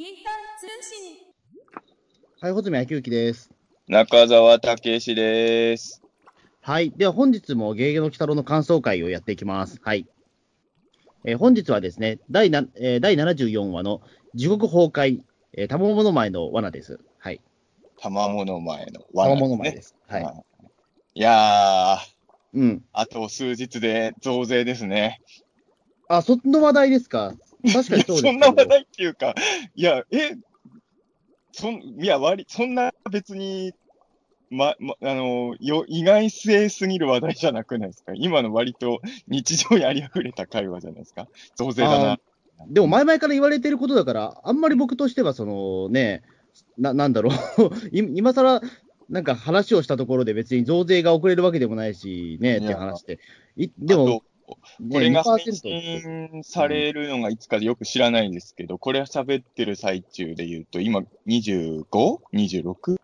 ピータン通信。はい、穂積昭之です。中澤武史です。はい。では本日もゲゲゲの鬼太郎の感想会をやっていきます。はい。えー本日はですね、第な、えー第74話の地獄崩壊、えー、たまもの前の罠です。はい。玉物前の罠もの前です。はい。はいいやー、うん。あと数日で増税ですね。あ、その話題ですか？確かにそうですそんな話題っていうか、いや、え、そん、いや、割り、そんな別に、ま、ま、あの、よ、意外性すぎる話題じゃなくないですか？今の割と日常にありふれた会話じゃないですか？増税だあな。でも前々から言われてることだから、あんまり僕としては、そのね、な、なんだろう、い今更、なんか話をしたところで別に増税が遅れるわけでもないし、ね、って話で。いでも、これが配2%って信されるのがいつかよく知らないんですけど、これ喋ってる最中で言うと、今 25?26?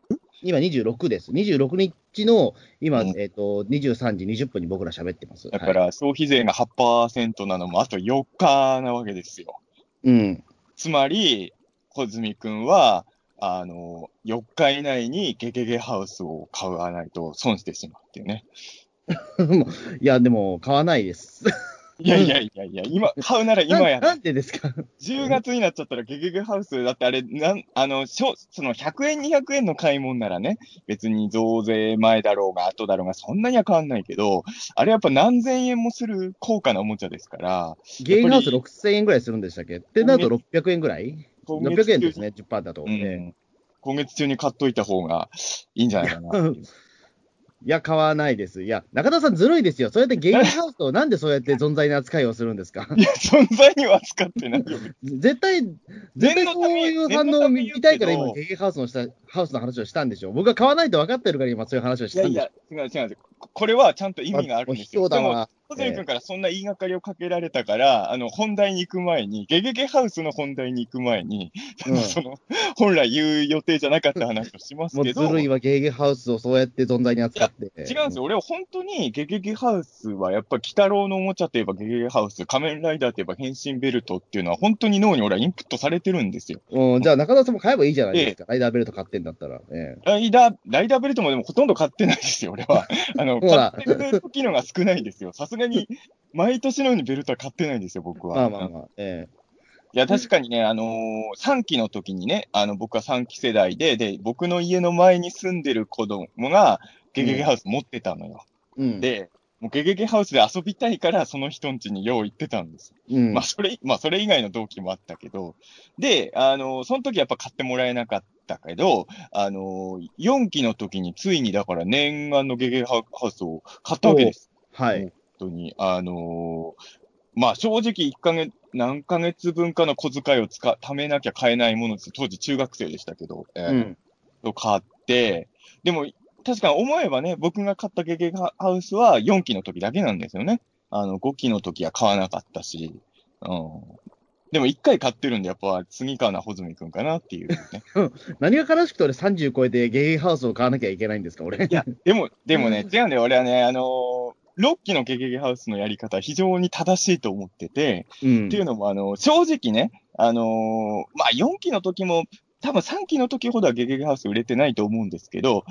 今26です。26日の今、うんえっ、と、23時20分に僕ら喋ってます。はい、だから消費税が8%なのもあと4日なわけですよ。うん。つつまり、小泉くんは、あの、4日以内にゲゲゲハウスを買わないと損してしまうっていうね。いや、でも、買わないです。いやいやいやいや、今、買うなら今やななんでですか？10月になっちゃったらゲゲゲハウス、だってあれ、なん、あの、しょその100円、200円の買い物ならね、別に増税前だろうが後だろうがそんなには変わんないけど、あれやっぱ何千円もする高価なおもちゃですから、ゲームハウス6000円ぐらいするんでしたっけ？ってなると600円ぐらい？今 ?600 円ですね、10%だと。うねん。今月中に買っといた方がいいんじゃないかな いう。いや、買わないです。いや、中田さんずるいですよ。そうやってゲームハウスを なんでそうやって存在な扱いをするんですか？いや、存在には使ってないよ。絶対、絶対そういう反応を見たいから今、ゲゲハウスのした、ハウスの話をしたんでしょ。僕は買わないと分かってるから今そういう話をしいやいたんでしょや。、違う違う違う。ここれはちゃんと意味があるんですよ。小泉君からそんな言いがかりをかけられたから、あの、本題に行く前に、ゲゲゲハウスの本題に行く前に、うんその、本来言う予定じゃなかった話をしますもうけど、ずるいわ、ゲーゲハウスをそうやって存在に扱って。違うんですよ。俺は本当にゲゲゲハウスはやっぱ鬼太郎のおもちゃといえばゲゲゲハウス、仮面ライダーといえば変身ベルトっていうのは本当に脳に俺はインプットされてるんですよ。うん、じゃあ中田さんも買えばいいじゃないですか。ライダーベルト買ってんだったら。えライダー、ライダーベルトもでもほとんど買ってないですよ、俺は。あの、買ってる時のが少ないですよ。さすがに、毎年のようにベルトは買ってないんですよ、僕えは。まあまあまあ。えいや、確かにね、あのー、3期の時にね、あの、僕は3期世代で、で、僕の家の前に住んでる子供が、ゲゲゲハウス持ってたのよ。えうん。で、もうゲゲゲハウスで遊びたいから、その人ん家によう行ってたんです。うん、まあ、それ、まあ、それ以外の動機もあったけど、で、あのー、その時やっぱ買ってもらえなかったけど、あのー、4期の時についにだから念願のゲゲゲハウスを買ったわけです。はい。本当に。あのーまあ正直1ヶ月、何ヶ月分かの小遣いを使、貯めなきゃ買えないものです。当時中学生でしたけど、えーうん。を買って、でも、確かに思えばね、僕が買ったゲゲゲハウスは4期の時だけなんですよね。あの、5期の時は買わなかったし、うん。でも1回買ってるんで、やっぱ次買うのは穂積くんかなっていうね。何が悲しくて俺30超えてゲーゲハウスを買わなきゃいけないんですか、俺。いや、でも、でもね、違うんだよ。俺はね、あのー、6期のゲゲゲハウスのやり方は非常に正しいと思ってて、うん。っていうのも、あの、正直ね、あのーまあ、4期の時も、多分3期の時ほどはゲゲゲハウス売れてないと思うんですけど、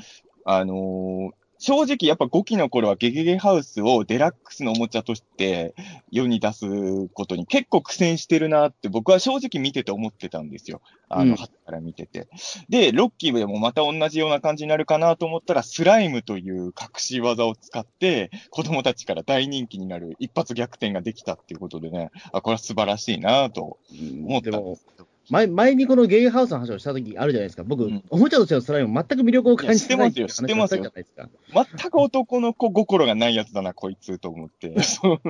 あのー正直やっぱ5期の頃はゲゲゲハウスをデラックスのおもちゃとして世に出すことに結構苦戦してるなって僕は正直見てて思ってたんですよ。あうんの、はから見てて。で、6期でもまた同じような感じになるかなと思ったら、スライムという隠し技を使って、子供たちから大人気になる一発逆転ができたっていうことでね、あ、これは素晴らしいなと思ったんですけど。前、前にこのゲーゲハウスの話をした時あるじゃないですか。僕、うんおもちゃとしてのスライム全く魅力を感じてないって話をしたじゃないですか。全く男の子心がないやつだな、こいつと思って。そう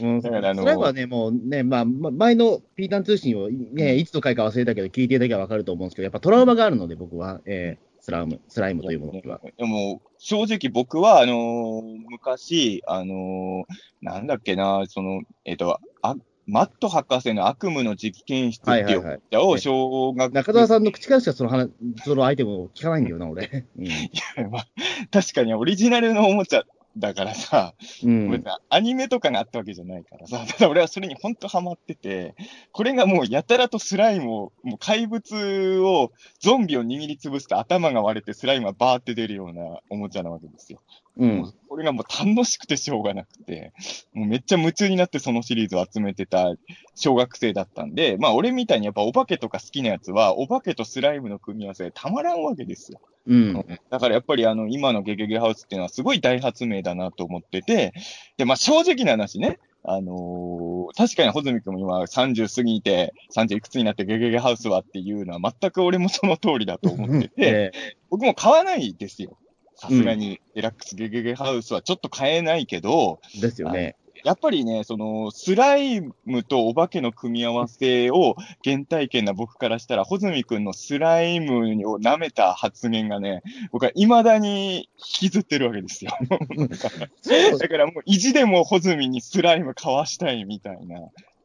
うん、だからあのスライムはね、もうね、まあ、ま前のピータン通信を、ね、いつの回か忘れたけど、聞いていただけばわかると思うんですけど、やっぱトラウマがあるので、僕は、えースライム、スライムというものには。でも、正直僕は、あのー昔、あのーなんだっけな、その、えっ、と、あ、マット博士の悪夢の実験室っていうおもちゃを小学中澤さんの口からしかその話、そのアイテムを聞かないんだよな、俺。うん、まあ確かにオリジナルのおもちゃ、だからさ、うん。アニメとかがあったわけじゃないからさ、ただ俺はそれに本当ハマってて、これがもうやたらとスライムを、もう怪物を、ゾンビを握りつぶすと頭が割れてスライムがバーって出るようなおもちゃなわけですよ。う。んこれがもう楽しくてしょうがなくて、もうめっちゃ夢中になってそのシリーズを集めてた小学生だったんで、まあ俺みたいにやっぱお化けとか好きなやつは、お化けとスライムの組み合わせたまらんわけですよ。うん。だからやっぱりあの、今のゲゲゲハウスっていうのはすごい大発明だなと思ってて、で、まあ正直な話ね、あのー確かに穂積君も今30過ぎて、30いくつになってゲゲゲハウスはっていうのは全く俺もその通りだと思ってて、え僕も買わないですよ。さすがに、デラックスゲゲゲハウスはちょっと買えないけど、えですよね。やっぱりね、その、スライムとお化けの組み合わせを原体験な僕からしたら、穂積君のスライムを舐めた発言がね、僕は未だに引きずってるわけですよ。だからもう意地でも穂積にスライム買わしたいみたいな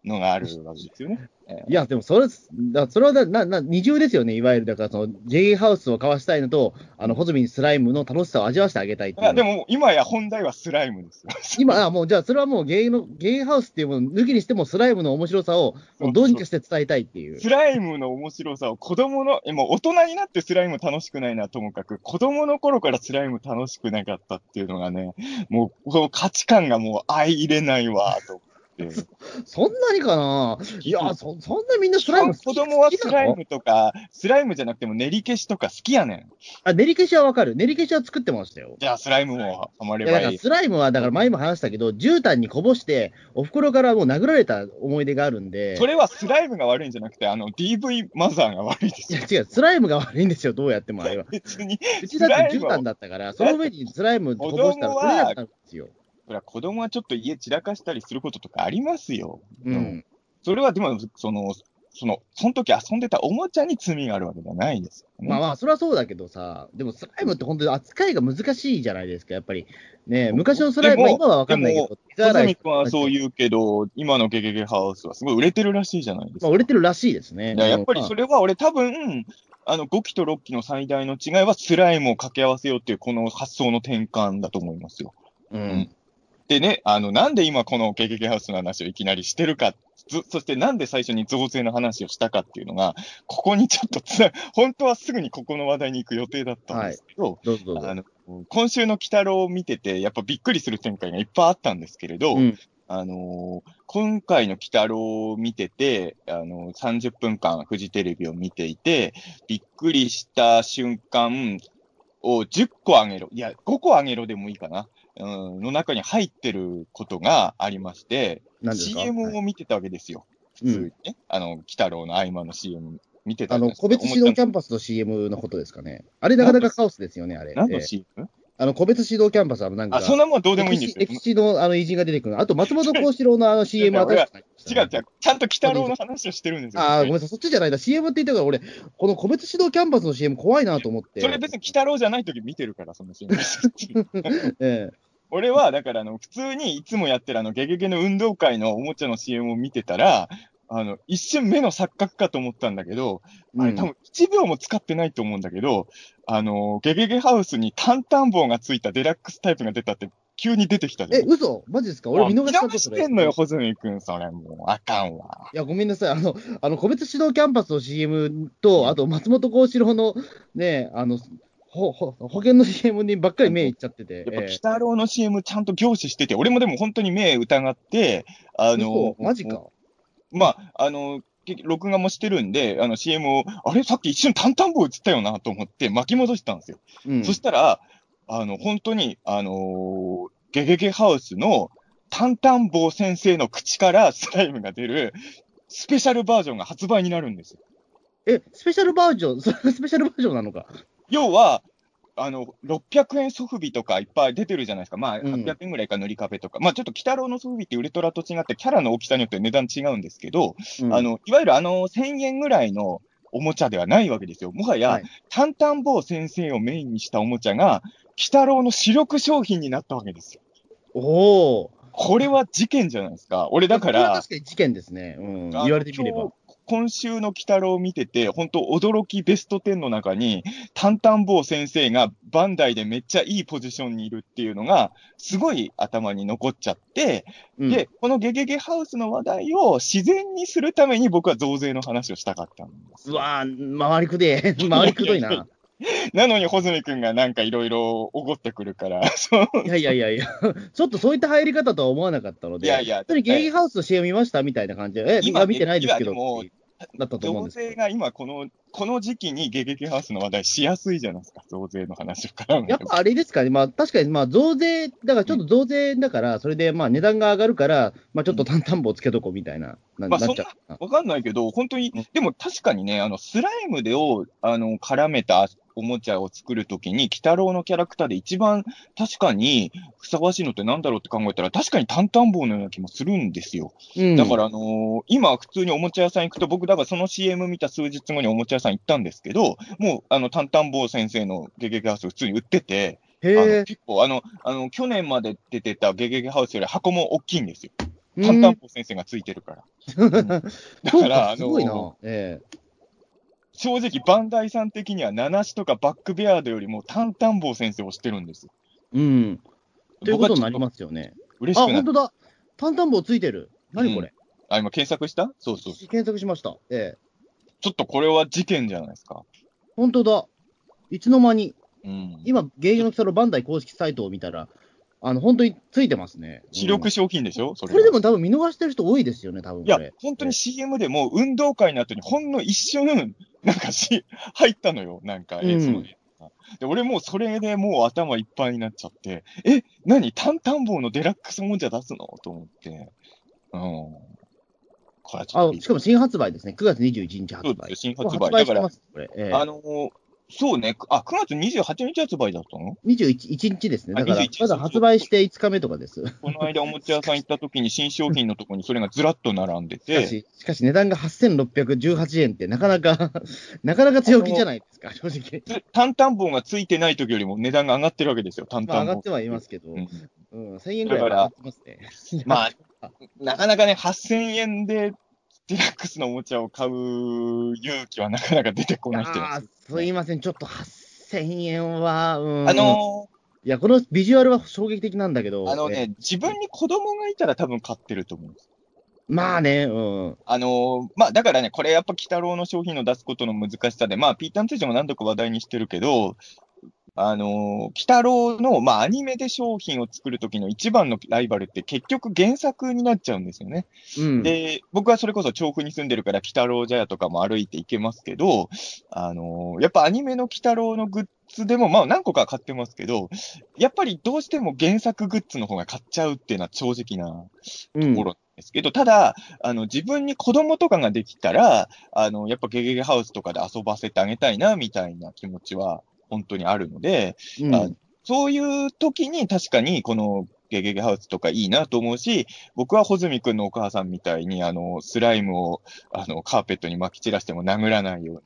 のがあるわけですよね。いや、でもそれ、だそれはななな二重ですよね、いわゆる、だからその、J ハウスを交わしたいのと、あの、ホズミにスライムの楽しさを味わわせてあげたいっていう。いや、でも今や本題はスライムですよ。今、あもう、じゃあ、それはもうゲイの、ゲイハウスっていうものを抜きにしても、スライムの面白さを、もうどうにかして伝えたいっていう。スライムの面白さを子供の、え、もう大人になってスライム楽しくないのはともかく、子供の頃からスライム楽しくなかったっていうのがね、もう、この価値観がもう相入れないわ、と。そんなにかな？いや、そ、そんなみんなスライム好き子供はスライムとか、スライムじゃなくても練り消しとか好きやねん。あ、練り消しはわかる。練り消しは作ってましたよ。じゃあスライムもハマればいい。からスライムは、だから前も話したけど、絨毯にこぼして、お袋からもう殴られた思い出があるんで。それはスライムが悪いんじゃなくて、あの、DV マザーが悪いですよ。いや違う、スライムが悪いんですよ、どうやってもあれは。別に、うちだって絨毯だったから、その上にスライムこぼしたら、それだったんですよ。それは子供はちょっと家散らかしたりすることとかありますよ。うん。それはでも、その、その、その時遊んでたおもちゃに罪があるわけじゃないですよ、ね。まあまあ、それはそうだけどさ、でもスライムって本当に扱いが難しいじゃないですか、やっぱり。ね昔のスライム今はわかんないけど、小水洗い泉君はそう言うけど、今のゲゲゲハウスはすごい売れてるらしいじゃないですか。まあ、売れてるらしいですね。いややっぱりそれ、れは俺多分、あの、5期と6期の最大の違いはスライムを掛け合わせようっていうこの発想の転換だと思いますよ。うん。でね、あの、なんで今このゲゲゲハウスの話をいきなりしてるか、ずそしてなんで最初に増税の話をしたかっていうのが、ここにちょっとつな、本当はすぐにここの話題に行く予定だったんですけど、どうぞどうぞ。あの、今週の鬼太郎を見てて、やっぱびっくりする展開がいっぱいあったんですけれど、うん。あのー今回の鬼太郎を見てて、あのー30分間フジテレビを見ていて、びっくりした瞬間を10個あげろ、いや、5個あげろでもいいかな、うん、の中に入ってることがありまして、CM を見てたわけですよ。普通にね。あの、鬼太郎の合間の CM 見てたあの、個別指導キャンパスの CM のことですかね。あれなかなかカオスですよね、あれ。何のええ CM? あの、個別指導キャンパスはなんか、あ、そんなもんどうでもいいんですよ。歴史のあの偉人が出てくる。あと、松本幸四郎のあの CM は違う確かに。違う違う。ちゃんと鬼太郎の話をしてるんですよ。ああ、ごめんなさい、そっちじゃないんだ。CM って言ったから、俺、この個別指導キャンパスの CM 怖いなと思って。それ別に鬼太郎じゃない時見てるから、その CM。ええ俺は、だから、あの、普通にいつもやってるあの、ゲゲゲの運動会のおもちゃの CM を見てたら、あの、一瞬目の錯覚かと思ったんだけど、あれ多分1秒も使ってないと思うんだけど、あの、ゲゲゲハウスにタンタン棒がついたデラックスタイプが出たって急に出てきたじゃえ、ん。嘘？マジですか？俺見逃したあ見逃してんのよ、ホズミ君、それもう、あかんわ。いや、ごめんなさい。あの、あの、個別指導キャンパスの CM と、あと、松本幸四郎の、ね、あの、ほ、ほ、保険の CM にばっかり目いっちゃってて。やっぱ、え鬼太郎の CM ちゃんと凝視してて、俺もでも本当に目疑って、あえの嘘、マジか。まあ、あの、録画もしてるんで、あの CM を、あれ？さっき一瞬タンタン棒映ったよなと思って巻き戻したんですよ。うん。そしたら、あの、本当に、あのーゲゲゲハウスのタンタン棒先生の口からスライムが出るスペシャルバージョンが発売になるんですよ。え、スペシャルバージョン、スペシャルバージョンなのか？要は、あの、600円ソフビとかいっぱい出てるじゃないですか。まあ、うん800円ぐらいか塗り壁とか。まあ、ちょっと、鬼太郎のソフビってウルトラと違って、キャラの大きさによって値段違うんですけど、うんあ、の、いわゆるあの、1000円ぐらいのおもちゃではないわけですよ。もはや、はいタンタンボウ先生をメインにしたおもちゃが、鬼太郎の主力商品になったわけですよ。おお。これは事件じゃないですか。俺だから、確かに事件ですね。うん。言われてみれば。今週の鬼太郎を見てて、本当驚きベスト10の中に、タンタンボー先生がバンダイでめっちゃいいポジションにいるっていうのが、すごい頭に残っちゃって、うんで、このゲゲゲハウスの話題を自然にするために僕は増税の話をしたかったんですう。わぁ、回りくで、回りくどいな。なのに、穂積君がなんかいろいろおごってくるから。いやいやいやいや、ちょっとそういった入り方とは思わなかったので、いやいや本当にゲゲゲハウスの CM 見ましたみたいな感じで、え、今今見てないですけど、今でもだったと思うん増ですけど。税が今この、この時期にゲゲゲハウスの話題しやすいじゃないですか、増税の話を絡めやっぱあれですかね、まあ確かにまあ増税、だからちょっと増税だから、それでまあ値段が上がるから、まあちょっと担々棒つけとこうみたいな、なまあなっちゃうかな。わかんないけど、本当にうん、でも確かにね、あの、スライムでを、あの、絡めたおもちゃを作るときに、鬼太郎のキャラクターで一番確かにふさわしいのってなんだろうって考えたら、確かに担々棒のような気もするんですよ。うんだから、あのー今、普通におもちゃ屋さん行くと、僕、だからその CM 見た数日後におもちゃ屋さん行ったんですけど、もう、あの、タンタン坊先生のゲゲゲハウス普通に売ってて、あの。結構、あの、あの、去年まで出てたゲゲゲハウスより箱も大きいんですよ。うんタンタン坊先生がついてるから。だそうから、か、あすごいなの。ええ。正直、バンダイさん的には、ナナシとかバックベアードよりもタンタン坊先生をしてるんですよ。うん。ということになりす。ますよね。あ、嬉しくなる。本当だ。担々棒ついてる。何これ、あ、今検索した？そうそう。検索しました。ええ。ちょっとこれは事件じゃないですか。本当だ。いつの間に、うん。今、芸能の北のバンダイ公式サイトを見たら、あの、本当についてますね。主力商品でしょ？それこれでも多分見逃してる人多いですよね、多分いや本当に CM でも運動会の後にほんの一瞬、なんかし、入ったのよ、なんか映像うんで。で、俺もうそれでもう頭いっぱいになっちゃって、え、何？タンタン棒のデラックスもんじゃ出すの？と思って。うん。これはちょっとびっ、あしかも新発売ですね。9月21日発売。そうですよ新発売発売だからあのーそうね、あ、9月28日発売だったの？21 1日ですね。だからあ、21まだ発売して5日目とかです。この間おもちゃ屋さん行った時に新商品のとこにそれがずらっと並んでしかて、し、しかし値段が8618円ってなかなか、なかなか強気じゃないですか、正直。つタンタン棒がついてない時よりも値段が上がってるわけですよ、タンまあ。上がってはいますけど、うんうん、1000円ぐらい上がってますね。まあ、なかなかね、8000円でデラックスのおもちゃを買う勇気はなかなか出てこないです。ーすいません、ちょっと8000円は、うん。あのいや、このビジュアルは衝撃的なんだけど、ー、あのえね、自分に子供がいたら多分買ってると思うんです。まあね、うん。あのーまあだからね、これやっぱ鬼太郎の商品を出すことの難しさで、まあピーターン通常も何度か話題にしてるけど、あのー鬼太郎の、まあアニメで商品を作るときの一番のライバルって結局原作になっちゃうんですよね。うん。で、僕はそれこそ調布に住んでるから、鬼太郎茶屋とかも歩いて行けますけど、あのーやっぱアニメの鬼太郎のグッズでも、まあ何個か買ってますけど、やっぱりどうしても原作グッズの方が買っちゃうっていうのは正直なうんところなんですけど、ただ、あの、自分に子供とかができたら、あの、やっぱゲゲゲハウスとかで遊ばせてあげたいな、みたいな気持ちは本当にあるので、うんあそういう時に確かにこのゲゲゲハウスとかいいなと思うし、僕は穂積君のお母さんみたいに、あの、スライムを、あの、カーペットに撒き散らしても殴らないよ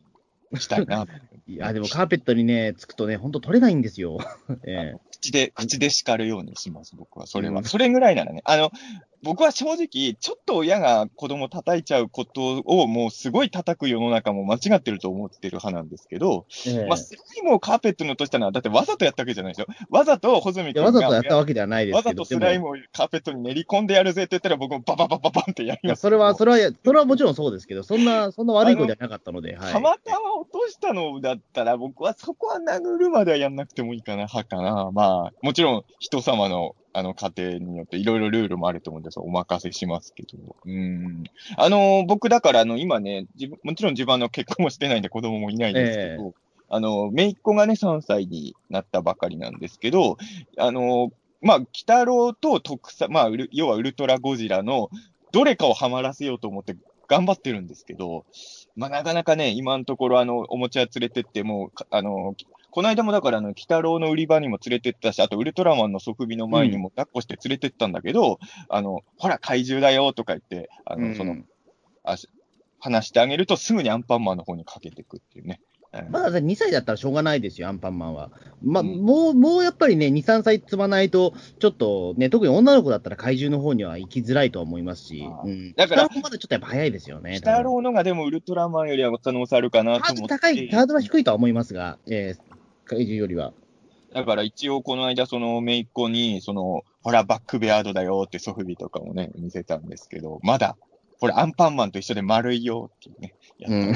うにしたいな。いや、でもカーペットにね、つくとね、ほんと取れないんですよ。ええ口で、口で叱るようにします、僕は。それは。うんそれぐらいならね。あの、僕は正直、ちょっと親が子供叩いちゃうことをもうすごい叩く世の中も間違ってると思ってる派なんですけど、ええまあ、スライムをカーペットに落としたのは、だってわざとやったわけじゃないでしょ。わざと穂積君がわざとやったわけではないですわけど、ざとスライムをカーペットに練り込んでやるぜって言ったら、僕もバババババンってやります。それは、それは、それはもちろんそうですけど、そんな、そんな悪い子ではなかったので、はい。たまたま落としたのだったら、僕はそこは殴るまではやんなくてもいいかな、派かな。まあ、もちろん人様の、あの、家庭によっていろいろルールもあると思うんですお任せしますけど。うん。あの、僕だから、あの、今ね、自分、もちろん自分あの結婚もしてないんで子供もいないんですけど、あの、姪っ子がね、3歳になったばかりなんですけど、あの、まあ、鬼太郎と特撮、まあ、要はウルトラゴジラのどれかをハマらせようと思って頑張ってるんですけど、まあ、なかなかね、今のところ、あの、おもちゃ屋連れてっても、かあの、この間もだから、あの、鬼太郎の売り場にも連れてったし、あと、ウルトラマンの即尾の前にも抱っこして連れてったんだけど、あの、ほら、怪獣だよとか言って、あの、うんその、あし話してあげると、すぐにアンパンマンの方にかけてくっていうね。まだ2歳だったらしょうがないですよ、アンパンマンは。まあ、うんもう、もうやっぱりね、2、3歳積まないと、ちょっとね、特に女の子だったら怪獣の方には行きづらいとは思いますしうん。だからまだちょっとやっぱ早いですよね。鬼太郎のがでもウルトラマンよりは可能性あるかなとハー思って。ド高い、ハードは低いとは思いますが、えー、怪獣よりは。だから一応この間、その、めいっ子に、その、ほら、バックベアードだよってソフビとかもね、見せたんですけど、まだ、ほら、アンパンマンと一緒で丸いよっていうね。うん。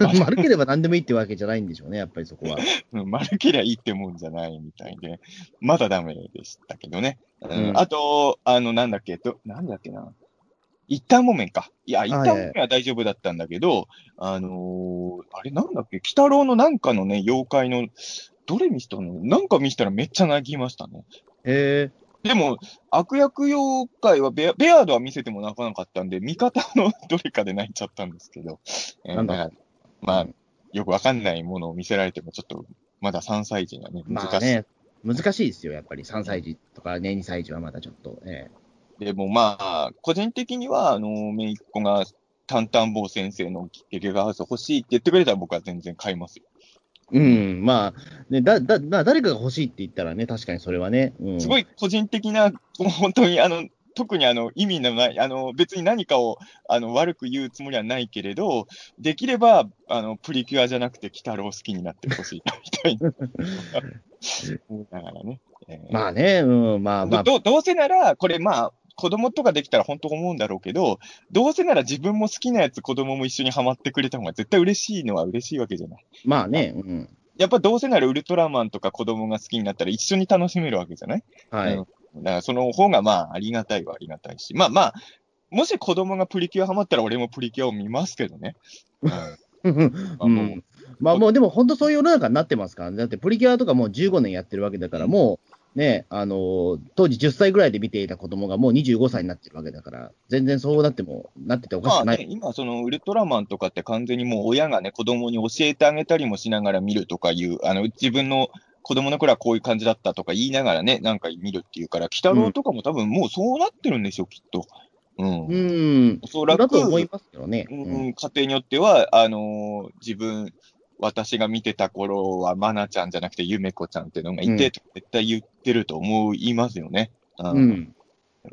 丸ければ何でもいいってわけじゃないんでしょうね、やっぱりそこは。うん丸けりゃいいってもんじゃないみたいで、まだダメでしたけどね。うんうんあと、あの、なんだっけ、ど、なんだっけな。一旦木綿か。いや、一旦木綿は大丈夫だったんだけど、あのーあれなんだっけ、鬼太郎のなんかのね、妖怪の、どれ見せたの？なんか見せたらめっちゃ泣きましたね。へえ。でも、悪役妖怪はベア、ベアードは見せても泣かなかったんで、味方のどれかで泣いちゃったんですけど。えーなんだ？からまあうん、よくわかんないものを見せられても、ちょっと、まだ3歳児にはね、難しい。まあね、難しいですよ、やっぱり3歳児とかね、2歳児はまだちょっと。えでもまあ、個人的には、あの、めいっ子が、タンタン坊先生のゲゲガハウス欲しいって言ってくれたら僕は全然買いますよ。えうん、まあ、ね、だ、だ、まあ誰かが欲しいって言ったらね、確かにそれはね。うん、すごい個人的な、本当にあの、特にあの、意味のない、あの、別に何かを、あの、悪く言うつもりはないけれど、できれば、あの、プリキュアじゃなくて、鬼太郎好きになってほしい、みたいな。思いながらね。えーまあね、うん、まあまあ、どどうせなら、これまあ、子供とかできたら本当思うんだろうけど、どうせなら自分も好きなやつ子供も一緒にハマってくれた方が絶対嬉しいのは嬉しいわけじゃない。まあね、うん。やっぱどうせならウルトラマンとか子供が好きになったら一緒に楽しめるわけじゃない？はい。うんだからその方がまあありがたいはありがたいし、まあまあ、もし子供がプリキュアハマったら俺もプリキュアを見ますけどね。うんう。んまあもうでも本当そういう世の中になってますからね。だってプリキュアとかもう15年やってるわけだから、もうね、あのー当時10歳ぐらいで見ていた子供がもう25歳になってるわけだから、全然そうなっても、なってておかしくない。まあね、今、そのウルトラマンとかって完全にもう親がね、子供に教えてあげたりもしながら見るとかいう、あの、自分の子供の頃はこういう感じだったとか言いながらね、なんか見るっていうから、鬼太郎とかも多分もうそうなってるんでしょ、きっと。うん。うん。おそらく、だと思いますけどね。ううんん、家庭によっては、あのー自分、私が見てた頃は、まなちゃんじゃなくて、ゆめこちゃんっていうのがいて、うん絶対言ってると思いますよね。うんうん。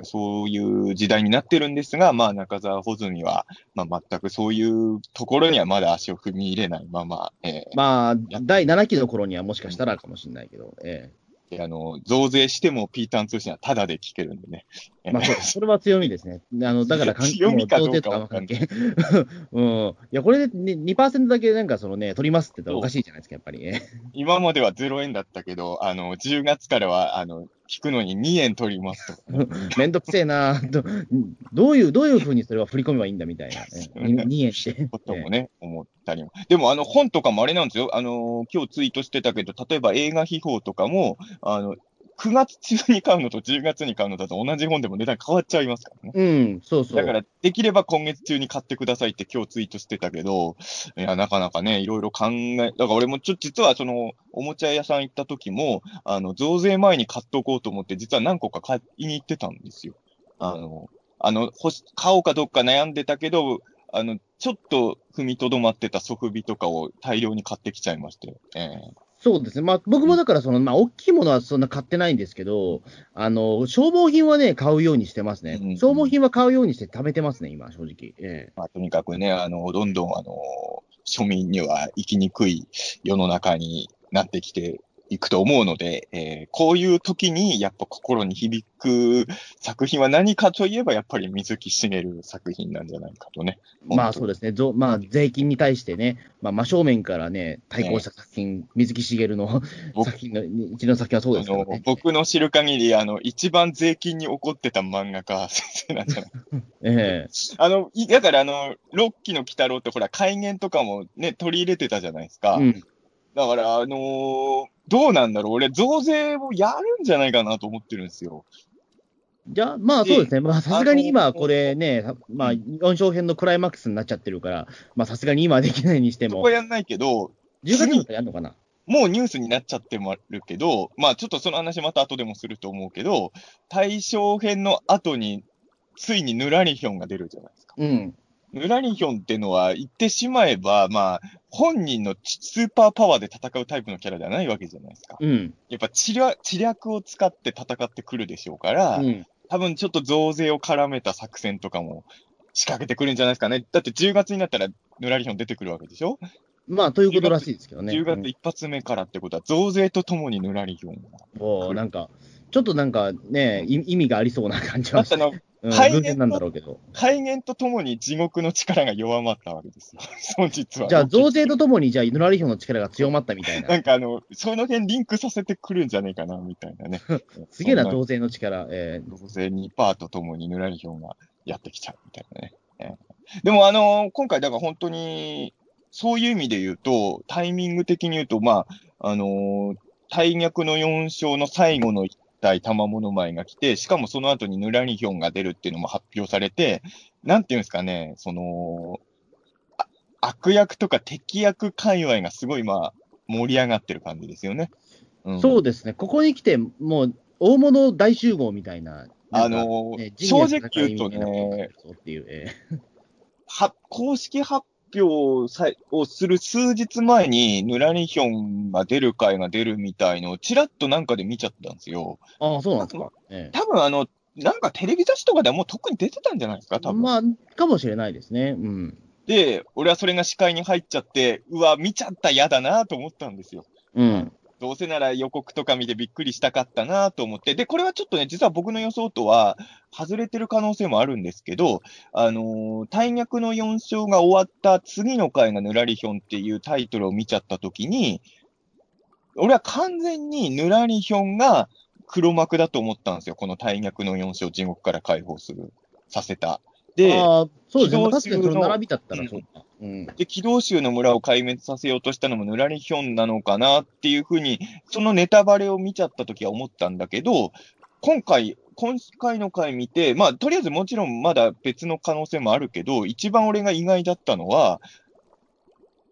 そういう時代になってるんですが、まあ、中澤穂積は、まあ、全くそういうところにはまだ足を踏み入れないまま、えまあ、第7期の頃にはもしかしたらかもしれないけど、えーあの、増税してもピーターン通信はタダで聞けるんでね。えまあそれは強みですね。あの、だから関係強みかどうか関係。うん。いや、これで、ね、2%だけなんかそのね、取りますって言ったらおかしいじゃないですか、やっぱり。ええ今までは0円だったけど、あの、10月からは、あの、聞くのに2円取りますとかね、めんどくせえなどどういう、どういうふうにそれは振り込めばいいんだみたいな。2円して。こともね、思ったりも。でも、あの、本とかもあれなんですよ。あの、今日ツイートしてたけど、例えば映画秘宝とかも、あの、9月中に買うのと10月に買うのだと同じ本でも値段変わっちゃいますからね。うん、そうそう。だから、できれば今月中に買ってくださいって今日ツイートしてたけど、いや、なかなかね、いろいろ考え、だから俺もちょ、実はその、おもちゃ屋さん行った時も、あの、増税前に買っとこうと思って、実は何個か買いに行ってたんですよ。あの、あの、買おうかどうか悩んでたけど、あの、ちょっと踏みとどまってたソフビとかを大量に買ってきちゃいまして。ええそうですね。まあ、僕もだから、その、まあ、大きいものはそんな買ってないんですけど、あの、消耗品はね、買うようにしてますね。うん消耗品は買うようにして貯めてますね、今、正直。えまあ、とにかくね、あの、どんどん、あの、庶民には生きにくい世の中になってきていくと思うので、えーこういう時にやっぱ心に響く作品は何かといえば、やっぱり水木しげる作品なんじゃないかとね。えまあ、そうですね。ぞまあ、税金に対してね、まあ、真正面からね、対抗した作品、水木しげるの 僕作品の、うちの作品はそうですね。僕の知る限り、あの、一番税金に怒ってた漫画家先生なんじゃない ええあの、いだからあの、六期の鬼太郎ってほら、改元とかもね、取り入れてたじゃないですか。うん。だから、あのーどうなんだろう俺、増税をやるんじゃないかなと思ってるんですよ。じゃあ、まあそうですね。まあさすがに今これね、まあ4章編のクライマックスになっちゃってるから、まあさすがに今はできないにしてもそこは、やんないけど、10月にやるのかな？もうニュースになっちゃってもあるけど、まあちょっとその話また後でもすると思うけど、大正編の後に、ついにヌラリヒョンが出るじゃないですか。うん。ヌラリヒョンってのは言ってしまえば、まあ、本人のスーパーパワーで戦うタイプのキャラではないわけじゃないですか。うん。やっぱ知略知略を使って戦ってくるでしょうから、うん。多分ちょっと増税を絡めた作戦とかも仕掛けてくるんじゃないですかね。だって10月になったらヌラリヒョン出てくるわけでしょ、まあ、ということらしいですけどね。?10 月一発目からってことは、増税とともにヌラリヒョンが。もうなんか、ちょっとなんかね、い意味がありそうな感じはしだってあの、うん、なんだろうけど。改元とともに地獄の力が弱まったわけですよ。本日は。じゃあ、増税とともに、じゃあ、ヌラリヒョンの力が強まったみたいなな。んかあの、その辺リンクさせてくるんじゃねえかな、みたいなね。すげえな、増税の力。え増税2パーとともにヌラリヒョンがやってきちゃうみたいなね。えーでもあの今回だから本当に、そういう意味で言うと、タイミング的に言うと、まあ、あのー大逆の4勝の最後の一体玉物前が来て、しかもその後にヌラリヒョンが出るっていうのも発表されて、なんていうんですかね、その、あ悪役とか敵役界隈がすごいまあ、盛り上がってる感じですよね。うんーそうですね、ここに来て、もう、大物大集合みたいな。あのーね正直言うとねは、公式発表さをする数日前に、ヌラリヒョンが出る回が出るみたいのを、ちらっとなんかで見ちゃったんですよ。ーああ、そうなんですか。え多分あの、なんかテレビ雑誌とかではもう特に出てたんじゃないですか、え多分。まあ、かもしれないですね。うん。で、俺はそれが視界に入っちゃって、うわ、見ちゃった、嫌だなと思ったんですよ。うん。どうせなら予告とか見てびっくりしたかったなと思って。で、これはちょっとね、実は僕の予想とは外れてる可能性もあるんですけど、あのー大逆の4勝が終わった次の回がヌラリヒョンっていうタイトルを見ちゃったときに、俺は完全にヌラリヒョンが黒幕だと思ったんですよ。この大逆の4勝地獄から解放する、させた。で、そうですね。確かに並びだったらそうか。うん。で、軌道州の村を壊滅させようとしたのもヌラリヒョンなのかなっていうふうに、そのネタバレを見ちゃったときは思ったんだけど、今回、今回の回見て、まあ、とりあえずもちろんまだ別の可能性もあるけど、一番俺が意外だったのは、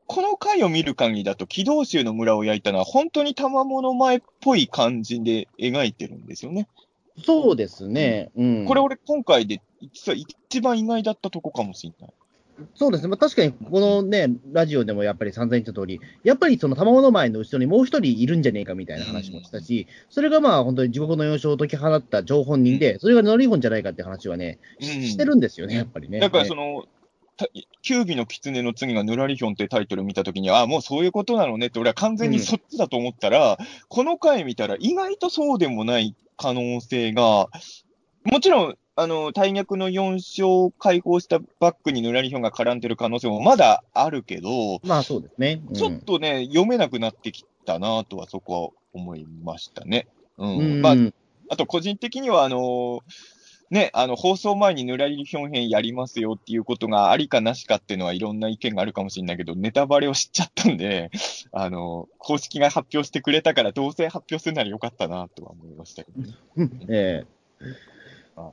この回を見る限りだと、軌道州の村を焼いたのは、本当に賜物前っぽい感じで描いてるんですよね。そうですね。うん。これ俺今回で、実は一番意外だったとこかもしれない。そうですね。まあ、確かに、このね、ラジオでもやっぱり散々言った通り、やっぱりその卵の前の後ろにもう一人いるんじゃねえかみたいな話もしたし、それがまあ本当に地獄の幼少を解き放った張本人で、それがノリホンじゃないかって話はね、してるんですよね、やっぱりね。だからその、キュービの狐の次がヌラリヒョンってタイトル見たときに、ああ、もうそういうことなのねって、俺は完全にそっちだと思ったら、この回見たら意外とそうでもない可能性が、もちろん、あの、大逆の4勝を解放したバックにヌラリヒョンが絡んでる可能性もまだあるけど、まあそうですね。うんちょっとね、読めなくなってきたなとはそこは思いましたね。うん。うん、まあ、あと個人的には、あのーね、あの、放送前にぬらりひょん編やりますよっていうことがありかなしかっていうのはいろんな意見があるかもしれないけど、ネタバレを知っちゃったんで、あの、公式が発表してくれたから、どうせ発表するならよかったなとは思いましたけどね。うん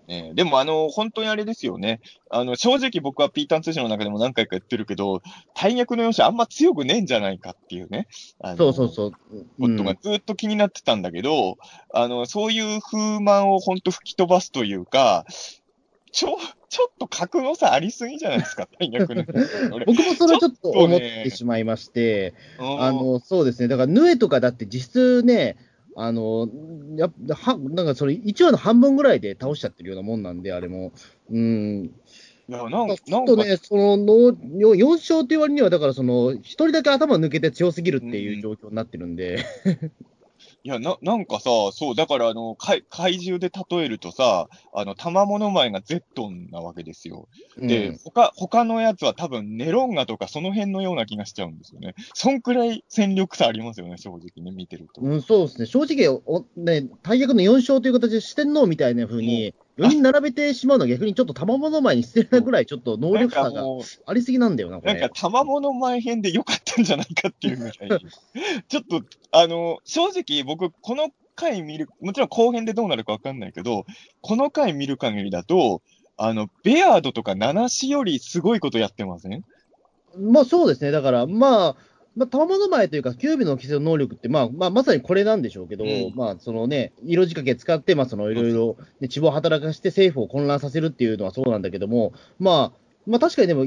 えでも、あの、本当にあれですよね。あの、正直僕はピータン通信の中でも何回か言ってるけど、大逆の容赦あんま強くねえんじゃないかっていうね。そうそうそう。ことがずっと気になってたんだけど、あの、そういう風満を本当吹き飛ばすというか、ちょ、ちょっと格の差ありすぎじゃないですか、大逆の。俺僕もそれはちょっと思ってしまいまして、うんあの、そうですね。だから、ヌエとかだって実質ね、あの、やっは、なんかそれ、1話の半分ぐらいで倒しちゃってるようなもんなんで、あれも。うん。いや、なんか、ちょっとね、その、の4勝っていう割には、だからその、一人だけ頭抜けて強すぎるっていう状況になってるんで、いや、な、なんかさ、そう、だから、あの、怪怪獣で例えるとさ、あの、玉物前がゼットンなわけですよ。で、うん他、他のやつは多分ネロンガとかその辺のような気がしちゃうんですよね。そんくらい戦力差ありますよね、正直ね、見てると。うん、そうですね、正直、おね、大役の4勝という形で四天王みたいな風に、4人並べてしまうのは逆にちょっと賜物前に捨てないぐらい、ちょっと能力差がありすぎなんだよな、これ。なんか、玉物前編で良かったんじゃないかっていうぐらい。ちょっと、あの、正直僕、この回見る、もちろん後編でどうなるかわかんないけど、この回見る限りだと、あの、ベアードとかナナシよりすごいことやってません？まあそうですね、だから、まあ、まあ、玉物前というか、キュービの規制の能力って、まあ、まあ、まさにこれなんでしょうけど、うんまあ、そのね、色仕掛け使って、まあ、そのいろいろ、ね、血を働かして政府を混乱させるっていうのはそうなんだけども、まあ、まあ確かにでも、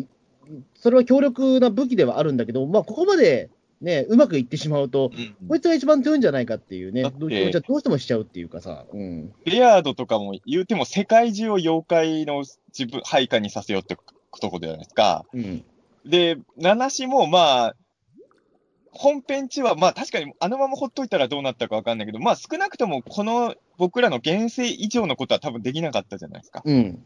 それは強力な武器ではあるんだけど、まあここまでね、うまくいってしまうと、うんこいつが一番強いんじゃないかっていうね、どうしてもしちゃうっていうかさ、うん。ベアードとかも言うても世界中を妖怪の自分、配下にさせようってとこじゃないですか。うん。で、七子もまあ、本編地はまあ確かにあのままほっといたらどうなったかわかんないけど、まあ少なくともこの僕らの現世以上のことは多分できなかったじゃないですか。うん。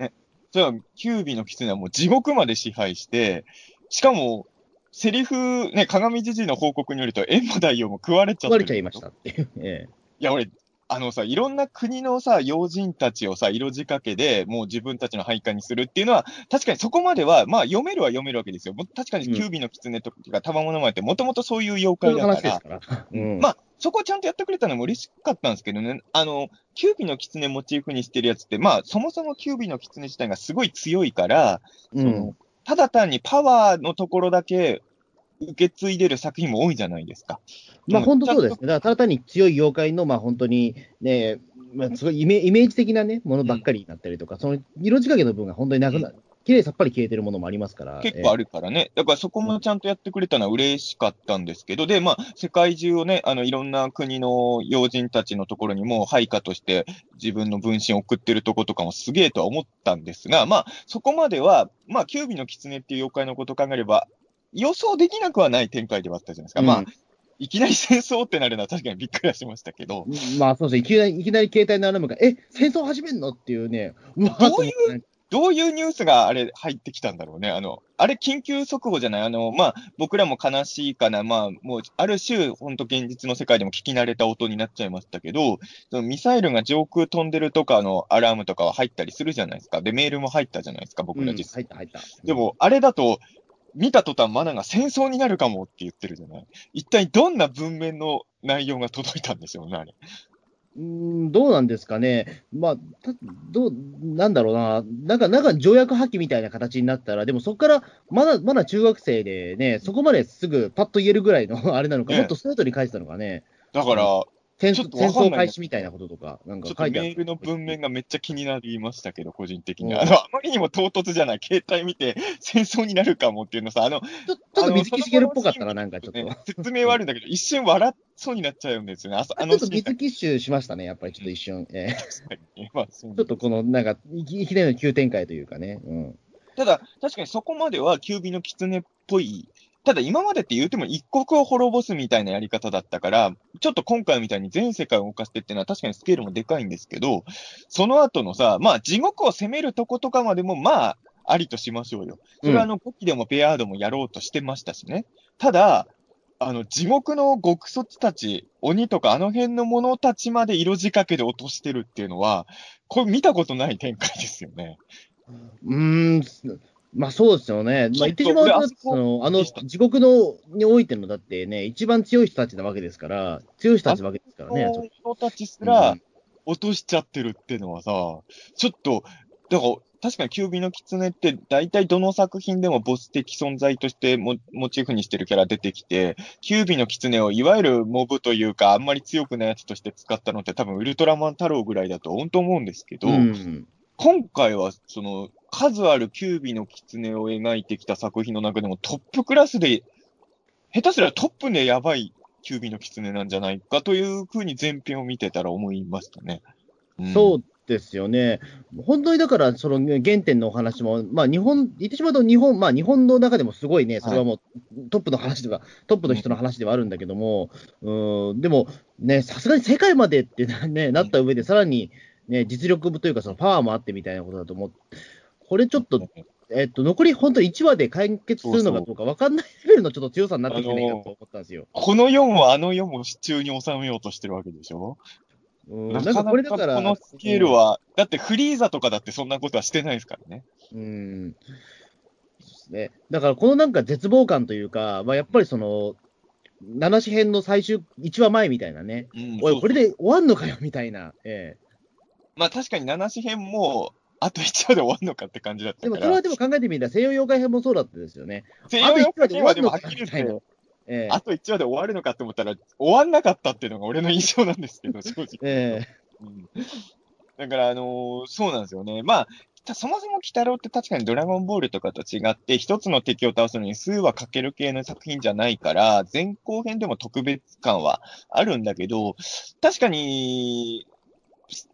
それはキュービーの狐はもう地獄まで支配して、しかも、セリフ、ね、鏡じじいの報告によると、閻魔大王も食われちゃってる。壊れちゃいましたっていう。えいや、俺、あのさ、いろんな国のさ、要人たちをさ、色仕掛けで、もう自分たちの配下にするっていうのは、確かにそこまでは、まあ読めるは読めるわけですよ。も確かにうんキュービーの狐とか、玉物前って、もともとそういう妖怪だから、から。うん。まあ、そこをちゃんとやってくれたのも嬉しかったんですけどね、あの、キュービーの狐モチーフにしてるやつって、まあ、そもそもキュービーの狐自体がすごい強いから、うん。ただ単にパワーのところだけ受け継いでる作品も多いじゃないですか。まあ本当そうですちね。だからただ単に強い妖怪の、まあ本当にね、まあ、すごいイメイメージ的なね、ものばっかりになったりとか、その色仕掛けの部分が本当になくな、綺麗さっぱり消えてるものもありますから。結構あるからね。だからそこもちゃんとやってくれたのは嬉しかったんですけど、で、まあ、世界中をね、あの、いろんな国の要人たちのところにも配下として自分の分身を送ってるとことかもすげえとは思ったんですが、まあ、そこまでは、まあ、キュービの狐っていう妖怪のことを考えれば、予想できなくはない展開ではあったじゃないですか。うんまあ、いきなり戦争ってなるのは確かにびっくりはしましたけど、まあそうですね。いきなり、いきなり携帯のアラームが、え、戦争始めんの？っていうね、どういうどういうニュースがあれ入ってきたんだろうね。あの、あれ緊急速報じゃない？あの、まあ、僕らも悲しいかな。まあ、もう、ある種、本当現実の世界でも聞き慣れた音になっちゃいましたけど、そのミサイルが上空飛んでるとかのアラームとかは入ったりするじゃないですか。で、メールも入ったじゃないですか、僕らうん実際。入った入った。でも、あれだと、見た途端マナが戦争になるかもって言ってるじゃない？一体どんな文面の内容が届いたんでしょうね、あれ。うーん、どうなんですかね。まあ、たどう、なんだろうな。なんか、なんか条約破棄みたいな形になったら、でもそこから、まだ、まだ中学生でね、そこまですぐパッと言えるぐらいのあれなのか、ええもっとストレートに書いてたのかね。だから、戦ちょっと戦わかんない争開始みたいなこととか、なんかちょっとメ書いてある。ールの文面がめっちゃ気になりましたけど、個人的に。う んあの、あまりにも唐突じゃない。携帯見て戦争になるかもっていうのさ、あの、ちょちょっと水木しげるっぽかったな、なんかちょっと。ね、説明はあるんだけど、一瞬笑っそうになっちゃうんですよね。あそあちょのシーンっと水木集しましたね、やっぱりちょっと一瞬。ええまあそうちょっとこの、なんか、いきいきなりの急展開というかね。うん。ただ、確かにそこまでは、キュービの狐っぽい。ただ、今までって言うても一国を滅ぼすみたいなやり方だったから、ちょっと今回みたいに全世界を動かしてっていうのは確かにスケールもでかいんですけど、その後のさ、まあ、地獄を攻めるとことかまでも、まあ、ありとしましょうよ。それはあの、ゴキでもベアードもやろうとしてましたしね。ただ、あの、地獄の極卒たち、鬼とかあの辺の者たちまで色仕掛けで落としてるっていうのは、これ見たことない展開ですよね。うーん、まあそうですよね。まあ言ってしまうと、の、あの、地獄の、においての、だってね、一番強い人たちなわけですから、強い人たちなわけですからね。その人たちすうらん落としちゃってるっていうのはさ、ちょっと、だから、確かにキュービの狐って大体どの作品でもボス的存在としてモモチーフにしてるキャラ出てきて、キュービの狐をいわゆるモブというかあんまり強くないやつとして使ったのって多分ウルトラマン太郎ぐらいだと本当思うんですけど、うん。今回はその数あるキュービの狐を描いてきた作品の中でもトップクラスで、下手すりゃトップでやばいキュービの狐なんじゃないかというふうに前編を見てたら思いましたね。うんそうですよね。本当にだから、その原点のお話も、まあ日本、言ってしまうと日本、まあ日本の中でもすごいね、それはもうトップの話では、トップの人の話ではあるんだけども、うん、でもね、さすがに世界までってな,、ね、なった上で、さらにね、実力というか、そのパワーもあってみたいなことだと思う。これちょっと、えっと、残り本当1話で解決するのかどうか分かんないレベルのちょっと強さになってきてないかと思ったんですよ。この4はあの4も支柱に収めようとしてるわけでしょ？うん、ななんかこれだから、このスケールは、だってフリーザとかだってそんなことはしてないですからね。うん。ですね。だから、このなんか絶望感というか、まあ、やっぱりその、七子編の最終、1話前みたいなね、うん。おい、これで終わんのかよみたいな、えまあ確かに七子編も、あと1話で終わるのかって感じだっえでも、たから。それはでも考えてみたら、西洋妖怪編もそうだったですよね。西洋妖怪編はでもはっあときり一話で終わるのか言って、ええあと1話で終わるのかって思ったら、終わんなかったっていうのが俺の印象なんですけど、正直。えうんだから、あのーそうなんですよね。まあ、そもそも鬼太郎って確かにドラゴンボールとかと違って、一つの敵を倒すのに数話かける系の作品じゃないから、前後編でも特別感はあるんだけど、確かに、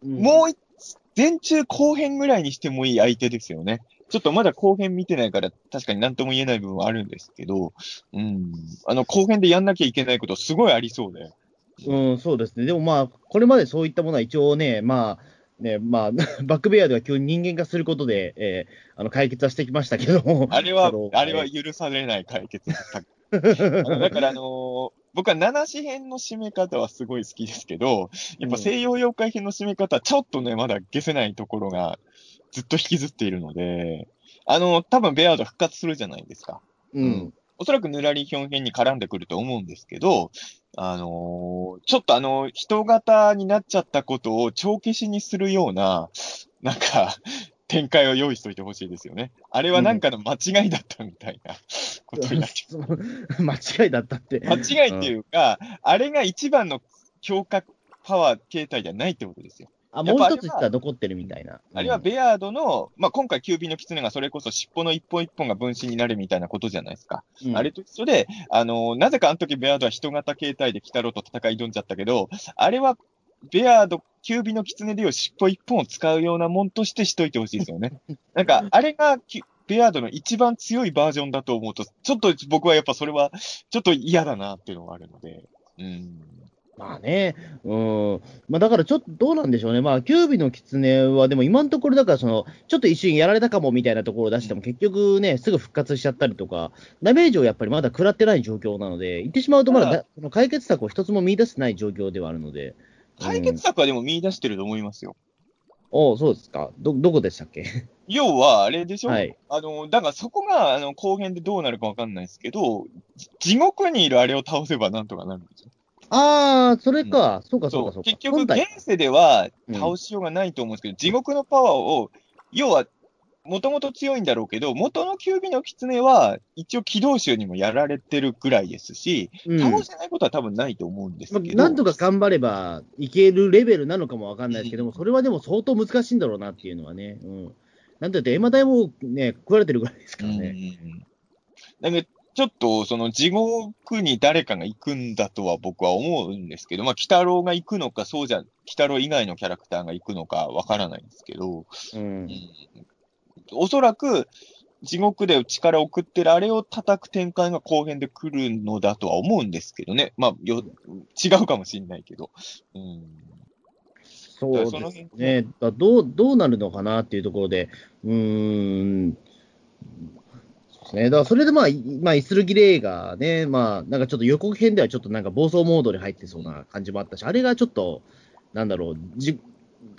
もう一、前中後編ぐらいにしてもいい相手ですよね。ちょっとまだ後編見てないから、確かに何とも言えない部分はあるんですけど、うん。あの、後編でやんなきゃいけないことすごいありそうで。うん、そうですね。でもまあ、これまでそういったものは一応ね、まあ、ね、まあ、バックベアでは急に人間化することで、えーあの、解決はしてきましたけども。あれは の、あれは許されない解決だ だから、あのー僕は七子編の締め方はすごい好きですけど、やっぱ西洋妖怪編の締め方はちょっとね、まだ消せないところがずっと引きずっているので、あの、多分ベアード復活するじゃないですか。うん。おそらくヌラリヒョン編に絡んでくると思うんですけど、あのーちょっとあの、人型になっちゃったことを帳消しにするような、なんか、展開を用意しといてほしいですよね。あれはなんかの間違いだったみたいなことになって、そ の間違いだったって。間違いっていうか、あれが一番の強化パワー形態じゃないってことですよ。あ、もう一つ実は残ってるみたいな。あれはベアードの、まあ、今回キュービーの狐がそれこそ尻尾の一本一本が分身になるみたいなことじゃないですか。うんあれと一緒で、あのなぜかあの時ベアードは人型形態で来たろうと戦い挑んじゃったけど、あれはベアード、キュービーの狐でいう尻尾一本を使うようなもんとしてしといてほしいですよね。なんか、あれがキュベアードの一番強いバージョンだと思うと、ちょっと僕はやっぱそれは、ちょっと嫌だなっていうのがあるので。うん。まあね、うん。まあだからちょっとどうなんでしょうね。まあ、キュービの狐は、でも今のところだからその、ちょっと一瞬やられたかもみたいなところを出しても、結局ね、すぐ復活しちゃったりとか、ダメージをやっぱりまだ食らってない状況なので、言ってしまうとまだだその解決策を一つも見出せない状況ではあるので。解決策はでも見出してると思いますよ。おうそうですか。ど、どこでしたっけ？要は、あれでしょ、はい。あの、だからそこが、あの、後編でどうなるかわかんないですけど、地獄にいるあれを倒せばなんとかなるんですよ。ああ、それか。そうか、そうか、そうか。結局、現世ではうん倒しようがないと思うんですけど、地獄のパワーを、要は、もともと強いんだろうけど、元のキュービの狐は、一応軌道集にもやられてるぐらいですし、うん倒せないことは多分ないと思うんですまあけど、なんとか頑張ればいけるレベルなのかもわかんないですけども、それはでも相当難しいんだろうなっていうのはね。うん。なんだって、エマ代もね、食われてるぐらいですからね。うんだけど、ちょっと、その地獄に誰かが行くんだとは僕は思うんですけど、まあ、鬼太郎が行くのか、そうじゃ、鬼太郎以外のキャラクターが行くのかわからないんですけど、うん。おそらく、地獄で力を送ってるあれを叩く展開が後編で来るのだとは思うんですけどね。まあ、よ、違うかもしれないけど。うん。そうですね。だどう、どうなるのかなっていうところで、うーん。ね。だからそれでまあ、いまあ、イスルギレイがね、まあ、なんかちょっと予告編ではちょっとなんか暴走モードに入ってそうな感じもあったし、あれがちょっと、なんだろう、じ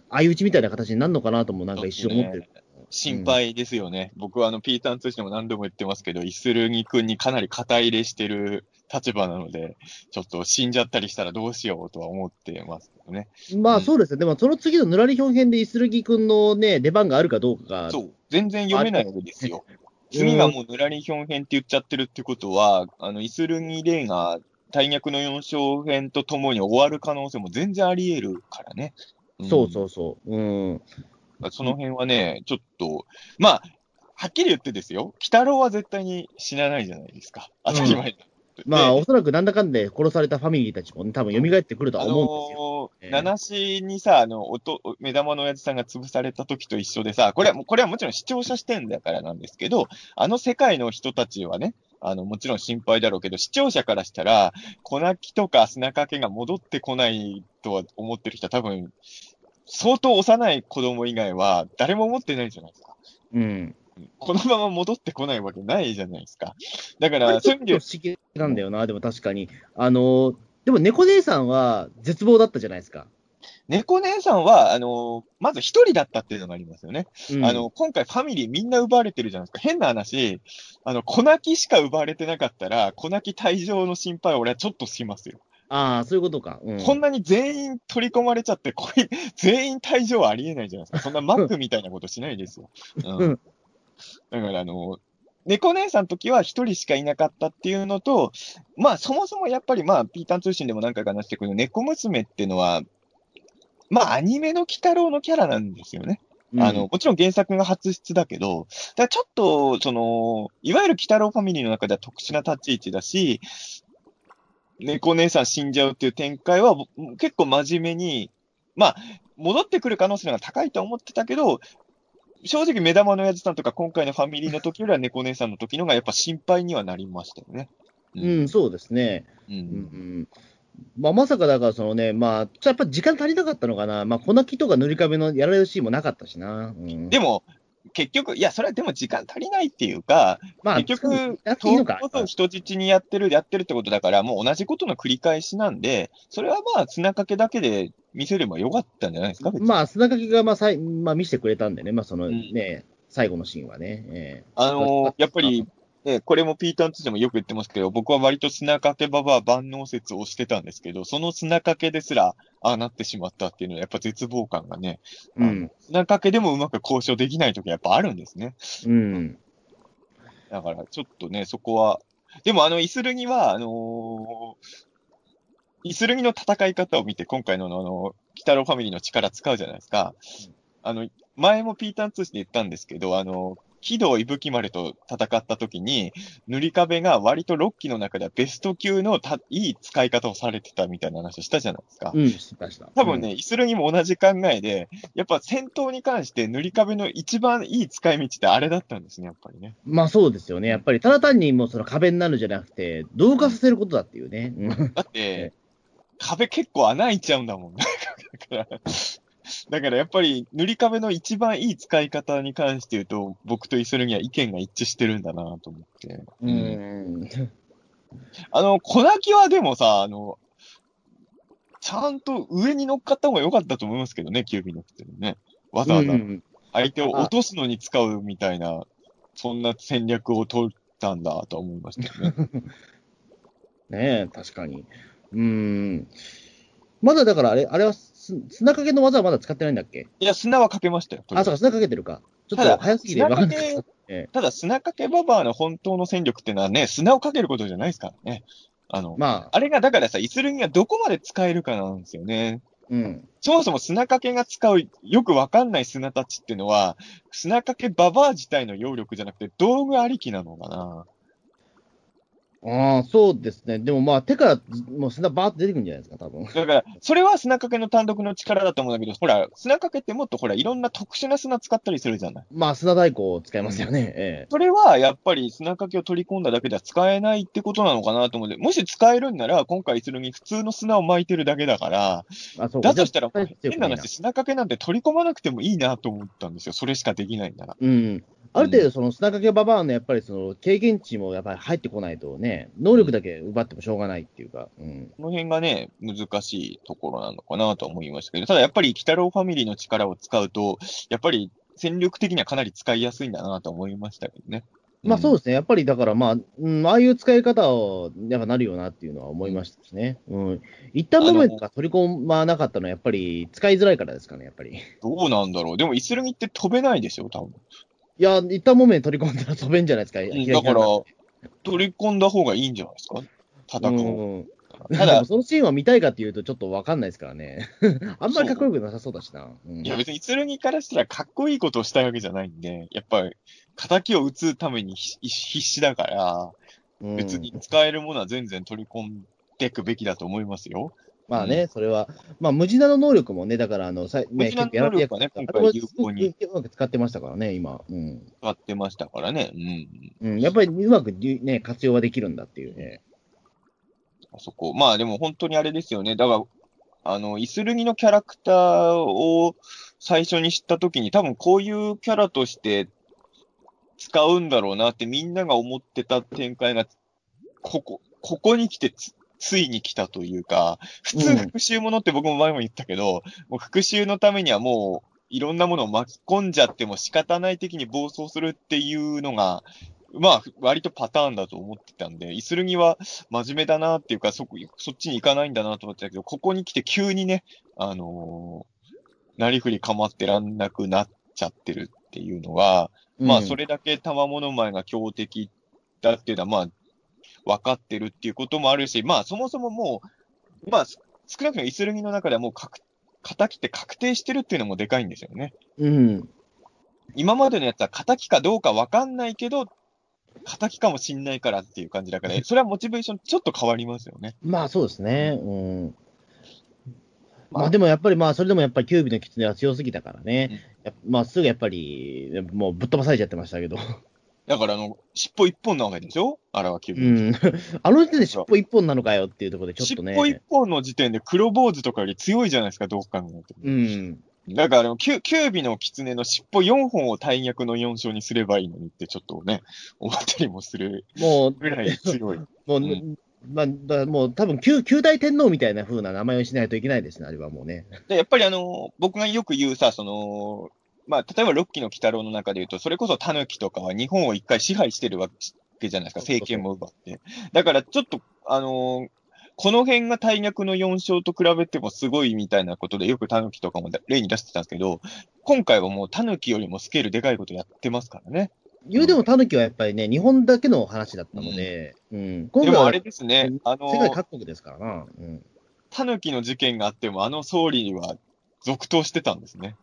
相打ちみたいな形になるのかなともなんか一瞬思ってる。心配ですよね。僕はあの、ピーターン通信でも何度も言ってますけど、イスルギ君にかなり肩入れしてる立場なので、ちょっと死んじゃったりしたらどうしようとは思ってますけどね。まうんあそうですね。でもその次のぬらりひょん編でイスルギ君のね、出番があるかどうかが、そう。全然読めないわけですよ。次がもうヌラリヒョン編って言っちゃってるってことは、あの、イスルギレイが大逆の4章編とともに終わる可能性も全然あり得るからね。んそうそうそう。うん。その辺はね、ちょっと、まあ、はっきり言ってですよ、鬼太郎は絶対に死なないじゃないですか。当たり前だ。まあ、でおそらくなんだかんで殺されたファミリーたちもね、多分蘇ってくるとはあ思うんですよ。ええのー、七子にさ、あの、おと、目玉の親父さんが潰された時と一緒でさ、これは、これはもちろん視聴者視点だからなんですけど、あの世界の人たちはね、あの、もちろん心配だろうけど、視聴者からしたら、粉木とか砂かけが戻ってこないとは思ってる人は多分、相当幼い子供以外は誰も思ってないじゃないですか。うん。このまま戻ってこないわけないじゃないですか。だから、そういう意味で不思議なんだよな、でも確かに。あの、でも猫姉さんは絶望だったじゃないですか。猫姉さんは、あの、まず一人だったっていうのがありますよね。うんあの、今回ファミリーみんな奪われてるじゃないですか。変な話、あの、粉木しか奪われてなかったら、粉木退場の心配は俺はちょっとしますよ。ああ、そういうことか。うん。こんなに全員取り込まれちゃって、これ、全員退場はありえないじゃないですか。そんなマックみたいなことしないですよ。ううんん。だから、あの、猫姉さんの時は一人しかいなかったっていうのと、まあ、そもそもやっぱりまあ、ピーターン通信でも何回か話してくる猫娘っていうのは、まあ、アニメの鬼太郎のキャラなんですよね。あの、もちろん原作が初出だけど、だちょっと、その、いわゆる鬼太郎ファミリーの中では特殊な立ち位置だし、猫姉さん死んじゃうっていう展開は結構真面目に、まあ、戻ってくる可能性が高いと思ってたけど、正直目玉のやつさんとか今回のファミリーの時よりは猫姉さんの時のがやっぱ心配にはなりましたよね。うん、うん、そうですね。うん。うん、まあ、まさかだから、そのね、まあ、やっぱ時間足りなかったのかな。まあ、粉木とか塗り壁のやられるシーンもなかったしな。うん、でも、結局、いや、それはでも時間足りないっていうか、まあ、結局、東京人質にやってる、やってるってことだから、もう同じことの繰り返しなんで、それはまあ、砂かけだけで見せればよかったんじゃないですか、まあ、砂かけが、まあ、さいまあ、見せてくれたんでね、まあ、そのね、うん、最後のシーンはね。えー、あのー、やっぱり、ね、これもピーターン2でもよく言ってますけど、僕は割と砂かけばば万能説をしてたんですけど、その砂かけですら、ああなってしまったっていうのは、やっぱ絶望感がね、うん、砂かけでもうまく交渉できないときはやっぱあるんですね。うん。だから、ちょっとね、そこは、でもあの、イスルギは、あのー、イスルギの戦い方を見て、今回のあの、北郎ファミリーの力使うじゃないですか。あの、前もピーターン2で言ったんですけど、あの、喜怒伊吹丸と戦った時に、塗り壁が割と6期の中ではベスト級のたいい使い方をされてたみたいな話をしたじゃないですか。うん、しました。多分ね、イスルにも同じ考えで、やっぱ戦闘に関して塗り壁の一番いい使い道ってあれだったんですね、やっぱりね。まあそうですよね。やっぱりただ単にもうその壁になるんじゃなくて、同化させることだっていうね。だって、壁結構穴開いちゃうんだもんね。だから だからやっぱり塗り壁の一番いい使い方に関して言うと、僕とイソルには意見が一致してるんだなと思って。うん。あの、小泣きはでもさ、あの、ちゃんと上に乗っかった方が良かったと思いますけどね、キュービーのくてね。わざわざ相手を落とすのに使うみたいな、そんな戦略を取ったんだと思いましたよね。ねえ、確かに。うん。まだだからあれ、あれは砂かけの技はまだ使ってないんだっけ？いや、砂はかけましたよ。あ、そうか、砂かけてるか。ちょっと早すぎて分かんなかった。ただ、砂かけババアの本当の戦力ってのはね、砂をかけることじゃないですからね。あの、まあ、あれがだからさ、イスルギがどこまで使えるかなんですよね。うん。そもそも砂かけが使う、よくわかんない砂たちっていうのは、砂かけババア自体の揚力じゃなくて、道具ありきなのかな。ああ、そうですね。でもまあ、手からもう砂バーって出てくるんじゃないですか、多分。だから、それは砂かけの単独の力だと思うんだけど、ほら、砂かけってもっとほら、いろんな特殊な砂使ったりするじゃない。まあ、砂太鼓を使いますよね。うん、ええ。それは、やっぱり砂かけを取り込んだだけでは使えないってことなのかなと思って、もし使えるんなら、今回するに普通の砂を巻いてるだけだから、あそうだとしたら、変な話、砂かけなんて取り込まなくてもいいなと思ったんですよ。それしかできないんなら。うん。ある程度、その砂かけババアのやっぱりその経験値もやっぱり入ってこないとね、能力だけ奪ってもしょうがないっていうか、うん、この辺がね、難しいところなのかなと思いましたけど、ただやっぱり、鬼太郎ファミリーの力を使うと、やっぱり戦力的にはかなり使いやすいんだなと思いましたけどね。まあそうですね、やっぱりだから、まあ、うん、ああいう使い方をやっぱなるよなっていうのは思いましたしね。うん。一旦モメントが取り込まなかったのは、やっぱり使いづらいからですかね、やっぱり。どうなんだろう。でも、イスルギって飛べないでしょ、多分。いや、一旦もめ取り込んだら飛べんじゃないですか。だから、取り込んだ方がいいんじゃないですか？戦う。うん、ただ、そのシーンは見たいかっていうと、ちょっとわかんないですからね。あんまりかっこよくなさそうだしな。うん、いや、別に、剣からしたらかっこいいことをしたいわけじゃないんで、やっぱり、仇を撃つために必死だから、別に使えるものは全然取り込んでいくべきだと思いますよ。まあね、うん、それは、まあ、無地なの能力もね、だから、あの、さね、結構やられてね、今回有効に。うまく使ってましたからね、今。うん。使ってましたからね。うん。うん、やっぱりうまくね、活用はできるんだっていうね。あそこ。まあでも本当にあれですよね。だから、あの、イスルギのキャラクターを最初に知ったときに、多分こういうキャラとして使うんだろうなってみんなが思ってた展開が、ここ、ここに来てついに来たというか、普通復讐ものって僕も前も言ったけど、うん、もう復讐のためにはもう、いろんなものを巻き込んじゃっても仕方ない的に暴走するっていうのが、まあ、割とパターンだと思ってたんで、イスルギは真面目だなっていうか、そ、そっちに行かないんだなと思ってたけど、ここに来て急にね、あのー、なりふり構ってらんなくなっちゃってるっていうのは、うん、まあ、それだけ玉物前が強敵だっていうのは、まあ、分かってるっていうこともあるし、まあそもそももう、まあ少なくともイスルギの中ではもう確、敵って確定してるっていうのもでかいんですよね。うん。今までのやつは仇かどうかわかんないけど、仇かもしんないからっていう感じだから、それはモチベーションちょっと変わりますよね。まあそうですね。うん。まあでもやっぱり、まあそれでもやっぱりキュービの狐は強すぎたからね。やっぱまあすぐやっぱり、もうぶっ飛ばされちゃってましたけど。だから、あの、尻尾一本なわけでしょ？あれはキュービうん。あの時点で尻尾一本なのかよっていうところでちょっとね。尻尾一本の時点で黒坊主とかより強いじゃないですか、どう考えても。うん。だから、キュキュービの狐の尻尾4本を大役の4章にすればいいのにってちょっとね、思ったりもするもう、ぐらい強い。もう、んまあ、だもう多分九、九大天皇みたいな風な名前をしないといけないですね、あれはもうね。で、やっぱりあの、僕がよく言うさ、その、まあ、例えば六期の鬼太郎の中で言うと、それこそ狸とかは日本を一回支配してるわけじゃないですか、政権も奪って。だからちょっと、あのこの辺が大役の4勝と比べてもすごいみたいなことで、よく狸とかも例に出してたんですけど、今回はもう狸よりもスケールでかいことやってますからね。言うても狸はやっぱりね、日本だけの話だったので、うん。今回はでもあれですね、あの世界各国ですからな。うん。狸の事件があっても、あの総理は続投してたんですね。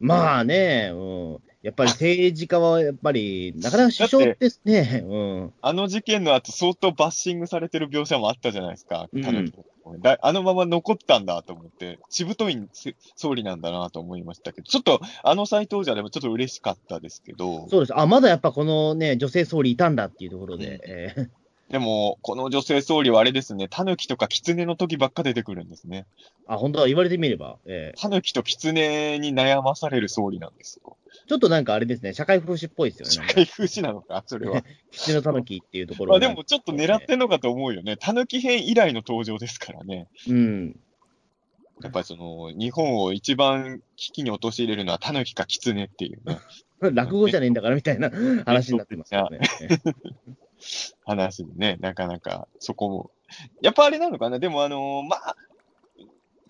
まあね、うん。やっぱり政治家はやっぱり、なかなか首相ですね。うん。あの事件の後、相当バッシングされてる描写もあったじゃないですか、うん狸だあのまま残ったんだと思って、しぶといせ総理なんだなと思いましたけど、ちょっとあの再登場でもちょっと嬉しかったですけど、そうです。あ、まだやっぱこのね、女性総理いたんだっていうところで、うんえーでも、この女性総理はあれですね、狸とか狐の時ばっか出てくるんですね。あ、本当は言われてみれば、え狸と狐に悩まされる総理なんですよ。ーちょっとなんかあれですね、社会風刺っぽいですよね。社会風刺なのか、それは。吉野狸っていうところまあがでもちょっと狙ってんのかと思うよね。狸編以来の登場ですからね。うん。やっぱりその、日本を一番危機に陥れるのは狸か狐っていうね、落語じゃねえんだからみたいな話になってますよね。話でね、なかなかそこも。やっぱあれなのかな？でもあのーまあ、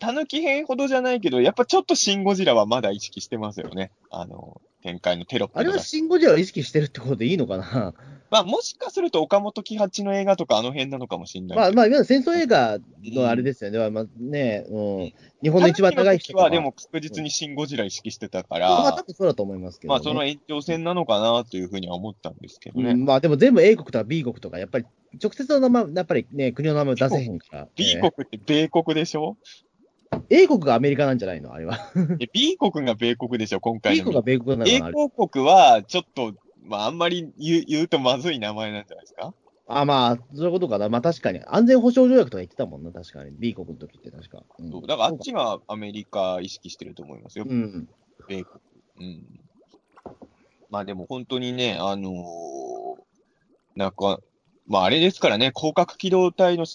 狸編ほどじゃないけど、やっぱちょっとシン・ゴジラはまだ意識してますよね。あの展開のテロップあれはシン・ゴジラを意識してるってことでいいのかな？まあ、もしかすると岡本喜八の映画とかあの辺なのかもしれない。まあ、まあ、いわゆる戦争映画のあれですよね。まあね、うん。日本の一番長い人人はでも確実にシン・ゴジラ意識してたから、まあ、多分そうだと思いますけど、ね。まあ、その延長線なのかなというふうには思ったんですけどね。うん、まあでも全部 A 国とか B 国とか、やっぱり直接の名前、やっぱりね、国の名前を出せへんから。B え国って米国でしょ、ー A 国がアメリカなんじゃないの？あれは。え ?B 国が米国でしょ？今回 B の国が米国なのか英国国は、ちょっと、まあ、あんまり言う言うとまずい名前なんじゃないですか？あ、まあ、そういうことかな。まあ確かに。安全保障条約とか言ってたもんな、確かに。B 国の時って確か。うんそうだからあっちがアメリカ意識してると思いますよ。うん。米国。うん。まあでも本当にね、あのーなんか、まああれですからね、広角機動隊の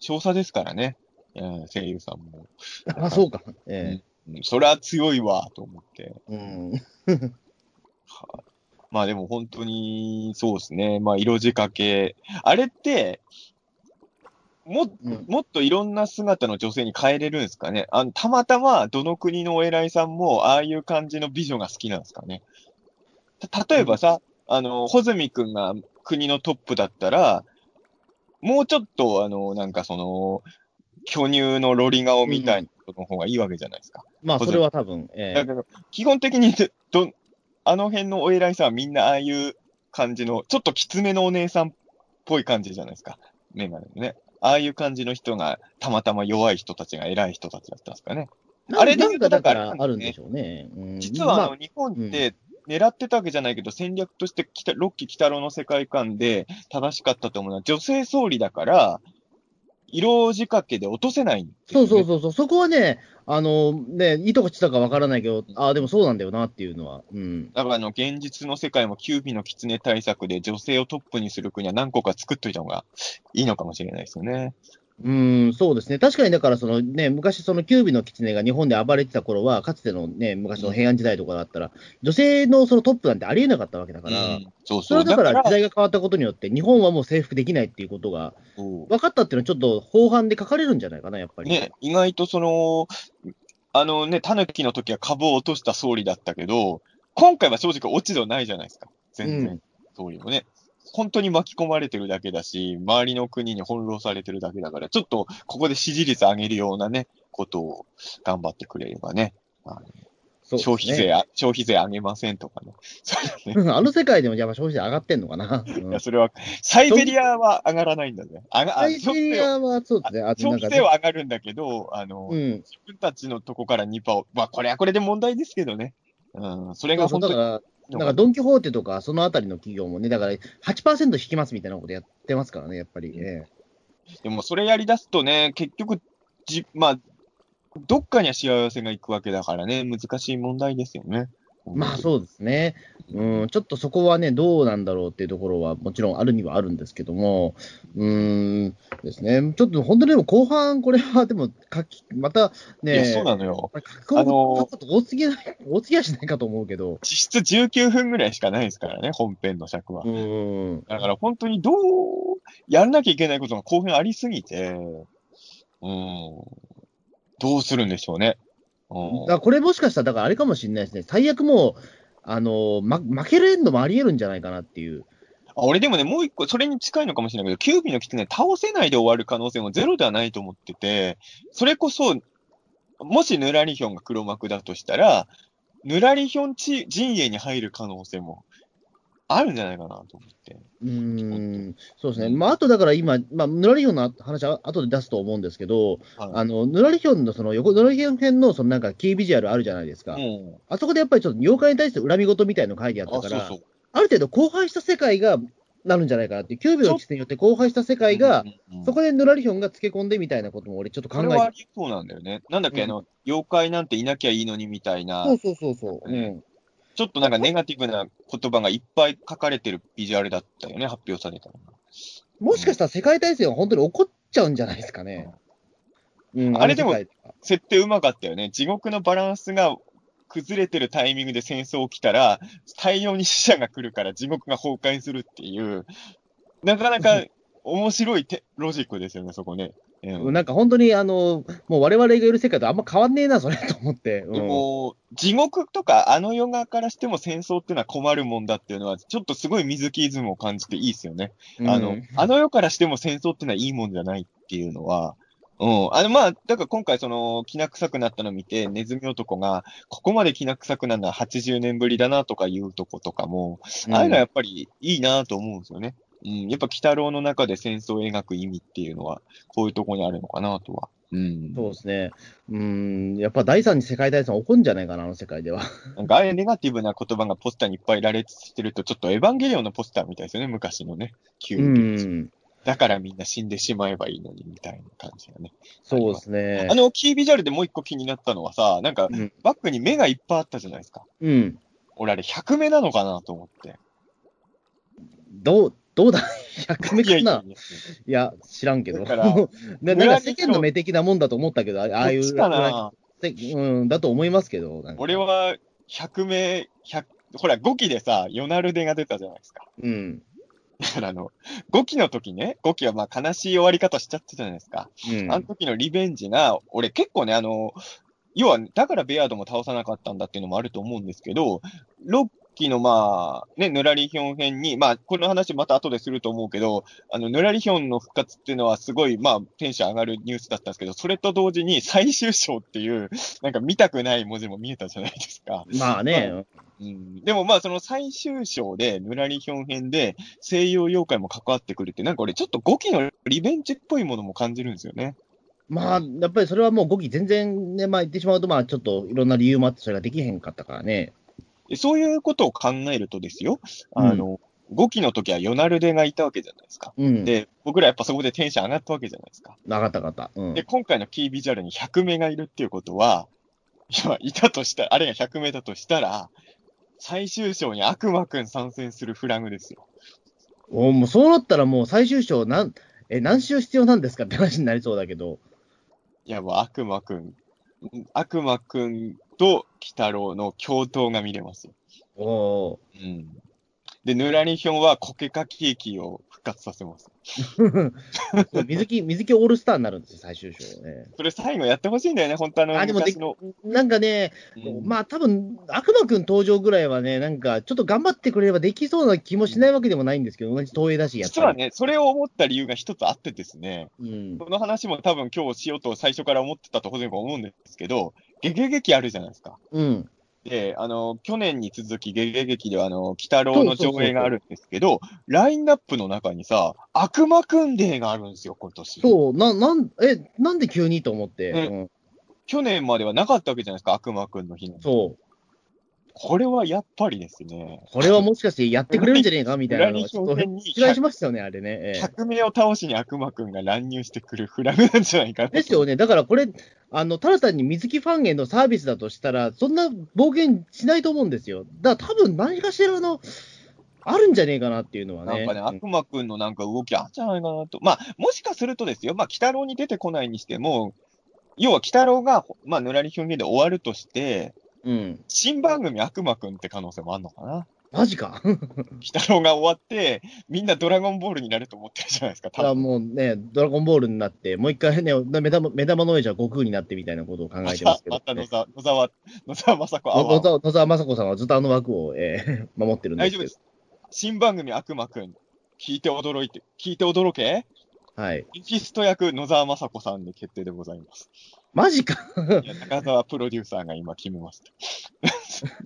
少佐ですからね、うん声優さんも。あ、そうか。えうんそれは強いわ、と思って。えうん。はいまあでも本当に、そうですね。まあ色仕掛け。あれって、も、うんもっといろんな姿の女性に変えれるんですかね？あのたまたま、どの国のお偉いさんも、ああいう感じの美女が好きなんですかね？た例えばさ、あの、穂積くんが国のトップだったら、もうちょっと、あの、なんかその、巨乳のロリ顔みたいなことの方がいいわけじゃないですか。まあ、それは多分、ええだけど、基本的にど、あの辺のお偉いさんはみんなああいう感じの、ちょっときつめのお姉さんっぽい感じじゃないですか。メガネのね。ああいう感じの人が、たまたま弱い人たちが偉い人たちだったんですかね。あれなんかだかららあるんでしょうね。うん実はあの、まあ日本って狙ってたわけじゃないけど、戦略として北、ロッキー北郎の世界観で正しかったと思うのは、女性総理だから、色仕掛けで落とせないんですそ。うそうそうそう、そこはね、あの、ね、いいとこちたかわからないけど、ああ、でもそうなんだよなっていうのは、うん。だからあの、現実の世界もキュービの狐対策で女性をトップにする国は何個か作っといた方がいいのかもしれないですよね。うん、そうですね。確かに、だから、そのね、昔、そのキュービの狐が日本で暴れてた頃は、かつてのね、昔の平安時代とかだったら、女性のそのトップなんてありえなかったわけだから、うんそうそそう。れはだから、時だ代が変わったことによって、日本はもう征服できないっていうことが分かったっていうのは、ちょっと後半で書かれるんじゃないかな、やっぱり。ね、意外とその、あのね、タヌキの時は株を落とした総理だったけど、今回は正直落ち度ないじゃないですか。全然、うん総理もね。本当に巻き込まれてるだけだし、周りの国に翻弄されてるだけだから、ちょっとここで支持率上げるようなね、ことを頑張ってくれればね。あね消費税、あ消費税上げませんとかね。そうだね。あの世界でもやっぱ消費税上がってんのかな。うんいや、それは、サイベリアは上がらないんだね。あサイベリアはそうですね。あと消費税は上がるんだけど、あの、うん。自分たちのとこから2%を、まあ、これはこれで問題ですけどね。うん、それが本当にから、ドン・キホーテとか、そのあたりの企業もね、だから8%引きますみたいなことやってますからね、やっぱりね。でもそれやり出すとね、結局、じ、まあ、どっかには幸せが行くわけだからね、難しい問題ですよね。まあそうですね。うん、ちょっとそこはね、どうなんだろうっていうところはもちろんあるにはあるんですけども、うーんですね。ちょっと本当にでも後半、これはでも書き、またね、いや、そうなのよ。書き込むあのこと多すぎない、多すぎやしないかと思うけど。実質19分ぐらいしかないですからね、本編の尺はう。ーん。だから本当にどうやらなきゃいけないことが後編ありすぎて、うん、どうするんでしょうね。うんだこれもしかしたら、だからあれかもしれないですね。最悪もう、あの、ま、負けるエンドもあり得るんじゃないかなっていう。あ俺でもね、もう一個、それに近いのかもしれないけど、キュービーの来てね倒せないで終わる可能性もゼロではないと思ってて、それこそ、もしヌラリヒョンが黒幕だとしたら、ヌラリヒョン陣営に入る可能性もあるんじゃないかなと思って。うーん、そうですね。まあ、あとだから今、まあ、ヌラリヒョンの話は後で出すと思うんですけど、はいあの、ヌラリヒョンのその横、ヌラリヒョン編のそのなんかキービジュアルあるじゃないですか。うん。あそこでやっぱりちょっと妖怪に対して恨み事みたいの書いてあったあ、から、そうそう。ある程度荒廃した世界がなるんじゃないかなってキュービの地点によって荒廃した世界が、そこでヌラリヒョンがつけ込んでみたいなことも俺ちょっと考それはあえて。りそうなんだよね。なんだっけ、うんあの、妖怪なんていなきゃいいのにみたいな、そうそうそうそう。うん。ちょっとなんかネガティブな言葉がいっぱい書かれてるビジュアルだったよね、発表されたのが。もしかしたら世界大戦は本当に起こっちゃうんじゃないですかね。うん、あれでも設定うまかったよね。地獄のバランスが崩れてるタイミングで戦争起きたら、大量に死者が来るから地獄が崩壊するっていう、なかなか面白いてロジックですよね、そこね。うんなんか本当に、あの、もう我々がいる世界とあんま変わんねえな、それ と思って。うんでも、地獄とかあの世側からしても戦争っていうのは困るもんだっていうのは、ちょっとすごい水木イズムを感じていいですよね。あのうん、あの世からしても戦争ってのはいいもんじゃないっていうのは、うん。あの、まあ、だから今回その、きな臭くなったのを見て、ネズミ男が、ここまできな臭くなるのは80年ぶりだなとかいうとことかも、ああいうのはやっぱりいいなと思うんですよね。うん。やっぱ、鬼太郎の中で戦争を描く意味っていうのは、こういうところにあるのかなとは。うん。そうですね。うん、やっぱ第三次世界大戦起こんじゃないかな、あの世界では。なんか、ああいうネガティブな言葉がポスターにいっぱい羅列してると、ちょっとエヴァンゲリオンのポスターみたいですよね、昔のね。キュうービーん。だからみんな死んでしまえばいいのに、みたいな感じがね。そうですねあ。の、キービジュアルでもう一個気になったのはさ、なんか、うんバックに目がいっぱいあったじゃないですか。うん。俺あれ100目なのかなと思って。どう、どうだ ?100 目かな？いや知らんけど。だから ななんか世間の目的なもんだと思ったけど、あああいううん、だと思いますけど。俺、は100目、100、ほら、5期でさ、ヨナルデが出たじゃないですか。うん。だからあの、5期の時ね、5期はまあ悲しい終わり方しちゃったじゃないですか。うん。あの時のリベンジが、俺結構ね、あの、要は、だからベアードも倒さなかったんだっていうのもあると思うんですけど、ロッキーのまあ、ね、ヌラリヒョン編に、まあ、この話また後ですると思うけど、あの、ヌラリヒョンの復活っていうのはすごい、まあ、テンション上がるニュースだったんですけど、それと同時に最終章っていう、なんか見たくない文字も見えたじゃないですか。まあね、うん、でもまあ、その最終章で、ヌラリヒョン編で、西洋妖怪も関わってくるって、なんか俺ちょっと5期のリベンジっぽいものも感じるんですよね。まあ、やっぱりそれはもう5期全然ね、まあ言ってしまうと、まあちょっといろんな理由もあって、それができへんかったからね。でそういうことを考えるとですよ、あの、5期の時はヨナルデがいたわけじゃないですか。うん。で、僕らやっぱそこでテンション上がったわけじゃないですか。なかったかった。うんで、。今回のキービジュアルに100名がいるっていうことは、いたとしたら、あれが100名だとしたら、最終章に悪魔くん参戦するフラグですよ。おもうそうなったらもう最終章なん、え、何週必要なんですかって話になりそうだけど。いや、もう悪魔くん、悪魔くんと鬼太郎の共闘が見れますよ。おーうん。で、ヌラリヒョンはコケカキを復活させます。水木、水木オールスターになるんですよ、最終章ね。それ最後やってほしいんだよね、本当あの、あでもで。なんかね、うんまあ多分悪魔くん登場ぐらいはね、なんかちょっと頑張ってくれればできそうな気もしないわけでもないんですけど、同じ東映だし。実はね、それを思った理由が一つあってですね、うん。この話も多分今日しようと最初から思ってたとほどに思うんですけど、ゲゲゲキあるじゃないですか。うん。であの、去年に続き、ゲゲゲ劇では、あの、鬼太郎の上映があるんですけど、ラインナップの中にさ、悪魔くんデーがあるんですよ、今年。そう、な、なん、え、なんで急にと思って。ねうん去年まではなかったわけじゃないですか、悪魔くんの日の。そう。これはやっぱりですね、これはもしかしてやってくれるんじゃねえかみたいなのが、ちょっと裏に期待しましたよね、あれね。ええ革命を倒しに悪魔くんが乱入してくるフラグなんじゃないかな。ですよね。だからこれ、あの、ただ単に水木ファンへのサービスだとしたら、そんな冒険しないと思うんですよ。だから多分何かしらの、あるんじゃねえかなっていうのはね。なんかね、うん悪魔くんのなんか動きあるんじゃないかなと。まあ、もしかするとですよ、まあ、鬼太郎に出てこないにしても、要は鬼太郎が、まあ、ぬらり表現で終わるとして、うん。新番組悪魔くんって可能性もあるのかな？マジか？鬼太郎が終わって、みんなドラゴンボールになると思ってるじゃないですか、ただ。もうね、ドラゴンボールになって、もう一回ね、目玉目玉の上じゃ悟空になってみたいなことを考えてますけど、また野ね。沢、野沢、野沢雅子、あ野沢野沢雅子さんはずっとあの枠を、えー守ってるんですけど大丈夫です。新番組悪魔くん。聞いて驚いて、聞いて驚け？はい。エキスト役野沢雅子さんで決定でございます。マジか。中澤プロデューサーが今決めました。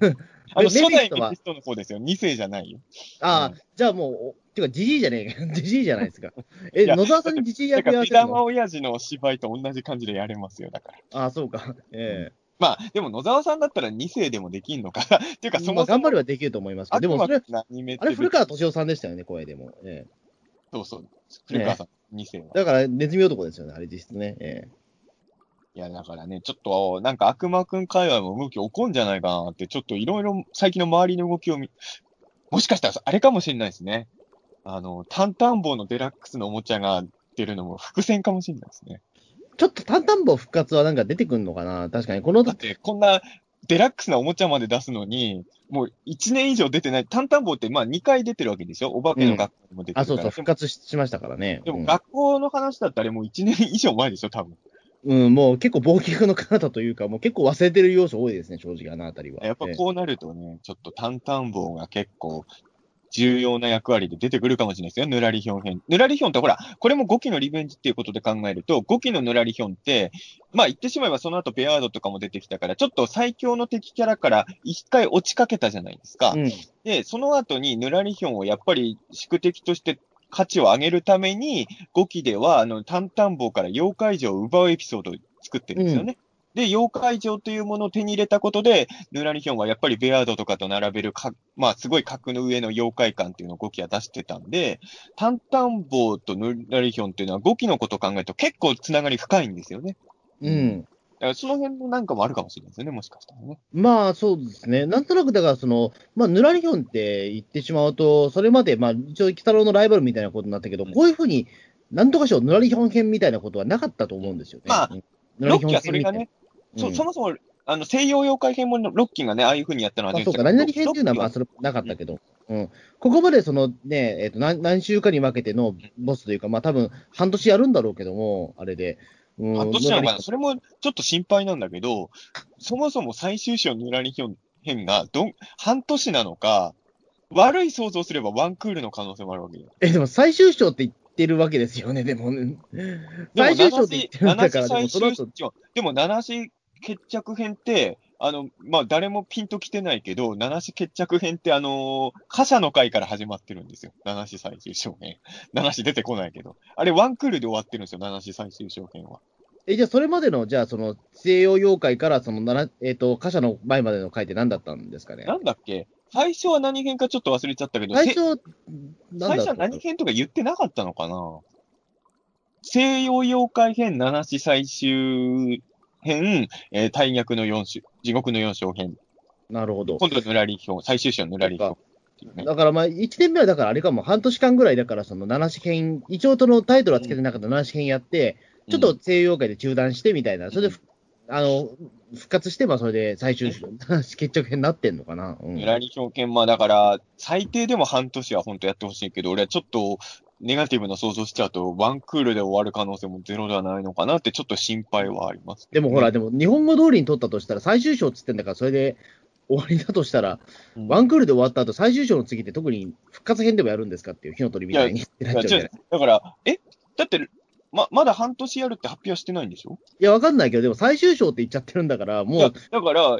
あの、メ初代メフィストの方ですよ。2世じゃないよ。ああ、うんじゃあもう、おてか、じじいじゃねえか。じじいじゃないですか。え、野沢さんにじじいだから、役やらビダマせるの親父の芝居と同じ感じでやれますよ、だから。ああ、そうか。えまあ、でも野沢さんだったら2世でもできんのかな。っていうか、えそもそもまあ頑張ればできると思いますけど、でもそれ、あれ、古川敏夫さんでしたよね、声でも。ええそうそう。古川さん、2世は。だから、ネズミ男ですよね、あれ実質ね。えいや、だからね、ちょっと、なんか悪魔くん界隈も向き起こんじゃないかなって、ちょっといろいろ最近の周りの動きを見、もしかしたらあれかもしれないですね。あの、タンタン棒のデラックスのおもちゃが出るのも伏線かもしれないですね。えちょっと淡々棒復活はなんか出てくるのかな？確かに。このだって、こんなデラックスなおもちゃまで出すのに、もう1年以上出てない。タンタン棒ってまあ2回出てるわけでしょ？お化けの学校にも出てるから。あ、そうそう、復活ししましたからね。でも、うん学校の話だったらもう1年以上前でしょ多分。うん、もう結構忘却の彼方というか、もう結構忘れてる要素多いですね、正直あのあたりは。やっぱええこうなるとね、ちょっとタンタン棒が結構重要な役割で出てくるかもしれないですよ。ぬらりひょん編。ぬらりひょんってほら、これも5期のリベンジっていうことで考えると、5期のぬらりひょんって、まあ言ってしまえばその後ベアードとかも出てきたから、ちょっと最強の敵キャラから一回落ちかけたじゃないですか。うん。で、その後にぬらりひょんをやっぱり宿敵として価値を上げるために、5期では、あの、タンタン棒から妖怪城を奪うエピソードを作ってるんですよね。で、妖怪城というものを手に入れたことで、ぬらりひょんはやっぱりベアードとかと並べるか、まあ、すごい格の上の妖怪感っていうのを5期は出してたんで、タンタン棒とぬらりひょんっていうのは5期のことを考えると結構つながり深いんですよね。うん。その辺のなんかもあるかもしれないですよね、もしかしたらね。まあ、そうですね。なんとなく、だから、その、まあ、ぬらりひょんって言ってしまうと、それまで、まあ、一応、鬼太郎のライバルみたいなことになったけど、うんこういうふうに、なんとかしよう、ぬらりひょん編みたいなことはなかったと思うんですよね。まあロッキーはそれがね、うんそもそも、あの、西洋妖怪編もロッキーがね、ああいう風にやったのはまあ、そうか、何々編っていうのは、まあ、それなかったけど、うん。ここまで、そのね、えっ、と何、何週かに分けてのボスというか、まあ、多分半年やるんだろうけども、あれで。うん半年なのかなぬそれもちょっと心配なんだけど、そもそも最終章のぬらりひょん編がどん、半年なのか、悪い想像すればワンクールの可能性もあるわけよ。え、でも最終章って言ってるわけですよね、でも、ね。でも最終章って言ってるんだから、でもそのでも七子決着編って、あの、まあ、誰もピンと来てないけど、七子決着編って、あのー、貨車の会から始まってるんですよ。七子最終章編。七子出てこないけど。あれ、ワンクールで終わってるんですよ、七子最終章編は。え、じゃあ、それまでの、じゃあ、その、西洋妖怪から、その、ならえっ、と、貨車の前までの回って何だったんですかね？なんだっけ？最初は何編かちょっと忘れちゃったけど、せ最初、最初は何編とか言ってなかったのかな？西洋妖怪編七子最終編、えー大逆の四種、地獄の四章編。なるほど。今度はぬらりひょん、最終章ぬらりひょうね。だからまあ、1年目はだからあれかも、半年間ぐらいだから、その七子編、一応そのタイトルはつけてなかった七子編やって、ちょっと西洋妖怪で中断してみたいな、それでふ、あの、復活して、まあそれで最終 決着編になってんのかな。うんぬらりひょん編、まあだから、最低でも半年は本当やってほしいけど、俺はちょっと、ネガティブな想像しちゃうと、ワンクールで終わる可能性もゼロではないのかなって、ちょっと心配はあります。ね、でもほら、でも日本語通りに撮ったとしたら、最終章っつってんだから、それで終わりだとしたら、うん。ワンクールで終わった後、最終章の次って特に復活編でもやるんですかっていう火の鳥みたいになっちゃうじゃない。だから、え？だって、ま、まだ半年やるって発表はしてないんでしょ？いや、わかんないけど、でも最終章って言っちゃってるんだから、もう、だから、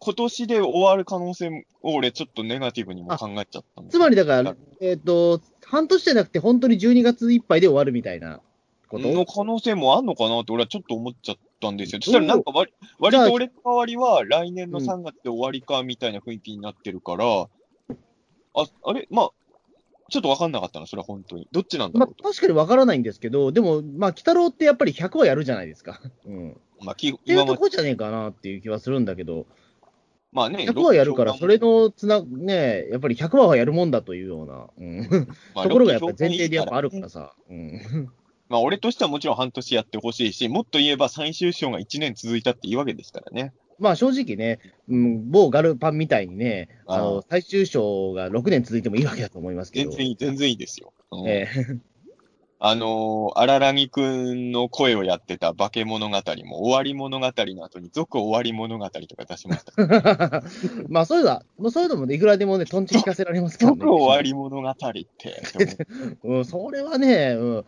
今年で終わる可能性を俺ちょっとネガティブにも考えちゃったつまりだから、えっ、と、半年じゃなくて、本当に12月いっぱいで終わるみたいなこと？の可能性もあんのかなって俺はちょっと思っちゃったんですよ。そしたらなんか割割と俺の周りは来年の3月で終わりかみたいな雰囲気になってるから、あ、あれ？まあ、ちょっとわかんなかったな、それは本当に。どっちなんだまあろう、と。確かにわからないんですけど、でも、まあ、鬼太郎ってやっぱり100話やるじゃないですか。うん。っまあ、きていうとこじゃねえかなっていう気はするんだけど、まあね、100話やるから、それのつな、ね、やっぱり100話はやるもんだというような、うん、まあところがやっぱ前提でやっぱあるかねらさ。うん。まあ、俺としてはもちろん半年やってほしいし、もっと言えば最終章が1年続いたっていいわけですからね。まあ正直ね、うん、某ガルパンみたいにね、ああの、最終章が6年続いてもいいわけだと思いますけど。全然いい、全然いいですよ。うんえあのー、荒らぎくんの声をやってた化け物語も、終わり物語の後に、続終わり物語とか出しました。え まあそういうのは、もうそういうのもいくらでもね、とんち聞かせられますからね。続終わり物語って。うん、それはね、うん、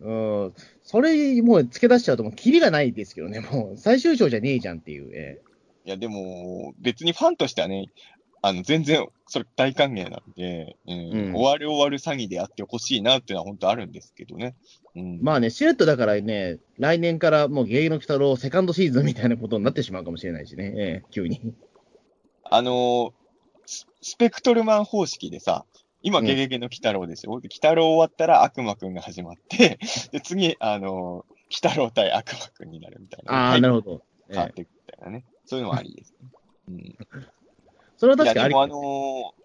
うん、それもう付け出しちゃうともうキリがないですけどね、もう最終章じゃねえじゃんっていう。えいや、でも、別にファンとしてはね、あの、全然、それ大歓迎なんで、うんうん終わる終わる詐欺でやってほしいなっていうのは本当あるんですけどね。うんえまあね、しれっとだからね、来年からもうゲゲゲの鬼太郎セカンドシーズンみたいなことになってしまうかもしれないしね、ええ急に。あのース、スペクトルマン方式でさ、今、うんゲゲゲの鬼太郎ですよ。鬼太郎終わったら悪魔くんが始まって、で、次、あのー、鬼太郎対悪魔くんになるみたいな。ああ、はいなるほど。ええ変わっていくみたいなね。そういうのもありですね。うん。それは確いや、かにありでもあのー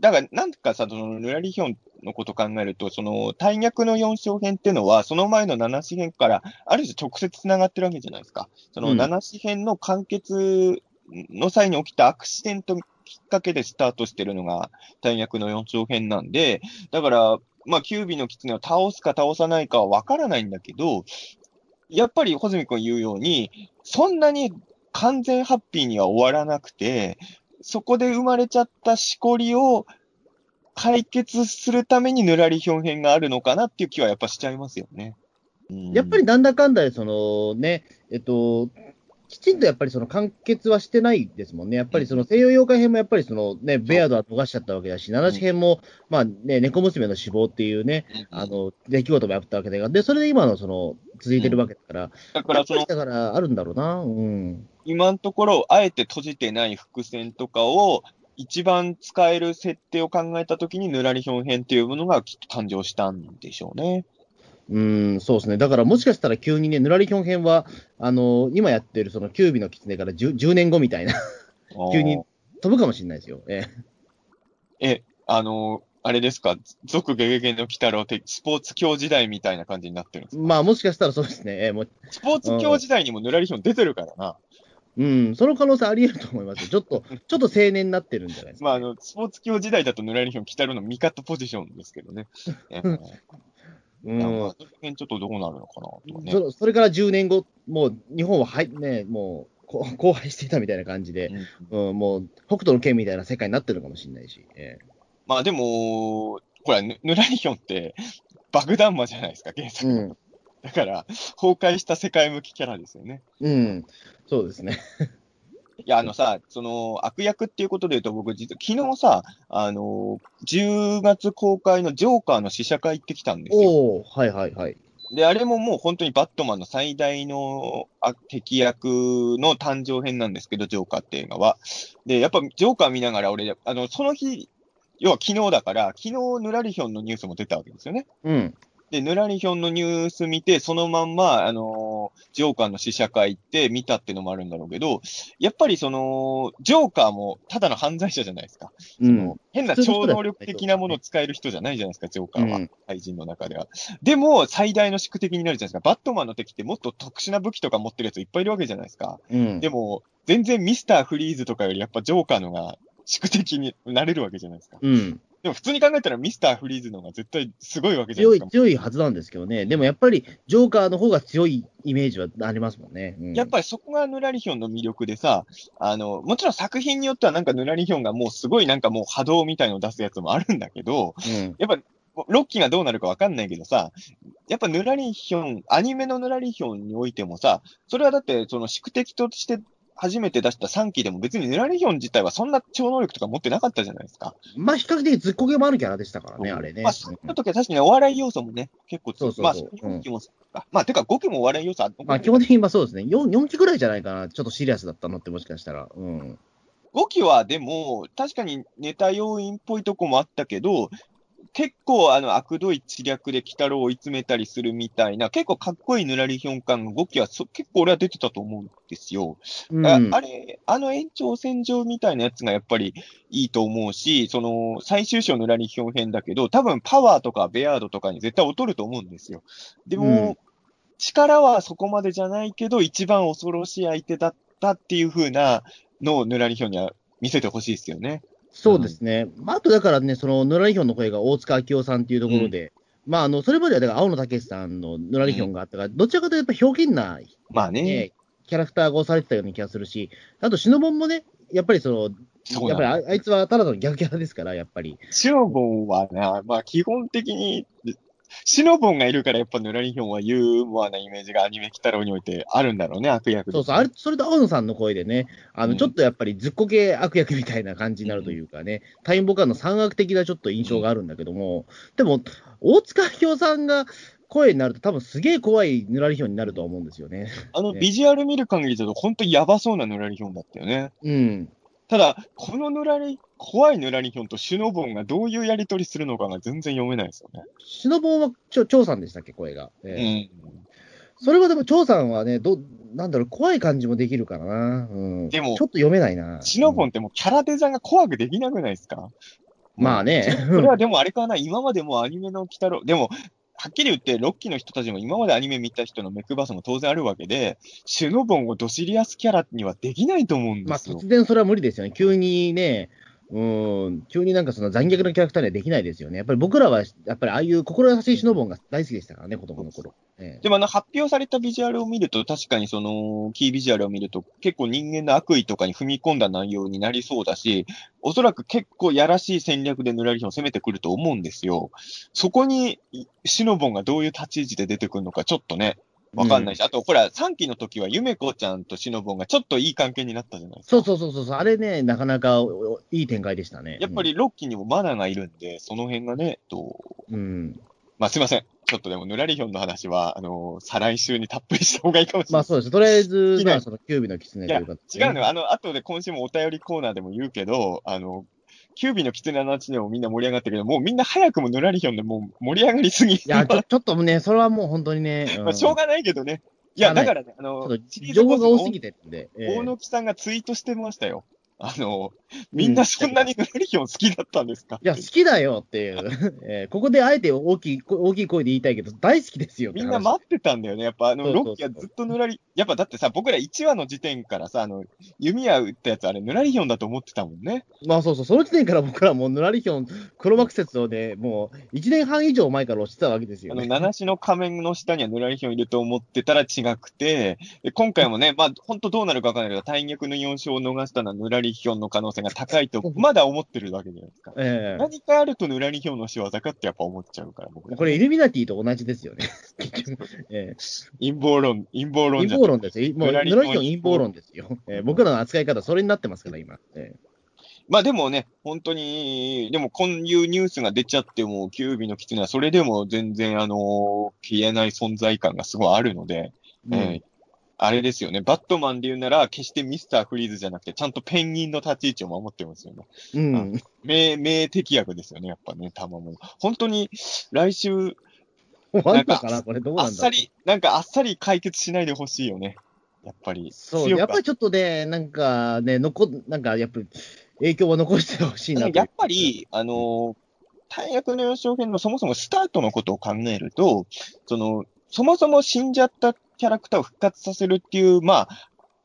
だから、なんかさ、その、ヌラリヒョンのこと考えると、その、大逆の4章編っていうのは、その前の7子編から、ある種直接繋がってるわけじゃないですか。そのうん7子編の完結の際に起きたアクシデントきっかけでスタートしてるのが、大逆の4章編なんで、だから、まあ、キュービの狐を倒すか倒さないかはわからないんだけど、やっぱり、穂積君言うように、そんなに完全ハッピーには終わらなくて、そこで生まれちゃったしこりを解決するためにぬらり表現があるのかなっていう気はやっぱしちゃいますよね。うんやっぱりなんだかんだで、そのね、えっと、きちんとやっぱりその完結はしてないですもんね。やっぱりその西洋妖怪編もやっぱりそのね、ベアードは逃しちゃったわけだし、七子編も、まあね、猫娘の死亡っていうね、あの、出来事もやったわけだで、それで今のその、続いてるわけだから、だからだからあるんだろうな。うん。今のところ、あえて閉じてない伏線とかを一番使える設定を考えたときに、ぬらり表編っていうものがきっと誕生したんでしょうね。うん、そうですね。だからもしかしたら急にね、ぬらりひょん編は、あの、今やってるそのキュービの狐から 10, 10年後みたいな、急に飛ぶかもしれないですよ。えええ、あの、あれですか、続ゲゲゲの鬼太郎ってスポーツ教時代みたいな感じになってるんですか？まあもしかしたらそうですね。ええもうスポーツ教時代にもぬらり表出てるからな。うん、その可能性あり得ると思いますよ。ちょっと、ちょっと青年になってるんじゃないですか。まあ、あの、スポーツ教時代だとぬらり表鬼太郎の味方ポジションですけどね。えーうんまあ、その辺ちょっとどうなるのかなとかね。そそれから10年後、もう日本ははい、ね、もうこ荒廃していたみたいな感じで、うんうん、もう北斗の剣みたいな世界になってるかもしれないし。ええまあでも、ほら、ぬぬらりひょんって爆弾魔じゃないですか、原作。うん、だから、崩壊した世界向きキャラですよね。うん、そうですね。いや、あのさ、その、悪役っていうことで言うと、僕、実は昨日さ、あの、10月公開のジョーカーの試写会行ってきたんですよ。おおはいはいはい。で、あれももう本当にバットマンの最大のあ敵役の誕生編なんですけど、ジョーカーって映画は。で、やっぱジョーカー見ながら俺、あの、その日、要は昨日だから、昨日ヌラリヒョンのニュースも出たわけですよね。うん。で、ヌラリヒョンのニュース見て、そのまんま、あのージョーカーの試写会行って見たってのもあるんだろうけど、やっぱりその、ジョーカーもただの犯罪者じゃないですか。うんその。変な超能力的なものを使える人じゃないじゃないですか、ジョーカーは。うん怪人の中では。でも、最大の宿敵になるじゃないですか。バットマンの敵ってもっと特殊な武器とか持ってるやついっぱいいるわけじゃないですか。うん。でも、全然ミスターフリーズとかよりやっぱジョーカーのが宿敵になれるわけじゃないですか。うん。でも普通に考えたらミスターフリーズの方が絶対すごいわけじゃない強い、ですか。強いはずなんですけどね。でもやっぱり、ジョーカーの方が強いイメージはありますもんね。うん、やっぱりそこがヌラリヒョンの魅力でさ、あの、もちろん作品によってはなんかヌラリヒョンがもうすごいなんかもう波動みたいのを出すやつもあるんだけど、うん。やっぱ、ロッキーがどうなるかわかんないけどさ、やっぱヌラリヒョン、アニメのヌラリヒョンにおいてもさ、それはだってその宿敵として初めて出した3期でも別にヌラリヒョン自体はそんな超能力とか持ってなかったじゃないですか。まあ、比較的ずっこけもあるキャラでしたからね、あれね。まあ、その時は確かにお笑い要素もね、結構強い。そうまあ、4期もそうか。まあ、てか5期もお笑い要素あったまあ、基本的にまあそうですね。4, 4期ぐらいじゃないかな。ちょっとシリアスだったのってもしかしたら。うん。5期はでも、確かにネタ要因っぽいとこもあったけど、結構あの悪どい知略で鬼太郎を追い詰めたりするみたいな、結構かっこいいぬらりひょん感が5期はそ結構俺は出てたと思うんですよ。うん、ああれ、あの延長線上みたいなやつがやっぱりいいと思うし、その最終章ぬらりひょん編だけど、多分パワーとかベアードとかに絶対劣ると思うんですよ。でも、うん力はそこまでじゃないけど、一番恐ろしい相手だったっていう風なのをぬらりひょんには見せてほしいですよね。そうですね。まあ、あとだからね、その、ヌラリヒョンの声が大塚明夫さんっていうところで、まあ、あの、それまでは、だから、青野武さんのヌラリヒョンがあったから、どちらかというと、やっぱひょうきんな、まあね。ね、キャラクターが押されてたような気がするし、あと、シノボンもね、やっぱりその、やっぱりああいつはただの逆キャラですから、やっぱり。シノボンはな、まあ基本的に、シノボンがいるからやっぱヌラリヒョンはユーモアなイメージがアニメ鬼太郎においてあるんだろうね、悪役で。そうそう、あれ、それと青野さんの声でね、あの、うんちょっとやっぱりずっこけ悪役みたいな感じになるというかね、タイムボカンの三悪的なちょっと印象があるんだけども、でも、大塚明夫さんが声になると、多分すげえ怖いぬらりひょんになるとは思うんですよね。あのねビジュアル見る限りだと本当にやばそうなヌラリヒョンだったよね。うん。ただ、このヌラリ、怖いヌラリヒョンとシノボンがどういうやりとりするのかが全然読めないですよね。シノボンはちょ張さんでしたっけ、声が。えうえん。それはでも、張さんはね、ど、なんだろう、怖い感じもできるからな。うん。でもちょっと読めないな。シノボンうんってもうキャラデザが怖くできなくないですか？まあね。それはでもあれかな、今までもアニメの鬼太郎、でも、はっきり言って、ロッキーの人たちも今までアニメ見た人の目配すも当然あるわけで、シュノボンをドシリアスキャラにはできないと思うん、ですよ。突然それは無理ですよね。急にね、うん、急になんかその残虐なキャラクターにはできないですよね。やっぱり僕らは、やっぱりああいう心優しいシノボンが大好きでしたからね、子供の頃。でもあの発表されたビジュアルを見ると、確かにその、キービジュアルを見ると、結構人間の悪意とかに踏み込んだ内容になりそうだし、おそらく結構やらしい戦略でヌラリヒョンを攻めてくると思うんですよ。そこに、シノボンがどういう立ち位置で出てくるのか、ちょっとね、わかんないし、あと、ほら、3期の時は、ゆめこちゃんとシノボンがちょっといい関係になったじゃないですか。そうそうそうそうそう、あれね、なかなかいい展開でしたね。やっぱりロッキーにもマナーがいるんで、その辺がね、と、う？ん、うん。まあすいません。ちょっとでも、ヌラリヒョンの話は、あの再来週にたっぷりした方がいいかもしれない。まあそうです。とりあえず、まあその、キュービの狐というか、違うのよ。あの、後で今週もお便りコーナーでも言うけど、あの、キュービの狐の話でもみんな盛り上がってるけど、もうみんな早くもヌラリヒョンでもう盛り上がりすぎ。いや、ちょちょっとね、それはもう本当にね、うんまあ、しょうがないけどね。いや、だからね、あの情報が多すぎて。てるんで。ええ大野木さんがツイートしてましたよ。あの、みんなそんなにヌラリヒョン好きだったんですか、いや、好きだよっていう、えーここであえて大きい大きい声で言いたいけど、大好きですよみんな待ってたんだよね。やっぱあの、ロッキーはずっとぬらり、やっぱだってさ、僕ら1話の時点からさ、あの、弓矢撃ったやつあれ、ぬらりヒョンだと思ってたもんね。まあそうそう、その時点から僕らもうヌラリヒョン、黒幕説をね、もう1年半以上前から押してたわけですよあの、ね。七種の仮面の下にはぬらりヒョンいると思ってたら違くて、で今回もね、まあ、本当どうなるかわかんないけど、大逆の4勝を逃したのはぬらりヒョンの可能性が高いと、まだ思ってるわけじゃないですか。ええ何かあるとぬらりヒョンの仕業かってやっぱ思っちゃうから、僕らこれ、イルミナティと同じですよね。結局。え陰謀論、陰謀え陰論じゃ謀論ですよ。もう、ヌラヌラリヒョン陰謀論ですよ。ええ僕らの扱い方、それになってますから、今。えまあでもね、本当に、でもこういうニュースが出ちゃっても、キュービの狐はそれでも全然あの消えない存在感がすごいあるので、ええーあれですよね、バットマンで言うなら、決してミスターフリーズじゃなくて、ちゃんとペンギンの立ち位置を守ってますよね。うん。うん。名、名敵役ですよね、やっぱね、たまも。本当に、来週、終わんのかなこれどうなんだあっさり、なんかあっさり解決しないでほしいよね。やっぱり。そう、やっぱりちょっとね、なんかね、残、なんかやっぱり影響は残してほしいなやっぱり、あのー大役の4編のそもそもスタートのことを考えると、その、そもそも死んじゃったキャラクターを復活させるっていう、まあ、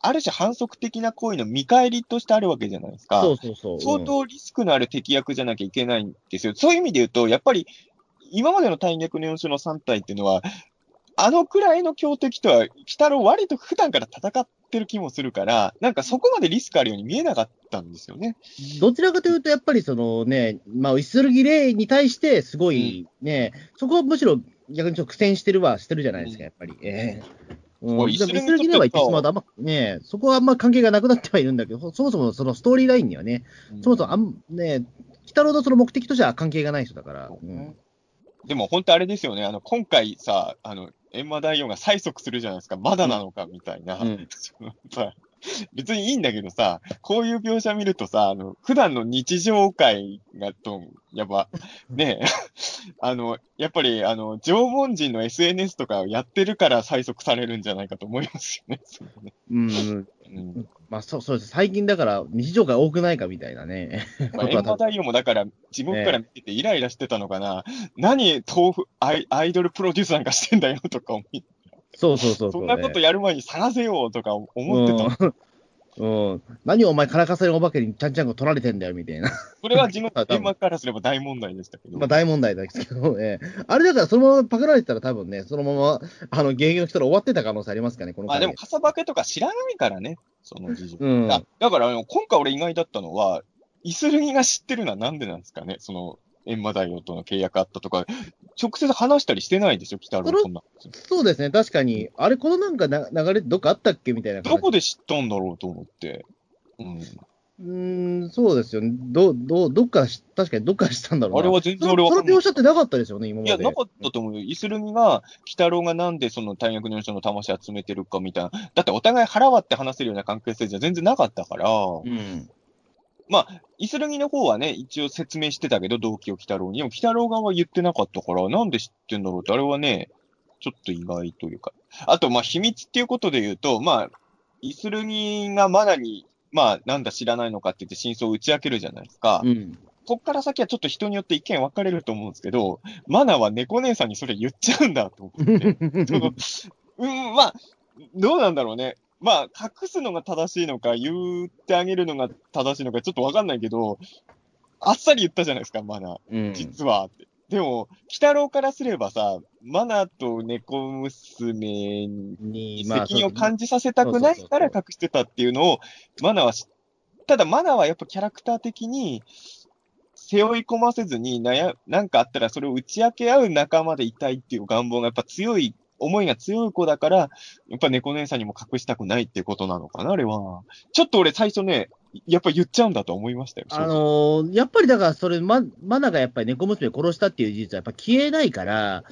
ある種反則的な行為の見返りとしてあるわけじゃないですか。そうそうそう。相当リスクのある敵役じゃなきゃいけないんですよ。そういう意味で言うと、やっぱり、今までの大逆の4種の3体っていうのは、あのくらいの強敵とは、鬼太郎割と普段から戦ってる気もするから、なんかそこまでリスクあるように見えなかったんですよね。うんどちらかというと、やっぱりそのね、まあ、イスルギレイに対して、すごいね、そこはむしろ逆にちょっと苦戦してるはしてるじゃないですか、やっぱり。ええ。うん、スルギイスルギには言ってしまうと、あんま、ねそこはあんま関係がなくなってはいるんだけど、そもそもそのストーリーラインにはね、そもそもあん、ね、鬼太郎のその目的としては関係がない人だから。うん。でも本当あれですよね、あの、今回さ、あの、閻魔大王が催促するじゃないですか、まだなのかみたいな。うん 別にいいんだけどさ、こういう描写見るとさ、あの、普段の日常会がと、やっぱ、ねえ、あの、やっぱり、あの、縄文人の SNS とかをやってるから催促されるんじゃないかと思いますよね。うん、うん。まあそうそうです。最近だから、日常が多くないかみたいなね。まあ、ことは多分閻魔大王もだから、自分から見ててイライラしてたのかな。何、豆腐アイ、アイドルプロデュースなんかしてんだよとか思い、そうそうそうそんなことやる前に探せよとか思ってた。うん。うん。何お前からかせるお化けにちゃんちゃんこ取られてんだよみたいな。それは自 分、あ多分閻魔からすれば大問題でしたけど。まあ大問題ですけど、ええあれだからそのままパクられてたら多分ね、そのまま、あの、現役の人ら終わってた可能性ありますかね、この回まあでも、傘化けとか知らないからね、その事情。うん。あだから今回俺意外だったのは、イスルギが知ってるのはなんでなんですかね、その、閻魔大王との契約あったとか、直接話したりしてないでしょ、北郎そんな。そうですね、確かに。あれ、このなんかな流れどっかあったっけみたいなどこで知ったんだろうと思って。うん。うーん、そうですよね。ど、ど、どっかし、確かにどっかしたんだろうな。あれは全然そのその描写ってなかったですよね、今まで。いや、なかったと思うよ。イスルギが、北郎がなんでその大学の人の魂集めてるかみたいな。だってお互い腹割って話せるような関係性じゃ全然なかったから。うん。まあ、イスルギの方はね、一応説明してたけど、動機を北郎に。でも、北郎側は言ってなかったから、なんで知ってんだろうって、あれはね、ちょっと意外というか。あと、まあ、秘密っていうことで言うと、まあ、イスルギがマナに、まあ、なんだ知らないのかって言って真相を打ち明けるじゃないですか。うん。こっから先はちょっと人によって意見分かれると思うんですけど、マナは猫姉さんにそれ言っちゃうんだと思って。そのうん、まあ、どうなんだろうね。まあ、隠すのが正しいのか、言ってあげるのが正しいのか、ちょっとわかんないけど、あっさり言ったじゃないですか、マナ。うん。実はって。でも、鬼太郎からすればさ、マナと猫娘にに、責任を感じさせたくないから隠してたっていうのを、マナはし、ただマナはやっぱキャラクター的に、背負い込ませずに、なや、なんかあったらそれを打ち明け合う仲間でいたいっていう願望がやっぱ強い、思いが強い子だから、やっぱ猫姉さんにも隠したくないっていうことなのかな、あれは。ちょっと俺最初ね、やっぱ言っちゃうんだと思いましたよ。あのーやっぱりだから、それ、ま、マナがやっぱり猫娘を殺したっていう事実はやっぱ消えないから、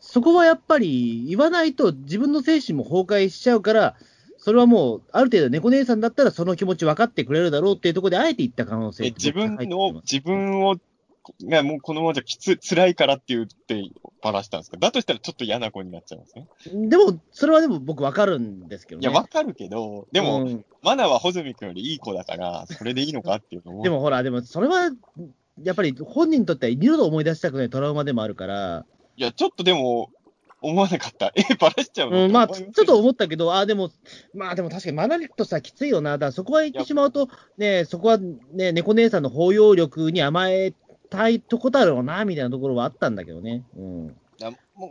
そこはやっぱり言わないと自分の精神も崩壊しちゃうから、それはもう、ある程度猫姉さんだったらその気持ち分かってくれるだろうっていうところで、あえて言った可能性自分の自分を、がもうこのままじゃきつ、辛いからって言ってばらしたんですか？だとしたらちょっと嫌な子になっちゃいますね。でも、それはでも僕分かるんですけどね。いや、わかるけど、でも、うんマナは穂積君よりいい子だから、それでいいのかっていうのも。でもほら、でもそれは、やっぱり本人にとっては二度と思い出したくないトラウマでもあるから、いや、ちょっとでも、思わなかった。え、バラしちゃうの、うん、まあ、ちょっと思ったけど、ああ、でも、まあでも確かにマナリとさ、きついよな。だからそこは言ってしまうと、ね、そこはね、猫姉さんの包容力に甘えたいとこだろうな、みたいなところはあったんだけどね。うん。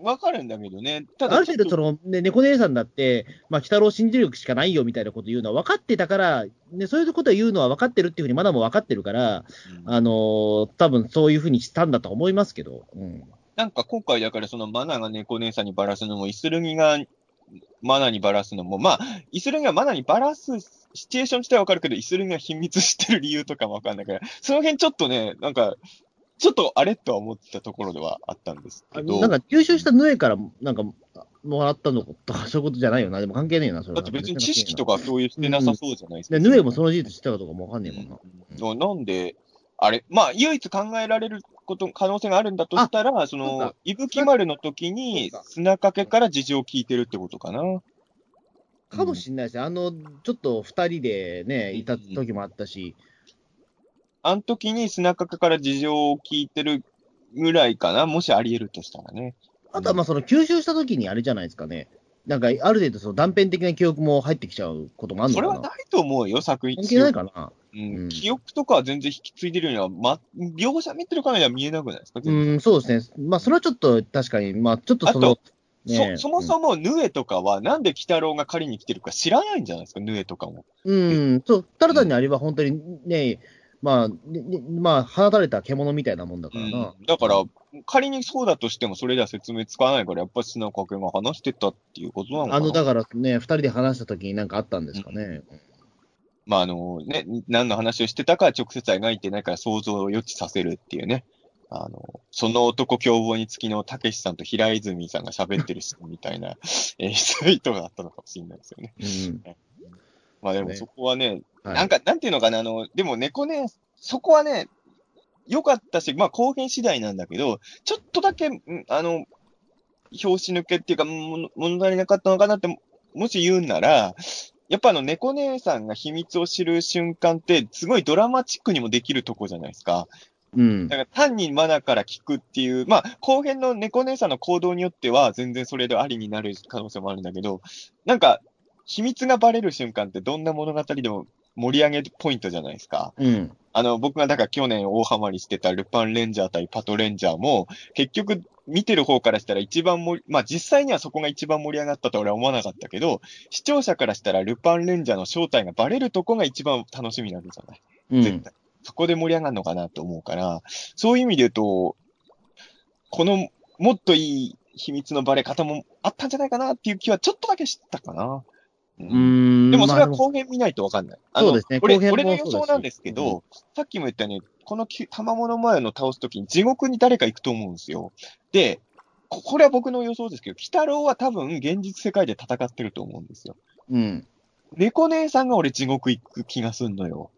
わかるんだけどね。たあだ、る程度その、ね、猫姉さんだって、まあ、鬼太郎信じるしかないよみたいなこと言うのは分かってたから、ね、そういうことを言うのは分かってるっていうふうにまだも分かってるから、うんあのー多分そういうふうにしたんだと思いますけど、うん。なんか今回だからそのマナが猫姉さんにバラすのも、イスルギがマナにバラすのも、まあ、イスルギがマナにバラすシチュエーション自体はわかるけど、イスルギが秘密知ってる理由とかもわかんないから、その辺ちょっとね、なんか、ちょっとあれとは思ってたところではあったんですけど、なんか吸収したヌエから、なんか、もらったのとか、そういうことじゃないよな。でも関係ねえよな、それは。だって別に知識とか共有してなさそうじゃないですか。で、ヌエもその事実知ってたかどうかもわかんねえもんな。うん。なん。で、あれ、まあ、唯一考えられること、可能性があるん。だとしたら、そのか、伊吹丸の時に砂掛けから事情を聞いてるってことかな。かもしん。ないですね。あの、ちょっと二人でね、いた時もあったし、あの時に砂掛けから事情を聞いてるぐらいかな、もしあり得るとしたらね。あとはまあその吸収した時にあれじゃないですかね。なんか、ある程度その断片的な記憶も入ってきちゃうこともあるのかな。それはないと思うよ、作品関係ないかな。うんうん記憶とかは全然引き継いでるようには、ま、描写見てるからには見えなくないですか、うん、そうですね。まあ、それはちょっと確かに、まあ、ちょっとそのあ、ねそそもそもヌエとかは、なんで鬼太郎が借りに来てるか知らないんじゃないですか、ヌエとかも。うん、そう、ただ単にあれは本当にね、まあ、ねねまあ、放たれた獣みたいなもんだからな。うんだから、仮にそうだとしても、それでは説明つかないから、やっぱ砂かけが話してたっていうことなのかな。あの、だからね、二人で話した時になんかあったんですかね。まあ、あのね、何の話をしてたかは直接は描いてないから想像を予知させるっていうね。あの、その男凶暴につきのたけしさんと平泉さんが喋ってるシーンみたいな演出意図があったのかもしれないですよね。うん。まあでもねそこはね、はいなんか、なんていうのかな、あの、でも猫ね、そこはね、良かったし、まあ後編次第なんだけど、ちょっとだけ、んあの、表紙抜けっていうか、も物足りなかったのかなって、もし言うんなら、やっぱあの、猫姉さんが秘密を知る瞬間って、すごいドラマチックにもできるとこじゃないですか。うんだ。から単にマナから聞くっていう、まあ、後編の猫姉さんの行動によっては、全然それでありになる可能性もあるんだけど、なんか、秘密がバレる瞬間ってどんな物語でも盛り上げポイントじゃないですか。うん。あの、僕がだから去年大ハマりしてたルパンレンジャー対パトレンジャーも、結局見てる方からしたら一番盛り、まあ実際にはそこが一番盛り上がったと俺は思わなかったけど、視聴者からしたらルパンレンジャーの正体がバレるとこが一番楽しみなんじゃないうん。絶対。そこで盛り上がるのかなと思うから、そういう意味で言うと、このもっといい秘密のバレ方もあったんじゃないかなっていう気はちょっとだけしたかな。うん。でもそれはまあ後編見ないとわかんない。あのそうですね俺俺の予想なんですけど、さっきも言ったように、このき玉物前の倒すときに地獄に誰か行くと思うんですよ。で、ここれは僕の予想ですけど、鬼太郎は多分現実世界で戦ってると思うんですよ。うん。猫姉さんが俺地獄行く気がすんのよ。